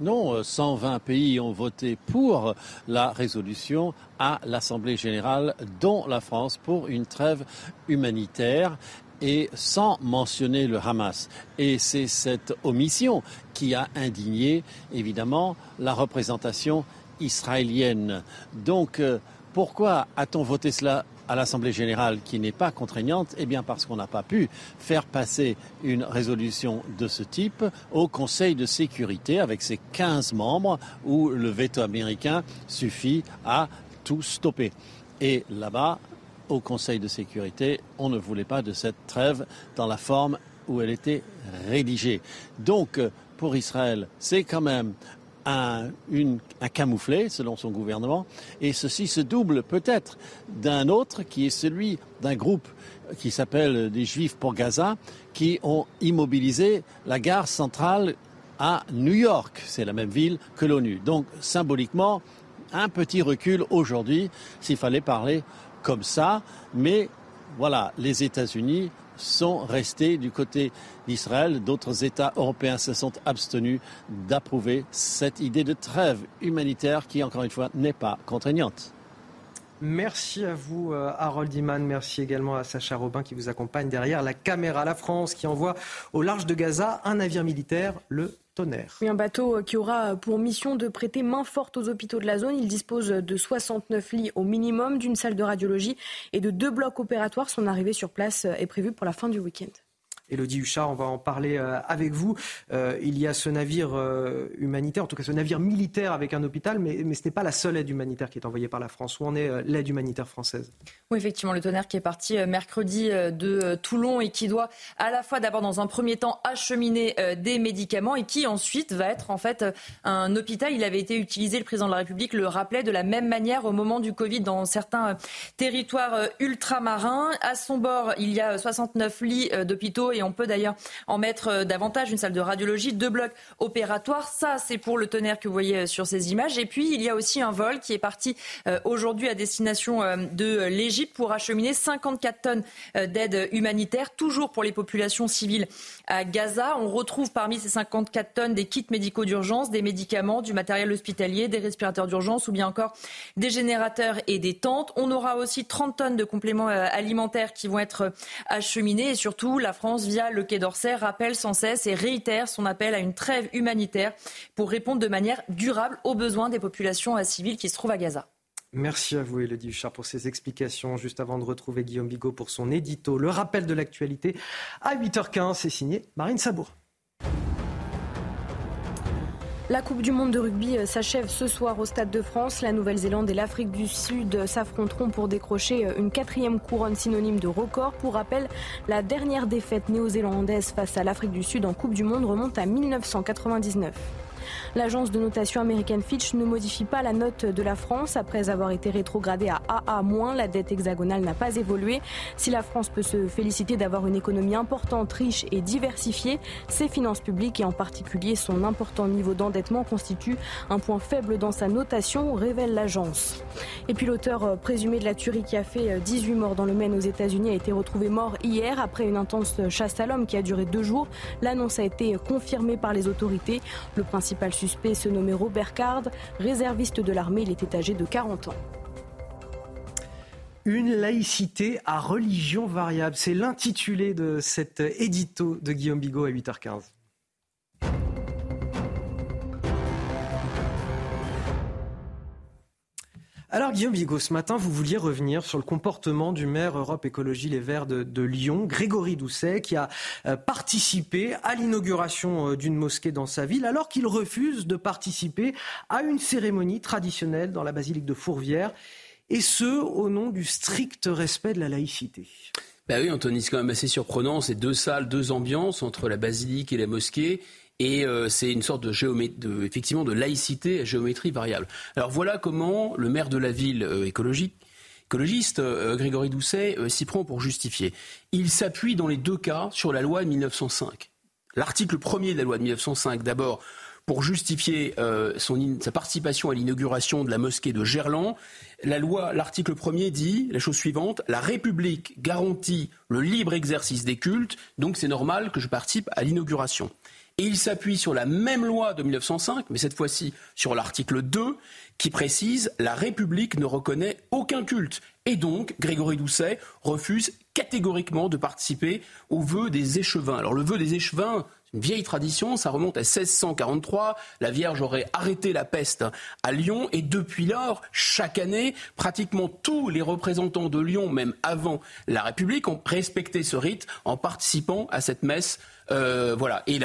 Non, 120 pays ont voté pour la résolution à l'Assemblée générale, dont la France, pour une trêve humanitaire et sans mentionner le Hamas. Et c'est cette omission qui a indigné, évidemment, la représentation israélienne. Donc, euh, pourquoi a-t-on voté cela à l'Assemblée générale qui n'est pas contraignante Eh bien parce qu'on n'a pas pu faire passer une résolution de ce type au Conseil de sécurité avec ses 15 membres où le veto américain suffit à tout stopper. Et là-bas, au Conseil de sécurité, on ne voulait pas de cette trêve dans la forme où elle était rédigée. Donc, pour Israël, c'est quand même un, camouflet, selon son gouvernement, et ceci se double peut-être d'un autre qui est celui d'un groupe qui s'appelle des Juifs pour Gaza, qui ont immobilisé la gare centrale à New York. C'est la même ville que l'ONU. Donc symboliquement, un petit recul aujourd'hui, s'il fallait parler comme ça, mais voilà, les États-Unis sont restés du côté d'Israël. D'autres États européens se sont abstenus d'approuver cette idée de trêve humanitaire qui, encore une fois, n'est pas contraignante. Merci à vous, euh, Harold Iman. Merci également à Sacha Robin qui vous accompagne derrière la caméra. La France qui envoie au large de Gaza un navire militaire, le Tonnerre. un bateau qui aura pour mission de prêter main forte aux hôpitaux de la zone. Il dispose de 69 lits au minimum, d'une salle de radiologie et de deux blocs opératoires. Son arrivée sur place est prévue pour la fin du week-end. Elodie Huchard, on va en parler euh, avec vous. Euh, il y a ce navire euh, humanitaire, en tout cas ce navire militaire avec un hôpital, mais, ce n'est pas la seule aide humanitaire qui est envoyée par la France. Où en est l'aide humanitaire française? Oui, effectivement, le tonnerre qui est parti mercredi de Toulon et qui doit à la fois d'abord dans un premier temps acheminer des médicaments et qui ensuite va être en fait un hôpital. Il avait été utilisé, le président de la République le rappelait, de la même manière au moment du Covid dans certains territoires ultramarins. À son bord, il y a 69 lits d'hôpitaux et on peut d'ailleurs en mettre euh, davantage, une salle de radiologie, deux blocs opératoires. Ça, c'est pour le tonnerre que vous voyez euh, sur ces images. Et puis, il y a aussi un vol qui est parti euh, aujourd'hui à destination de l'Égypte pour acheminer 54 tonnes d'aide humanitaire, toujours pour les populations civiles à Gaza. On retrouve parmi ces 54 tonnes des kits médicaux d'urgence, des médicaments, du matériel hospitalier, des respirateurs d'urgence ou bien encore des générateurs et des tentes. On aura aussi 30 tonnes de compléments alimentaires qui vont être acheminés et surtout la France via le Quai d'Orsay rappelle sans cesse et réitère son appel à une trêve humanitaire pour répondre de manière durable aux besoins des populations civiles qui se trouvent à Gaza. Merci à vous, Elodie Huchard, pour ces explications. Juste avant de retrouver Guillaume Bigot pour son édito, le rappel de l'actualité à 8h15, c'est signé Marine Sabour. La Coupe du Monde de rugby euh, s'achève ce soir au Stade de France. La Nouvelle-Zélande et l'Afrique du Sud s'affronteront pour décrocher euh, une quatrième couronne synonyme de record. Pour rappel, la dernière défaite néo-zélandaise face à l'Afrique du Sud en Coupe du Monde remonte à 1999. L'agence de notation américaine Fitch ne modifie pas la note de la France. Après avoir été rétrogradée à AA-, la dette hexagonale n'a pas évolué. Si la France peut se féliciter d'avoir une économie importante, riche et diversifiée, ses finances publiques et en particulier son important niveau d'endettement constituent un point faible dans sa notation, révèle l'agence. Et puis l'auteur présumé de la tuerie qui a fait 18 morts dans le Maine aux États-Unis a été retrouvé mort hier après une intense chasse à l'homme qui a duré deux jours. L'annonce a été confirmée par les autorités. Le principal suspect se nommait Robert Card, réserviste de l'armée, il était âgé de 40 ans. Une laïcité à religion variable, c'est l'intitulé de cet édito de Guillaume Bigot à 8h15. Alors Guillaume Bigot, ce matin, vous vouliez revenir sur le comportement du maire Europe Écologie Les Verts de, Lyon, Grégory Doucet, qui a euh, participé à l'inauguration euh, d'une mosquée dans sa ville, alors qu'il refuse de participer à une cérémonie traditionnelle dans la basilique de Fourvière, et ce, au nom du strict respect de la laïcité. Ben oui, Anthony, c'est quand même assez surprenant, ces deux salles, deux ambiances entre la basilique et la mosquée. Et euh, c'est une sorte de, effectivement, de laïcité à géométrie variable. Alors voilà comment le maire de la ville euh, écologiste, euh, Grégory Doucet, s'y prend pour justifier. Il s'appuie dans les deux cas sur la loi de 1905. L'article premier de la loi de 1905, d'abord, pour justifier son, sa participation à l'inauguration de la mosquée de Gerland. La loi, l'article premier dit la chose suivante la République garantit le libre exercice des cultes, donc c'est normal que je participe à l'inauguration. Et il s'appuie sur la même loi de 1905, mais cette fois-ci sur l'article 2, qui précise la République ne reconnaît aucun culte. Et donc, Grégory Doucet refuse catégoriquement de participer au vœu des échevins. Alors, le vœu des échevins, c'est une vieille tradition, ça remonte à 1643. La Vierge aurait arrêté la peste à Lyon, et depuis lors, chaque année, pratiquement tous les représentants de Lyon, même avant la République, ont respecté ce rite en participant à cette messe euh, voilà. Et,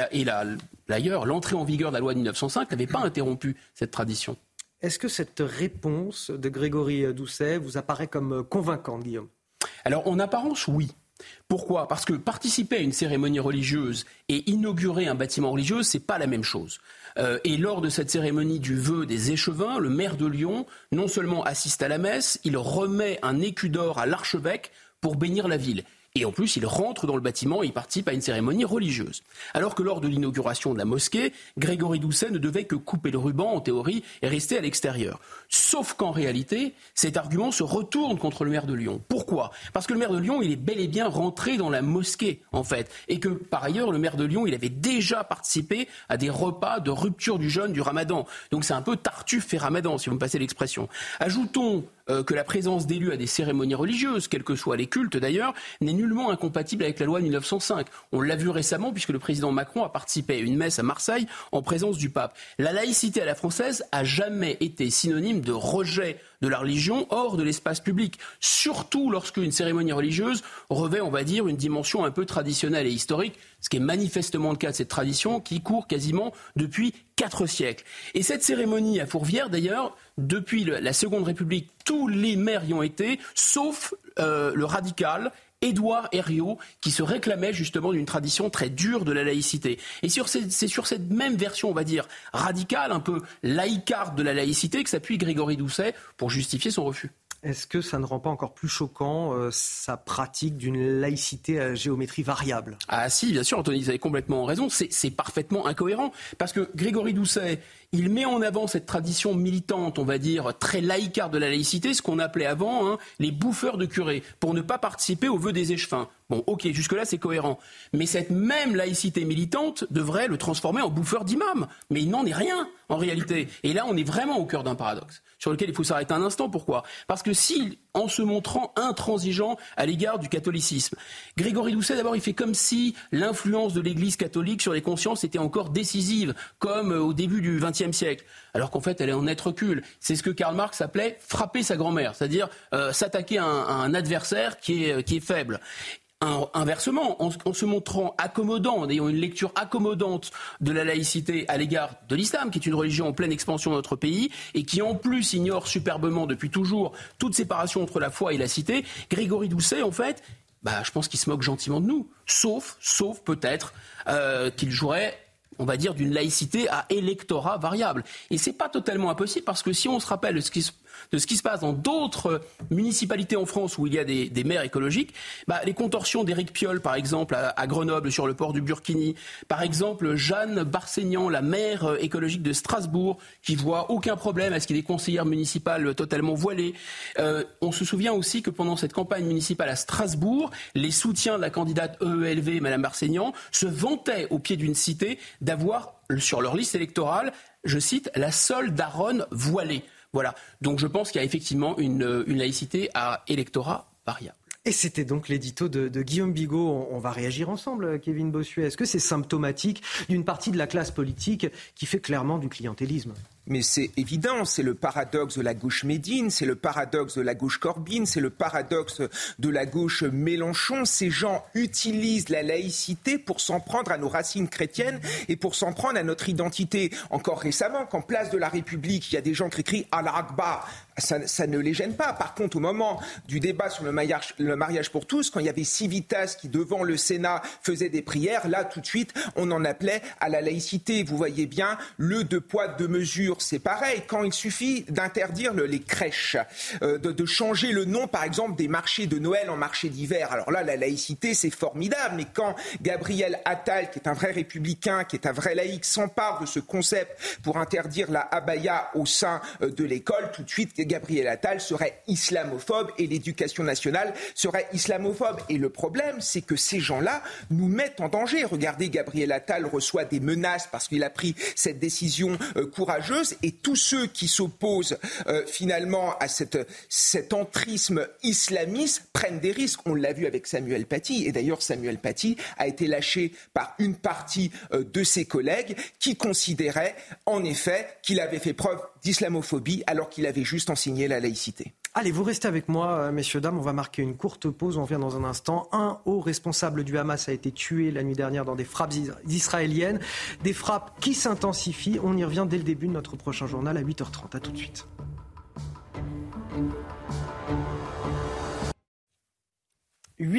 d'ailleurs, l'entrée en vigueur de la loi de 1905 n'avait pas interrompu cette tradition. Est-ce que cette réponse de Grégory Doucet vous apparaît comme convaincante, Guillaume? Alors, en apparence, oui. Pourquoi? Parce que participer à une cérémonie religieuse et inaugurer un bâtiment religieux, c'est pas la même chose. Euh, et lors de cette cérémonie du vœu des échevins, le maire de Lyon non seulement assiste à la messe, il remet un écu d'or à l'archevêque pour bénir la ville. Et en plus, il rentre dans le bâtiment et il participe à une cérémonie religieuse. Alors que lors de l'inauguration de la mosquée, Grégory Doucet ne devait que couper le ruban, en théorie, et rester à l'extérieur. Sauf qu'en réalité, cet argument se retourne contre le maire de Lyon. Pourquoi? Parce que le maire de Lyon, il est bel et bien rentré dans la mosquée, en fait. Et que, par ailleurs, le maire de Lyon, il avait déjà participé à des repas de rupture du jeûne du ramadan. Donc c'est un peu tartuffe et ramadan, si vous me passez l'expression. Ajoutons euh, que la présence d'élus à des cérémonies religieuses, quels que soient les cultes d'ailleurs, n'est nullement incompatible avec la loi de 1905. On l'a vu récemment puisque le président Macron a participé à une messe à Marseille en présence du pape. La laïcité à la française a jamais été synonyme de rejet de la religion hors de l'espace public, surtout lorsqu'une cérémonie religieuse revêt, on va dire, une dimension un peu traditionnelle et historique, ce qui est manifestement le cas de cette tradition qui court quasiment depuis quatre siècles. Et cette cérémonie à Fourvière, d'ailleurs, depuis la Seconde République, tous les maires y ont été, sauf euh, le radical Édouard Herriot, qui se réclamait justement d'une tradition très dure de la laïcité. Et c'est sur cette même version, on va dire, radicale, un peu laïcarde de la laïcité, que s'appuie Grégory Doucet pour justifier son refus. Est-ce que ça ne rend pas encore plus choquant euh, sa pratique d'une laïcité à géométrie variable? Ah si, bien sûr, Anthony, vous avez complètement raison. C'est parfaitement incohérent. Parce que Grégory Doucet, il met en avant cette tradition militante, on va dire, très laïcarde de la laïcité, ce qu'on appelait avant hein, les bouffeurs de curés, pour ne pas participer aux vœux des échevins. Bon, ok, jusque-là, c'est cohérent. Mais cette même laïcité militante devrait le transformer en bouffeur d'imam. Mais il n'en est rien, en réalité. Et là, on est vraiment au cœur d'un paradoxe sur lequel il faut s'arrêter un instant. Pourquoi? Parce que si, en se montrant intransigeant à l'égard du catholicisme, Grégory Doucet, d'abord, il fait comme si l'influence de l'Église catholique sur les consciences était encore décisive, comme euh, au début du XXe siècle, alors qu'en fait, elle est en net recul. C'est ce que Karl Marx appelait frapper sa grand-mère, c'est-à-dire euh, s'attaquer à, un adversaire qui est, qui est faible inversement, en, se montrant accommodant, en ayant une lecture accommodante de la laïcité à l'égard de l'islam, qui est une religion en pleine expansion dans notre pays, et qui en plus ignore superbement depuis toujours toute séparation entre la foi et la cité, Grégory Doucet, en fait, bah, je pense qu'il se moque gentiment de nous. Sauf, sauf peut-être euh, qu'il jouerait on va dire, d'une laïcité à électorat variable. Et c'est pas totalement impossible parce que si on se rappelle ce qui se de ce qui se passe dans d'autres municipalités en France où il y a des, maires écologiques, bah, les contorsions d'Éric Piolle, par exemple, à, Grenoble, sur le port du Burkini, par exemple, Jeanne Barseignan, la maire euh, écologique de Strasbourg, qui voit aucun problème à ce qu'il y ait des conseillères municipales totalement voilées. Euh, on se souvient aussi que pendant cette campagne municipale à Strasbourg, les soutiens de la candidate EELV, Madame Barseignan, se vantaient au pied d'une cité d'avoir sur leur liste électorale, je cite, la seule daronne voilée. Voilà. Donc je pense qu'il y a effectivement une, laïcité à électorat variable. Et c'était donc l'édito de, Guillaume Bigot. On, va réagir ensemble, Kevin Bossuet. Est-ce que c'est symptomatique d'une partie de la classe politique qui fait clairement du clientélisme? Mais c'est évident, c'est le paradoxe de la gauche Médine, c'est le paradoxe de la gauche Corbyn, c'est le paradoxe de la gauche Mélenchon. Ces gens utilisent la laïcité pour s'en prendre à nos racines chrétiennes et pour s'en prendre à notre identité. Encore récemment, qu'en place de la République, il y a des gens qui crient Allah Akbar, ça, ne les gêne pas. Par contre, au moment du débat sur le mariage, le mariage pour tous, quand il y avait Civitas qui, devant le Sénat, faisait des prières, là, tout de suite, on en appelait à la laïcité. Vous voyez bien, le deux poids, deux mesures c'est pareil. Quand il suffit d'interdire les crèches, euh, de, changer le nom, par exemple, des marchés de Noël en marchés d'hiver, alors là, la laïcité, c'est formidable. Mais quand Gabriel Attal, qui est un vrai républicain, qui est un vrai laïc, s'empare de ce concept pour interdire la abaya au sein euh, de l'école, tout de suite, Gabriel Attal serait islamophobe et l'éducation nationale serait islamophobe. Et le problème, c'est que ces gens-là nous mettent en danger. Regardez, Gabriel Attal reçoit des menaces parce qu'il a pris cette décision euh, courageuse et tous ceux qui s'opposent euh, finalement à cet entrisme islamiste prennent des risques. On l'a vu avec Samuel Paty et d'ailleurs Samuel Paty a été lâché par une partie euh, de ses collègues qui considéraient en effet qu'il avait fait preuve d'islamophobie alors qu'il avait juste enseigné la laïcité. Allez, vous restez avec moi, euh, messieurs, dames. On va marquer une courte pause. On revient dans un instant. Un haut responsable du Hamas a été tué la nuit dernière dans des frappes israéliennes. Des frappes qui s'intensifient. On y revient dès le début de notre prochain journal à 8h30. A tout de suite.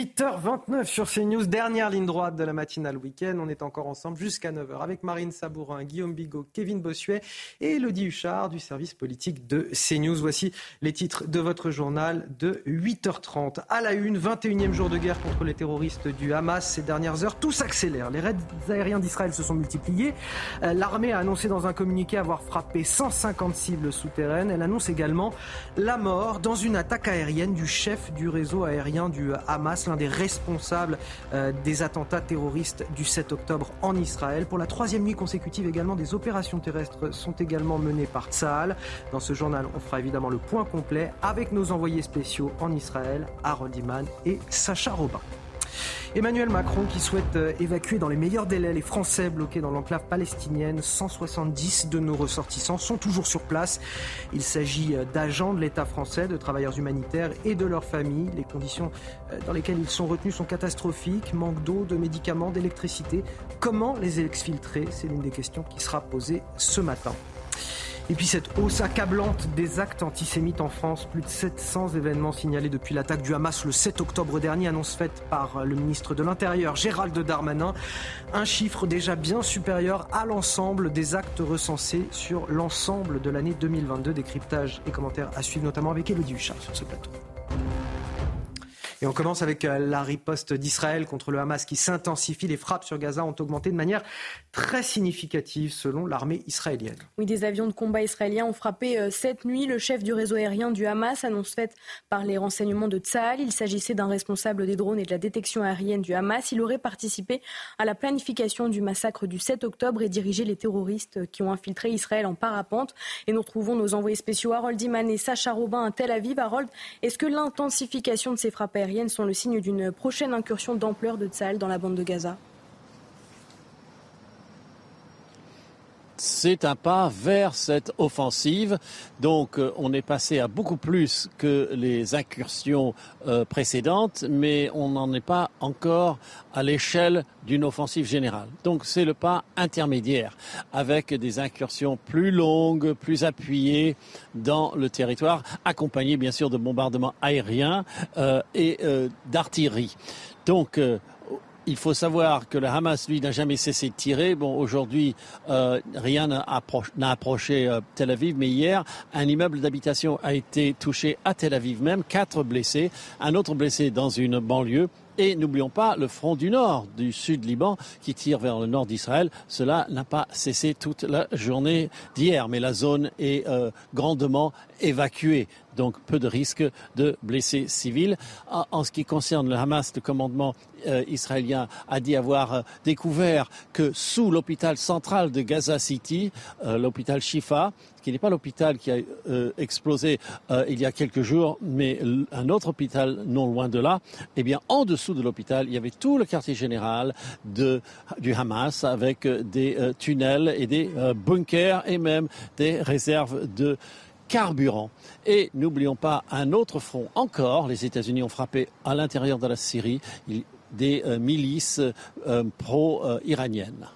8h29 sur CNews, dernière ligne droite de la matinale week-end. On est encore ensemble jusqu'à 9h avec Marine Sabourin, Guillaume Bigot, Kevin Bossuet et Elodie Huchard du service politique de CNews. Voici les titres de votre journal de 8h30. À la une, 21e jour de guerre contre les terroristes du Hamas. Ces dernières heures, tout s'accélère. Les raids aériens d'Israël se sont multipliés. Euh, l'armée a annoncé dans un communiqué avoir frappé 150 cibles souterraines. Elle annonce également la mort dans une attaque aérienne du chef du réseau aérien du Hamas l'un des responsables euh, des attentats terroristes du 7 octobre en Israël. Pour la troisième nuit consécutive également, des opérations terrestres sont également menées par Tsahal. Dans ce journal, on fera évidemment le point complet avec nos envoyés spéciaux en Israël, Harold Iman et Sacha Robin. Emmanuel Macron qui souhaite euh, évacuer dans les meilleurs délais les Français bloqués dans l'enclave palestinienne. 170 de nos ressortissants sont toujours sur place. Il s'agit euh, d'agents de l'État français, de travailleurs humanitaires et de leurs familles. Les conditions euh, dans lesquelles ils sont retenus sont catastrophiques. Manque d'eau, de médicaments, d'électricité. Comment les exfiltrer? C'est l'une des questions qui sera posée ce matin. Et puis cette hausse accablante des actes antisémites en France, plus de 700 événements signalés depuis l'attaque du Hamas le 7 octobre dernier, annonce faite par le ministre de l'Intérieur Gérald Darmanin, un chiffre déjà bien supérieur à l'ensemble des actes recensés sur l'ensemble de l'année 2022. Décryptage et commentaires à suivre notamment avec Elodie Huchard sur ce plateau. Et on commence avec euh, la riposte d'Israël contre le Hamas qui s'intensifie. Les frappes sur Gaza ont augmenté de manière très significative selon l'armée israélienne. Oui, des avions de combat israéliens ont frappé euh, cette nuit le chef du réseau aérien du Hamas, annonce faite par les renseignements de Tsahal. Il s'agissait d'un responsable des drones et de la détection aérienne du Hamas. Il aurait participé à la planification du massacre du 7 octobre et dirigé les terroristes qui ont infiltré Israël en parapente. Et nous retrouvons nos envoyés spéciaux Harold Iman et Sacha Robin à Tel Aviv. Harold, est-ce que l'intensification de ces frappes sont le signe d'une prochaine incursion d'ampleur de Tsahal dans la bande de Gaza c'est un pas vers cette offensive. Donc euh, on est passé à beaucoup plus que les incursions euh, précédentes, mais on n'en est pas encore à l'échelle d'une offensive générale. Donc c'est le pas intermédiaire, avec des incursions plus longues, plus appuyées dans le territoire, accompagnées bien sûr de bombardements aériens euh, et d'artillerie. Donc il faut savoir que le Hamas, lui, n'a jamais cessé de tirer. Bon, aujourd'hui, euh, rien n'a approché euh, Tel Aviv, mais hier, un immeuble d'habitation a été touché à Tel Aviv même, quatre blessés, un autre blessé dans une banlieue. Et n'oublions pas le front du nord, du sud Liban, qui tire vers le nord d'Israël. Cela n'a pas cessé toute la journée d'hier, mais la zone est euh, grandement évacuée donc peu de risque de blessés civils. En, ce qui concerne le Hamas, le commandement euh, israélien a dit avoir euh, découvert que sous l'hôpital central de Gaza City, euh, l'hôpital Shifa, qui n'est pas l'hôpital qui a explosé il y a quelques jours, mais un autre hôpital non loin de là, eh bien, en dessous de l'hôpital, il y avait tout le quartier général du Hamas avec des tunnels et des bunkers et même des réserves de carburant. Et n'oublions pas un autre front encore. Les États-Unis ont frappé à l'intérieur de la Syrie des euh, milices euh, pro-iraniennes.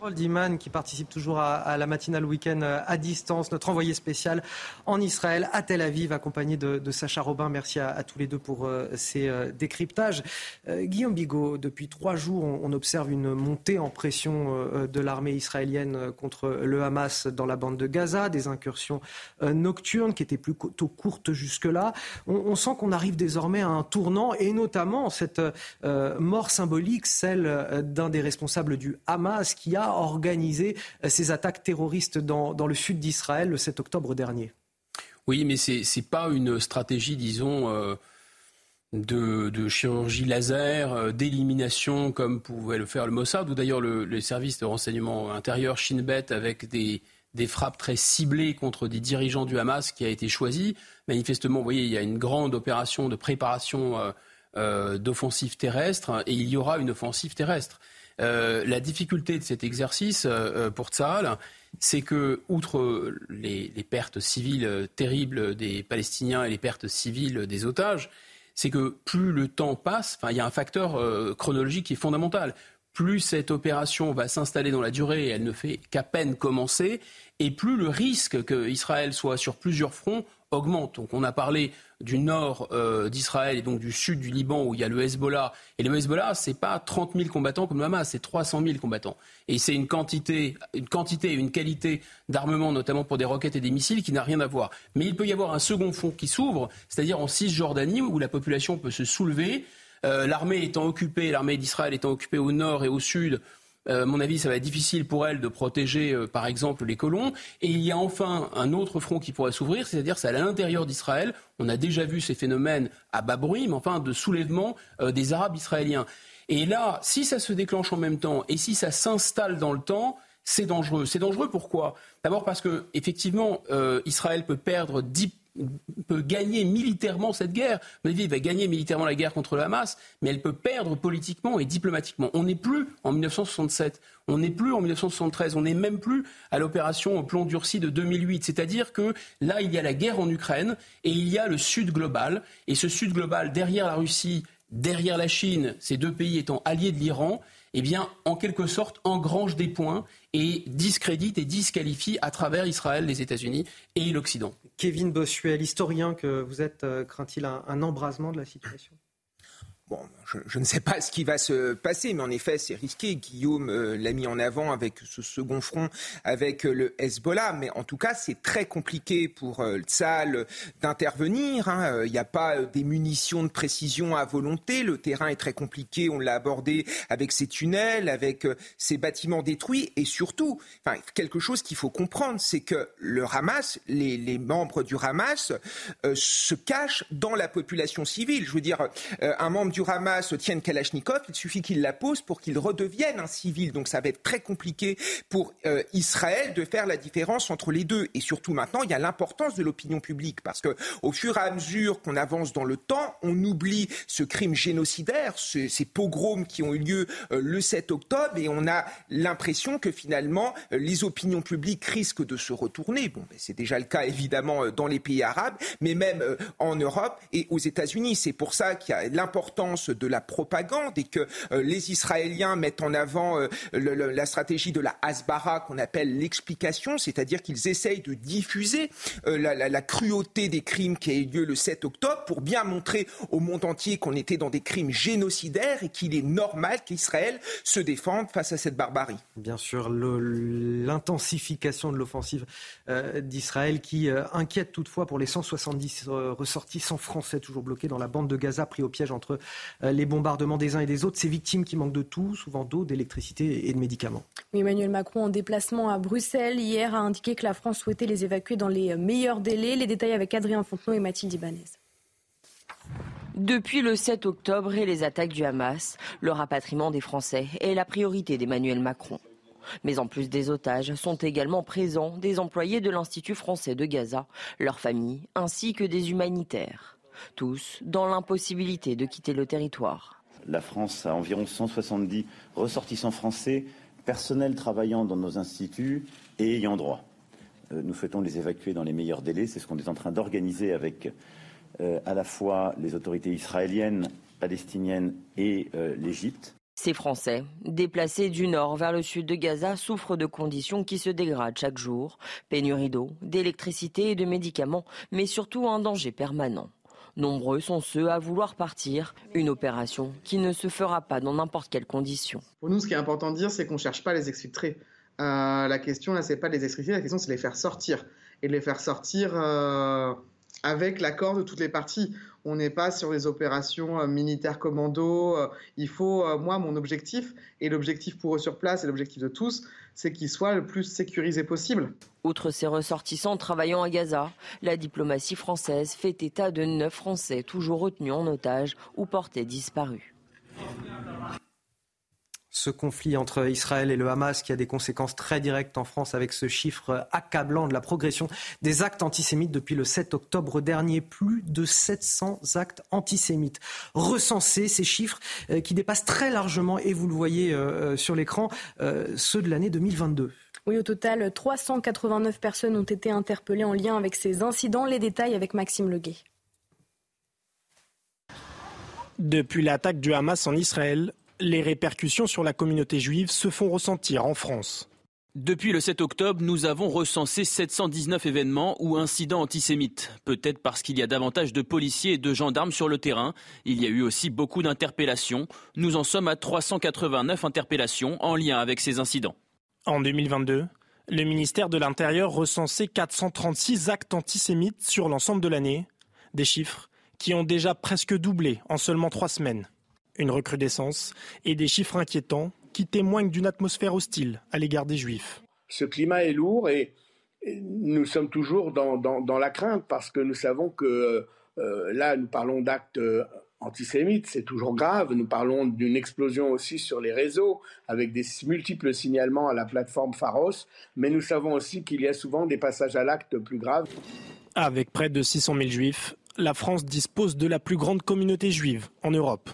Paul Diman qui participe toujours à, la matinale week-end euh, à distance, notre envoyé spécial en Israël, à Tel Aviv, accompagné de, Sacha Robin. Merci à, tous les deux pour euh, ces euh, décryptages. Guillaume Bigot, depuis trois jours, on, observe une montée en pression de l'armée israélienne contre le Hamas dans la bande de Gaza, des incursions nocturnes qui étaient plutôt courtes jusque-là. On, on, sent qu'on arrive désormais à un tournant et notamment cette mort symbolique, celle d'un des responsables du Hamas qui a organisé euh, ces attaques terroristes dans, le sud d'Israël le 7 octobre dernier. Oui, mais ce n'est pas une stratégie, disons, euh, de, chirurgie laser, euh, d'élimination comme pouvait le faire le Mossad, ou d'ailleurs le, les services de renseignement intérieur Shin Bet avec des, frappes très ciblées contre des dirigeants du Hamas qui a été choisi. Manifestement, vous voyez, il y a une grande opération de préparation d'offensive terrestre et il y aura une offensive terrestre. Euh, la difficulté de cet exercice euh, euh, pour Tsahal, c'est que, outre les, pertes civiles terribles des Palestiniens et les pertes civiles des otages, c'est que plus le temps passe, il y a un facteur chronologique qui est fondamental. Plus cette opération va s'installer dans la durée et elle ne fait qu'à peine commencer, et plus le risque qu'Israël soit sur plusieurs fronts augmente. Donc on a parlé du nord euh, d'Israël et donc du sud du Liban où il y a le Hezbollah. Et le Hezbollah, c'est pas 30 000 combattants comme le Hamas, c'est 300 000 combattants. Et c'est une quantité, une et une qualité d'armement, notamment pour des roquettes et des missiles, qui n'a rien à voir. Mais il peut y avoir un second front qui s'ouvre, c'est-à-dire en Cisjordanie où la population peut se soulever. Euh, l'armée étant occupée, l'armée d'Israël étant occupée au nord et au sud à mon avis, ça va être difficile pour elle de protéger, euh, par exemple, les colons. Et il y a enfin un autre front qui pourrait s'ouvrir, c'est-à-dire c'est à l'intérieur d'Israël. On a déjà vu ces phénomènes à bas bruit, mais enfin de soulèvement euh, des Arabes israéliens. Et là, si ça se déclenche en même temps et si ça s'installe dans le temps, c'est dangereux. C'est dangereux pourquoi? D'abord parce que effectivement, Israël peut perdre 10 peut gagner militairement cette guerre. On dit, il va gagner militairement la guerre contre le Hamas, mais elle peut perdre politiquement et diplomatiquement. On n'est plus en 1967, on n'est plus en 1973, on n'est même plus à l'opération plomb durci de 2008. C'est-à-dire que là, il y a la guerre en Ukraine et il y a le Sud global. Et ce Sud global, derrière la Russie, derrière la Chine, ces deux pays étant alliés de l'Iran, eh bien, en quelque sorte, engrange des points et discrédite et disqualifie à travers Israël, les États-Unis et l'Occident. Kevin Bossuet, l'historien que vous êtes, euh, craint-il un embrasement de la situation? Bon, je, ne sais pas ce qui va se passer, mais en effet, c'est risqué. Guillaume euh, l'a mis en avant avec ce second front avec euh, le Hezbollah, mais en tout cas, c'est très compliqué pour euh, Tsal d'intervenir. Hein. Il n'y a pas des munitions de précision à volonté. Le terrain est très compliqué. On l'a abordé avec ces tunnels, avec ces bâtiments détruits, et surtout, quelque chose qu'il faut comprendre, c'est que le Hamas, les, les membres du Hamas, se cachent dans la population civile. Je veux dire, un membre du du Hamas tienne Kalachnikov, il suffit qu'il la pose pour qu'il redevienne un civil. Donc ça va être très compliqué pour euh, Israël de faire la différence entre les deux. Et surtout maintenant, il y a l'importance de l'opinion publique parce que au fur et à mesure qu'on avance dans le temps, on oublie ce crime génocidaire, ces pogroms qui ont eu lieu euh, le 7 octobre, et on a l'impression que finalement euh, les opinions publiques risquent de se retourner. Bon, ben, c'est déjà le cas évidemment dans les pays arabes, mais même en Europe et aux États-Unis. C'est pour ça qu'il y a l'importance de la propagande et que euh, les Israéliens mettent en avant euh, la stratégie de la Hasbara qu'on appelle l'explication, c'est-à-dire qu'ils essayent de diffuser euh, la, cruauté des crimes qui a eu lieu le 7 octobre pour bien montrer au monde entier qu'on était dans des crimes génocidaires et qu'il est normal qu'Israël se défende face à cette barbarie. Bien sûr, l'intensification de l'offensive d'Israël qui inquiète toutefois pour les 170 ressortissants français toujours bloqués dans la bande de Gaza pris au piège entre euh, les bombardements des uns et des autres, ces victimes qui manquent de tout, souvent d'eau, d'électricité et de médicaments. Emmanuel Macron, en déplacement à Bruxelles hier, a indiqué que la France souhaitait les évacuer dans les meilleurs délais. Les détails avec Adrien Fontenot et Mathilde Ibanez. Depuis le 7 octobre et les attaques du Hamas, le rapatriement des Français est la priorité d'Emmanuel Macron. Mais en plus des otages, sont également présents des employés de l'Institut français de Gaza, leurs familles, ainsi que des humanitaires tous dans l'impossibilité de quitter le territoire. La France a environ 170 ressortissants français, personnels travaillant dans nos instituts et ayant droit. Euh, nous souhaitons les évacuer dans les meilleurs délais. C'est ce qu'on est en train d'organiser avec euh, à la fois les autorités israéliennes, palestiniennes et euh, l'Égypte. Ces Français, déplacés du nord vers le sud de Gaza, souffrent de conditions qui se dégradent chaque jour. Pénurie d'eau, d'électricité et de médicaments, mais surtout un danger permanent. Nombreux sont ceux à vouloir partir, une opération qui ne se fera pas dans n'importe quelle condition. Pour nous, ce qui est important de dire, c'est qu'on ne cherche pas à les exfiltrer. Euh, la question, là, c'est pas de les exfiltrer, la question, c'est de les faire sortir. Et de les faire sortir euh, avec l'accord de toutes les parties. On n'est pas sur des opérations euh, militaires commando. il faut, moi, mon objectif, et l'objectif pour eux sur place, et l'objectif de tous, c'est qu'ils soient le plus sécurisés possible. Outre ces ressortissants travaillant à Gaza, la diplomatie française fait état de neuf Français toujours retenus en otage ou portés disparus ce conflit entre Israël et le Hamas qui a des conséquences très directes en France avec ce chiffre accablant de la progression des actes antisémites depuis le 7 octobre dernier. Plus de 700 actes antisémites recensés, ces chiffres euh, qui dépassent très largement, et vous le voyez euh, euh, sur l'écran, ceux de l'année 2022. Oui, au total, 389 personnes ont été interpellées en lien avec ces incidents. Les détails avec Maxime Leguet. Depuis l'attaque du Hamas en Israël, les répercussions sur la communauté juive se font ressentir en France. Depuis le 7 octobre, nous avons recensé 719 événements ou incidents antisémites. Peut-être parce qu'il y a davantage de policiers et de gendarmes sur le terrain. Il y a eu aussi beaucoup d'interpellations. Nous en sommes à 389 interpellations en lien avec ces incidents. En 2022, le ministère de l'Intérieur recensait 436 actes antisémites sur l'ensemble de l'année. Des chiffres qui ont déjà presque doublé en seulement trois semaines une recrudescence et des chiffres inquiétants qui témoignent d'une atmosphère hostile à l'égard des Juifs. Ce climat est lourd et, nous sommes toujours dans, la crainte parce que nous savons que euh, là, nous parlons d'actes euh, antisémites, c'est toujours grave. Nous parlons d'une explosion aussi sur les réseaux avec des multiples signalements à la plateforme Pharos, mais nous savons aussi qu'il y a souvent des passages à l'acte plus graves. Avec près de 600 000 juifs, la France dispose de la plus grande communauté juive en Europe.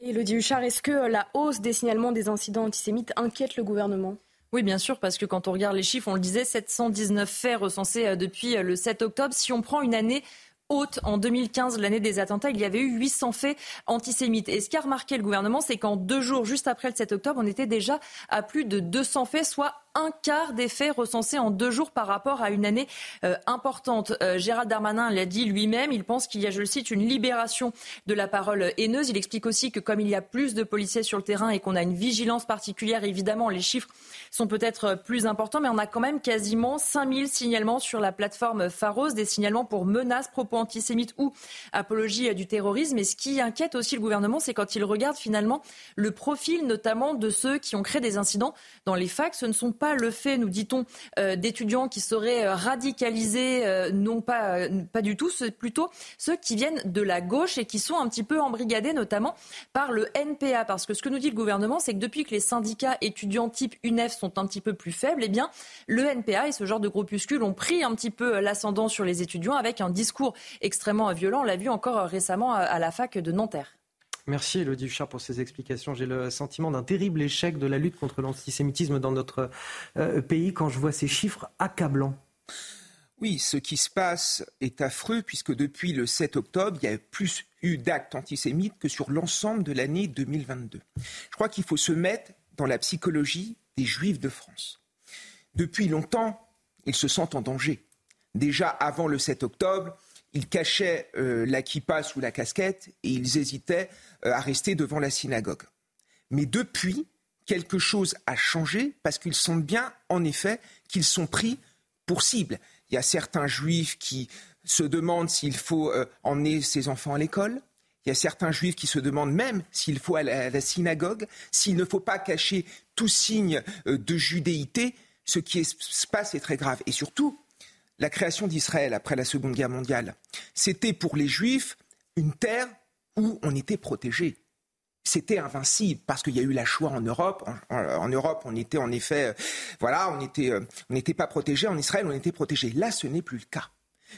Elodie Huchard, est-ce que la hausse des signalements des incidents antisémites inquiète le gouvernement? Oui, bien sûr, parce que quand on regarde les chiffres, on le disait, 719 faits recensés euh, depuis euh, le 7 octobre. Si on prend une année haute. En 2015, l'année des attentats, il y avait eu 800 faits antisémites. Et ce qu'a remarqué le gouvernement, c'est qu'en deux jours, juste après le 7 octobre, on était déjà à plus de 200 faits, soit un quart des faits recensés en deux jours par rapport à une année euh, importante. Euh, Gérald Darmanin l'a dit lui-même, il pense qu'il y a, je le cite, une libération de la parole haineuse. Il explique aussi que comme il y a plus de policiers sur le terrain et qu'on a une vigilance particulière, évidemment, les chiffres sont peut-être plus importants, mais on a quand même quasiment 5000 signalements sur la plateforme Pharos, des signalements pour menaces, propos antisémites ou apologie du terrorisme. Et ce qui inquiète aussi le gouvernement, c'est quand il regarde finalement le profil notamment de ceux qui ont créé des incidents dans les facs. Ce ne sont pas le fait, nous dit-on, euh, d'étudiants qui seraient euh, radicalisés, euh, non pas, pas du tout, c'est plutôt ceux qui viennent de la gauche et qui sont un petit peu embrigadés notamment par le NPA. Parce que ce que nous dit le gouvernement, c'est que depuis que les syndicats étudiants type UNEF sont un petit peu plus faibles, eh bien, le NPA et ce genre de groupuscules ont pris un petit peu l'ascendant sur les étudiants avec un discours extrêmement violent. On l'a vu encore récemment à la fac de Nanterre. Merci Elodie Huchard pour ces explications. J'ai le sentiment d'un terrible échec de la lutte contre l'antisémitisme dans notre euh, pays quand je vois ces chiffres accablants. Oui, ce qui se passe est affreux puisque depuis le 7 octobre, il y a plus eu d'actes antisémites que sur l'ensemble de l'année 2022. Je crois qu'il faut se mettre dans la psychologie des Juifs de France. Depuis longtemps, ils se sentent en danger. Déjà avant le 7 octobre, ils cachaient euh, la kippa sous la casquette et ils hésitaient euh, à rester devant la synagogue. Mais depuis, quelque chose a changé parce qu'ils sentent bien, en effet, qu'ils sont pris pour cible. Il y a certains juifs qui se demandent s'il faut euh, emmener ses enfants à l'école. Il y a certains juifs qui se demandent même s'il faut aller à la synagogue, s'il ne faut pas cacher tout signe de judéité. Ce qui se passe est très grave. Et surtout, la création d'Israël après la Seconde Guerre mondiale, c'était pour les Juifs une terre où on était protégé. C'était invincible parce qu'il y a eu la Shoah en Europe. En, Europe, on était en effet, euh, voilà, euh, on n'était pas protégé. En Israël, on était protégé. Là, ce n'est plus le cas.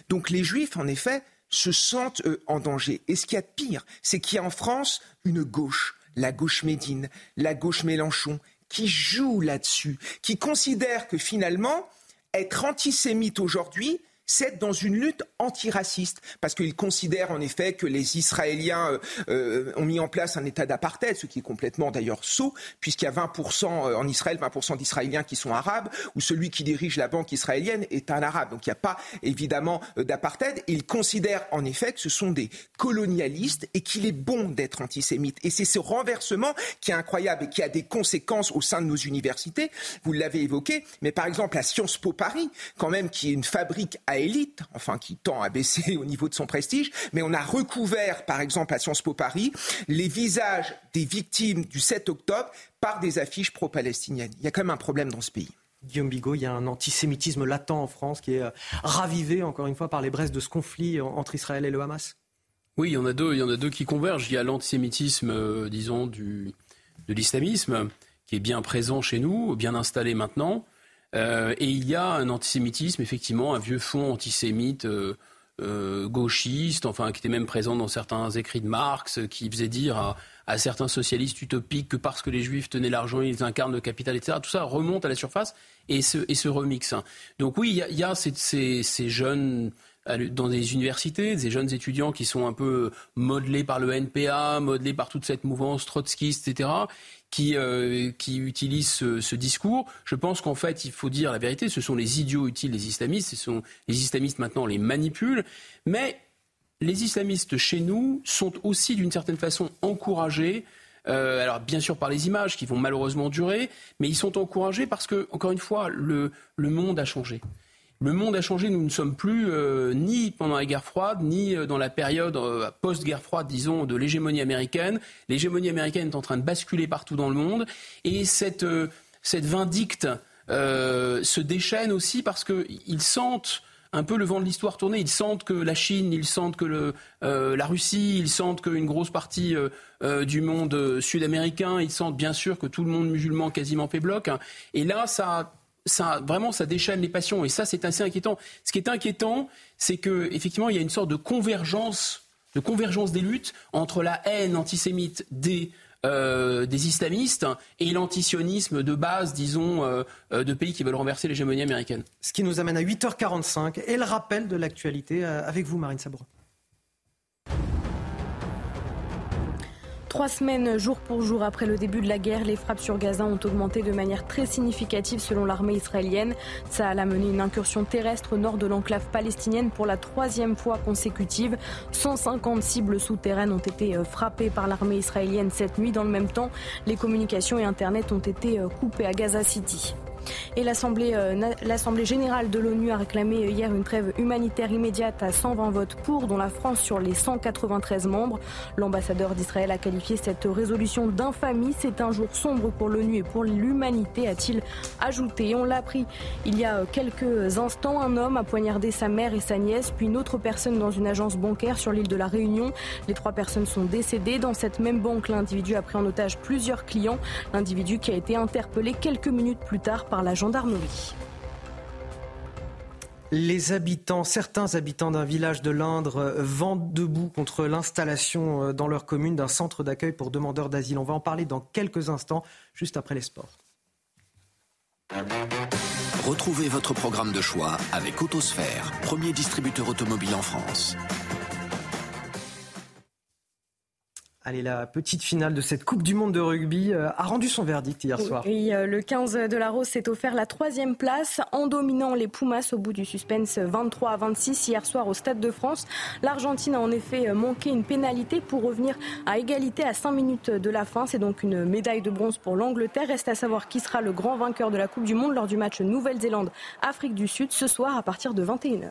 Donc les Juifs, en effet, se sentent en danger. Et ce qu'il y a de pire, c'est qu'il y a en France une gauche, la gauche Médine, la gauche Mélenchon, qui joue là-dessus, qui considère que finalement, être antisémite aujourd'hui, c'est dans une lutte antiraciste, parce qu'ils considèrent en effet que les Israéliens euh, euh, ont mis en place un état d'apartheid, ce qui est complètement d'ailleurs sot, puisqu'il y a 20% euh, en Israël, 20% d'Israéliens qui sont arabes, ou celui qui dirige la banque israélienne est un arabe. Donc il n'y a pas évidemment d'apartheid. Ils considèrent en effet que ce sont des colonialistes et qu'il est bon d'être antisémite. Et c'est ce renversement qui est incroyable et qui a des conséquences au sein de nos universités. Vous l'avez évoqué, mais par exemple à Sciences Po Paris, quand même, qui est une fabrique à élite, enfin qui tend à baisser au niveau de son prestige, mais on a recouvert, par exemple, à Sciences Po Paris, les visages des victimes du 7 octobre par des affiches pro-palestiniennes. Il y a quand même un problème dans ce pays. Guillaume Bigot, il y a un antisémitisme latent en France qui est euh, ravivé, encore une fois, par les braises de ce conflit entre Israël et le Hamas Oui, il y en a deux, il y en a deux qui convergent. Il y a l'antisémitisme, euh, disons, du, de l'islamisme, qui est bien présent chez nous, bien installé maintenant. Euh, et il y a un antisémitisme, effectivement, un vieux fond antisémite euh, euh, gauchiste, enfin qui était même présent dans certains écrits de Marx, qui faisait dire à, certains socialistes utopiques que parce que les juifs tenaient l'argent, ils incarnent le capital, etc. Tout ça remonte à la surface et se, remixe. Donc oui, il y a, ces, jeunes dans des universités, des jeunes étudiants qui sont un peu modelés par le NPA, modelés par toute cette mouvance trotskiste, etc qui, euh, qui utilisent ce, discours. Je pense qu'en fait, il faut dire la vérité, ce sont les idiots utiles des islamistes, ce sont les islamistes maintenant les manipulent, mais les islamistes chez nous sont aussi d'une certaine façon encouragés euh, alors bien sûr par les images qui vont malheureusement durer, mais ils sont encouragés parce que, encore une fois, le monde a changé le monde a changé. Nous ne sommes plus euh, ni pendant la guerre froide, ni euh, dans la période euh, post-guerre froide, disons, de l'hégémonie américaine. L'hégémonie américaine est en train de basculer partout dans le monde. Et cette, cette vindicte se déchaîne aussi parce qu'ils sentent un peu le vent de l'histoire tourner. Ils sentent que la Chine, ils sentent que le, la Russie, ils sentent qu'une grosse partie du monde sud-américain, ils sentent bien sûr que tout le monde musulman quasiment fait bloc. Et là, ça ça, vraiment, ça déchaîne les passions. Et ça, c'est assez inquiétant. Ce qui est inquiétant, c'est que effectivement, il y a une sorte de convergence, de convergence des luttes entre la haine antisémite des euh, des islamistes et l'antisionisme de base, disons, euh, euh, de pays qui veulent renverser l'hégémonie américaine. Ce qui nous amène à 8h45 et le rappel de l'actualité avec vous, Marine Sabourin. Trois semaines jour pour jour après le début de la guerre, les frappes sur Gaza ont augmenté de manière très significative selon l'armée israélienne. Ça a mené une incursion terrestre nord de l'enclave palestinienne pour la troisième fois consécutive. 150 cibles souterraines ont été euh, frappées par l'armée israélienne cette nuit. Dans le même temps, les communications et Internet ont été euh, coupées à Gaza City. Et euh, l'Assemblée générale de l'ONU a réclamé hier une trêve humanitaire immédiate à 120 votes pour, dont la France sur les 193 membres. L'ambassadeur d'Israël a qualifié cette résolution d'infamie. C'est un jour sombre pour l'ONU et pour l'humanité, a-t-il ajouté. On l'a appris il y a quelques instants. Un homme a poignardé sa mère et sa nièce, puis une autre personne dans une agence bancaire sur l'île de la Réunion. Les trois personnes sont décédées. Dans cette même banque, l'individu a pris en otage plusieurs clients. L'individu qui a été interpellé quelques minutes plus tard par la gendarmerie. Les habitants, certains habitants d'un village de l'Indre vendent debout contre l'installation euh, dans leur commune d'un centre d'accueil pour demandeurs d'asile. On va en parler dans quelques instants, juste après les sports. Retrouvez votre programme de choix avec Autosphère, premier distributeur automobile en France. Allez, la petite finale de cette Coupe du Monde de rugby euh, a rendu son verdict hier soir. Oui, euh, le 15 de la Rose s'est offert la troisième place en dominant les Pumas au bout du suspense 23 à 26 hier soir au Stade de France. L'Argentine a en effet euh, manqué une pénalité pour revenir à égalité à 5 minutes de la fin. C'est donc une médaille de bronze pour l'Angleterre. Reste à savoir qui sera le grand vainqueur de la Coupe du Monde lors du match Nouvelle-Zélande-Afrique du Sud ce soir à partir de 21h.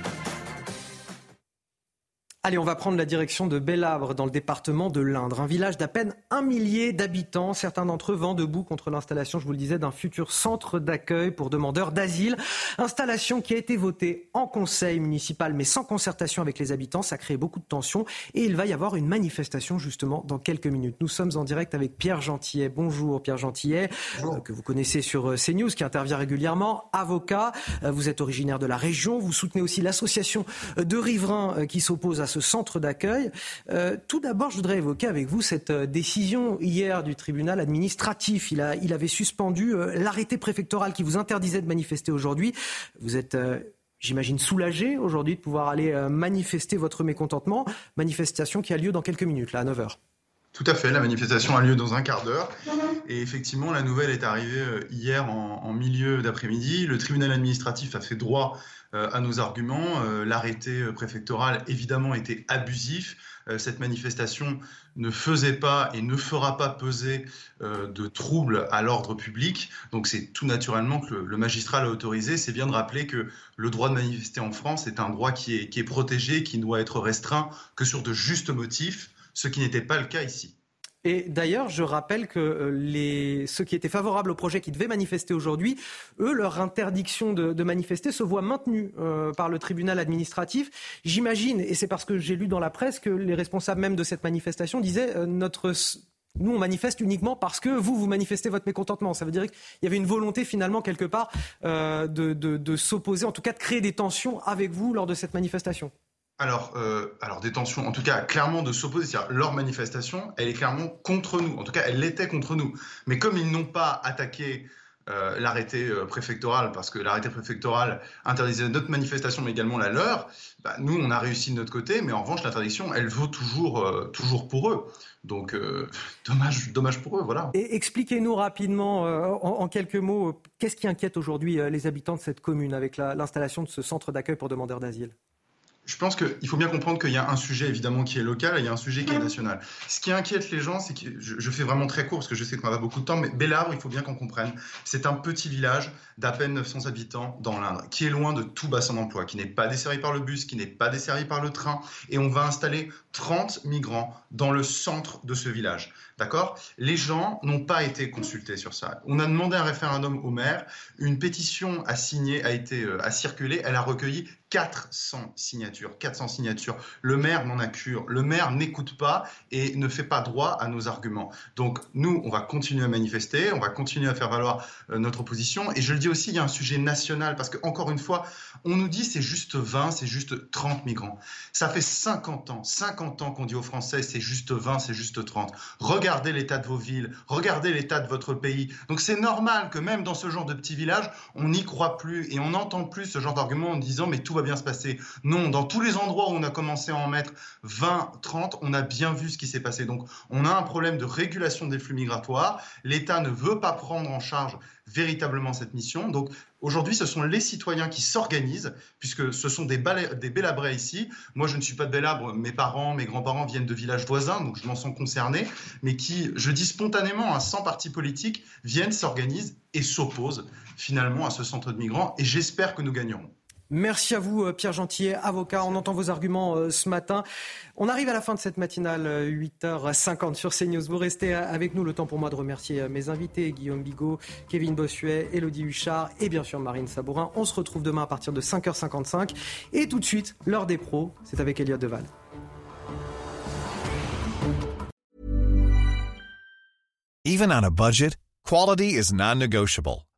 Allez, on va prendre la direction de Bellabre, dans le département de l'Indre, un village d'à peine un millier d'habitants. Certains d'entre eux vont debout contre l'installation, je vous le disais, d'un futur centre d'accueil pour demandeurs d'asile. Installation qui a été votée en conseil municipal, mais sans concertation avec les habitants. Ça crée beaucoup de tensions et il va y avoir une manifestation justement dans quelques minutes. Nous sommes en direct avec Pierre Gentillet. Bonjour Pierre Gentillet, euh, que vous connaissez sur euh, CNews, qui intervient régulièrement, avocat. Euh, vous êtes originaire de la région. Vous soutenez aussi l'association de riverains qui s'oppose à ce centre d'accueil. Euh, tout d'abord, je voudrais évoquer avec vous cette euh, décision hier du tribunal administratif. Il, avait suspendu euh, l'arrêté préfectoral qui vous interdisait de manifester aujourd'hui. Vous êtes j'imagine, soulagé aujourd'hui de pouvoir aller manifester votre mécontentement. Manifestation qui a lieu dans quelques minutes, là, à 9h. Tout à fait, la manifestation a lieu dans un quart d'heure. Et effectivement, la nouvelle est arrivée hier en, milieu d'après-midi. Le tribunal administratif a fait droit à nos arguments. Euh, l'arrêté euh, préfectoral, évidemment, était abusif. Cette manifestation ne faisait pas et ne fera pas peser de troubles à l'ordre public. Donc c'est tout naturellement que le, magistrat l'a autorisé. C'est bien de rappeler que le droit de manifester en France est un droit qui est, qui est protégé, qui ne doit être restreint que sur de justes motifs, ce qui n'était pas le cas ici. Et d'ailleurs, je rappelle que euh, les, ceux qui étaient favorables au projet qui devaient manifester aujourd'hui, eux, leur interdiction de, manifester se voit maintenue euh, par le tribunal administratif. J'imagine, et c'est parce que j'ai lu dans la presse que les responsables même de cette manifestation disaient euh, nous, on manifeste uniquement parce que vous, vous manifestez votre mécontentement. Ça veut dire qu'il y avait une volonté, finalement, quelque part, de s'opposer, en tout cas de créer des tensions avec vous lors de cette manifestation alors, euh, alors des tensions, en tout cas, clairement de s'opposer. C'est-à-dire, leur manifestation, elle est clairement contre nous. En tout cas, elle l'était contre nous. Mais comme ils n'ont pas attaqué euh, l'arrêté euh, préfectoral, parce que l'arrêté préfectoral interdisait notre manifestation, mais également la leur, bah, nous, on a réussi de notre côté. Mais en revanche, l'interdiction, elle vaut toujours, toujours pour eux. Donc, dommage, dommage pour eux, voilà. Et expliquez-nous rapidement, en, quelques mots, qu'est-ce qui inquiète aujourd'hui les habitants de cette commune avec l'installation de ce centre d'accueil pour demandeurs d'asile? Je pense qu'il faut bien comprendre qu'il y a un sujet évidemment qui est local et il y a un sujet qui est national. Ce qui inquiète les gens, c'est que je, fais vraiment très court parce que je sais qu'on va beaucoup de temps, mais Bellabre, il faut bien qu'on comprenne, c'est un petit village d'à peine 900 habitants dans l'Indre, qui est loin de tout bassin d'emploi, qui n'est pas desservi par le bus, qui n'est pas desservi par le train, et on va installer 30 migrants dans le centre de ce village. D'accord? Les gens n'ont pas été consultés sur ça. On a demandé un référendum au maire, une pétition a signé, a été euh, a circulé, elle a recueilli 400 signatures. 400 signatures. Le maire n'en a cure. Le maire n'écoute pas et ne fait pas droit à nos arguments. Donc nous, on va continuer à manifester, on va continuer à faire valoir euh, notre position. Et je le dis aussi, il y a un sujet national parce que encore une fois, on nous dit c'est juste 20, c'est juste 30 migrants. Ça fait 50 ans, 50 ans qu'on dit aux Français c'est juste 20, c'est juste 30. Regardez l'état de vos villes, regardez l'état de votre pays. Donc c'est normal que même dans ce genre de petits villages, on n'y croit plus et on n'entend plus ce genre d'argument en disant mais tout va bien se passer. Non, dans tous les endroits où on a commencé à en mettre 20, 30, on a bien vu ce qui s'est passé. Donc on a un problème de régulation des flux migratoires. L'État ne veut pas prendre en charge véritablement cette mission. Donc aujourd'hui, ce sont les citoyens qui s'organisent, puisque ce sont des, des Bélabrais ici. Moi, je ne suis pas de Bélabre, mes parents, mes grands-parents viennent de villages voisins, donc je m'en sens concerné, mais qui, je dis spontanément, sans parti politique, viennent, s'organisent et s'opposent finalement à ce centre de migrants. Et j'espère que nous gagnerons. Merci à vous, euh, Pierre Gentillet, avocat. On entend vos arguments euh, ce matin. On arrive à la fin de cette matinale, 8h50 euh, sur CNews. Vous restez avec nous. Le temps pour moi de remercier mes invités, Guillaume Bigot, Kevin Bossuet, Elodie Huchard et bien sûr Marine Sabourin. On se retrouve demain à partir de 5h55. Et tout de suite, l'heure des pros, c'est avec Elliot Deval.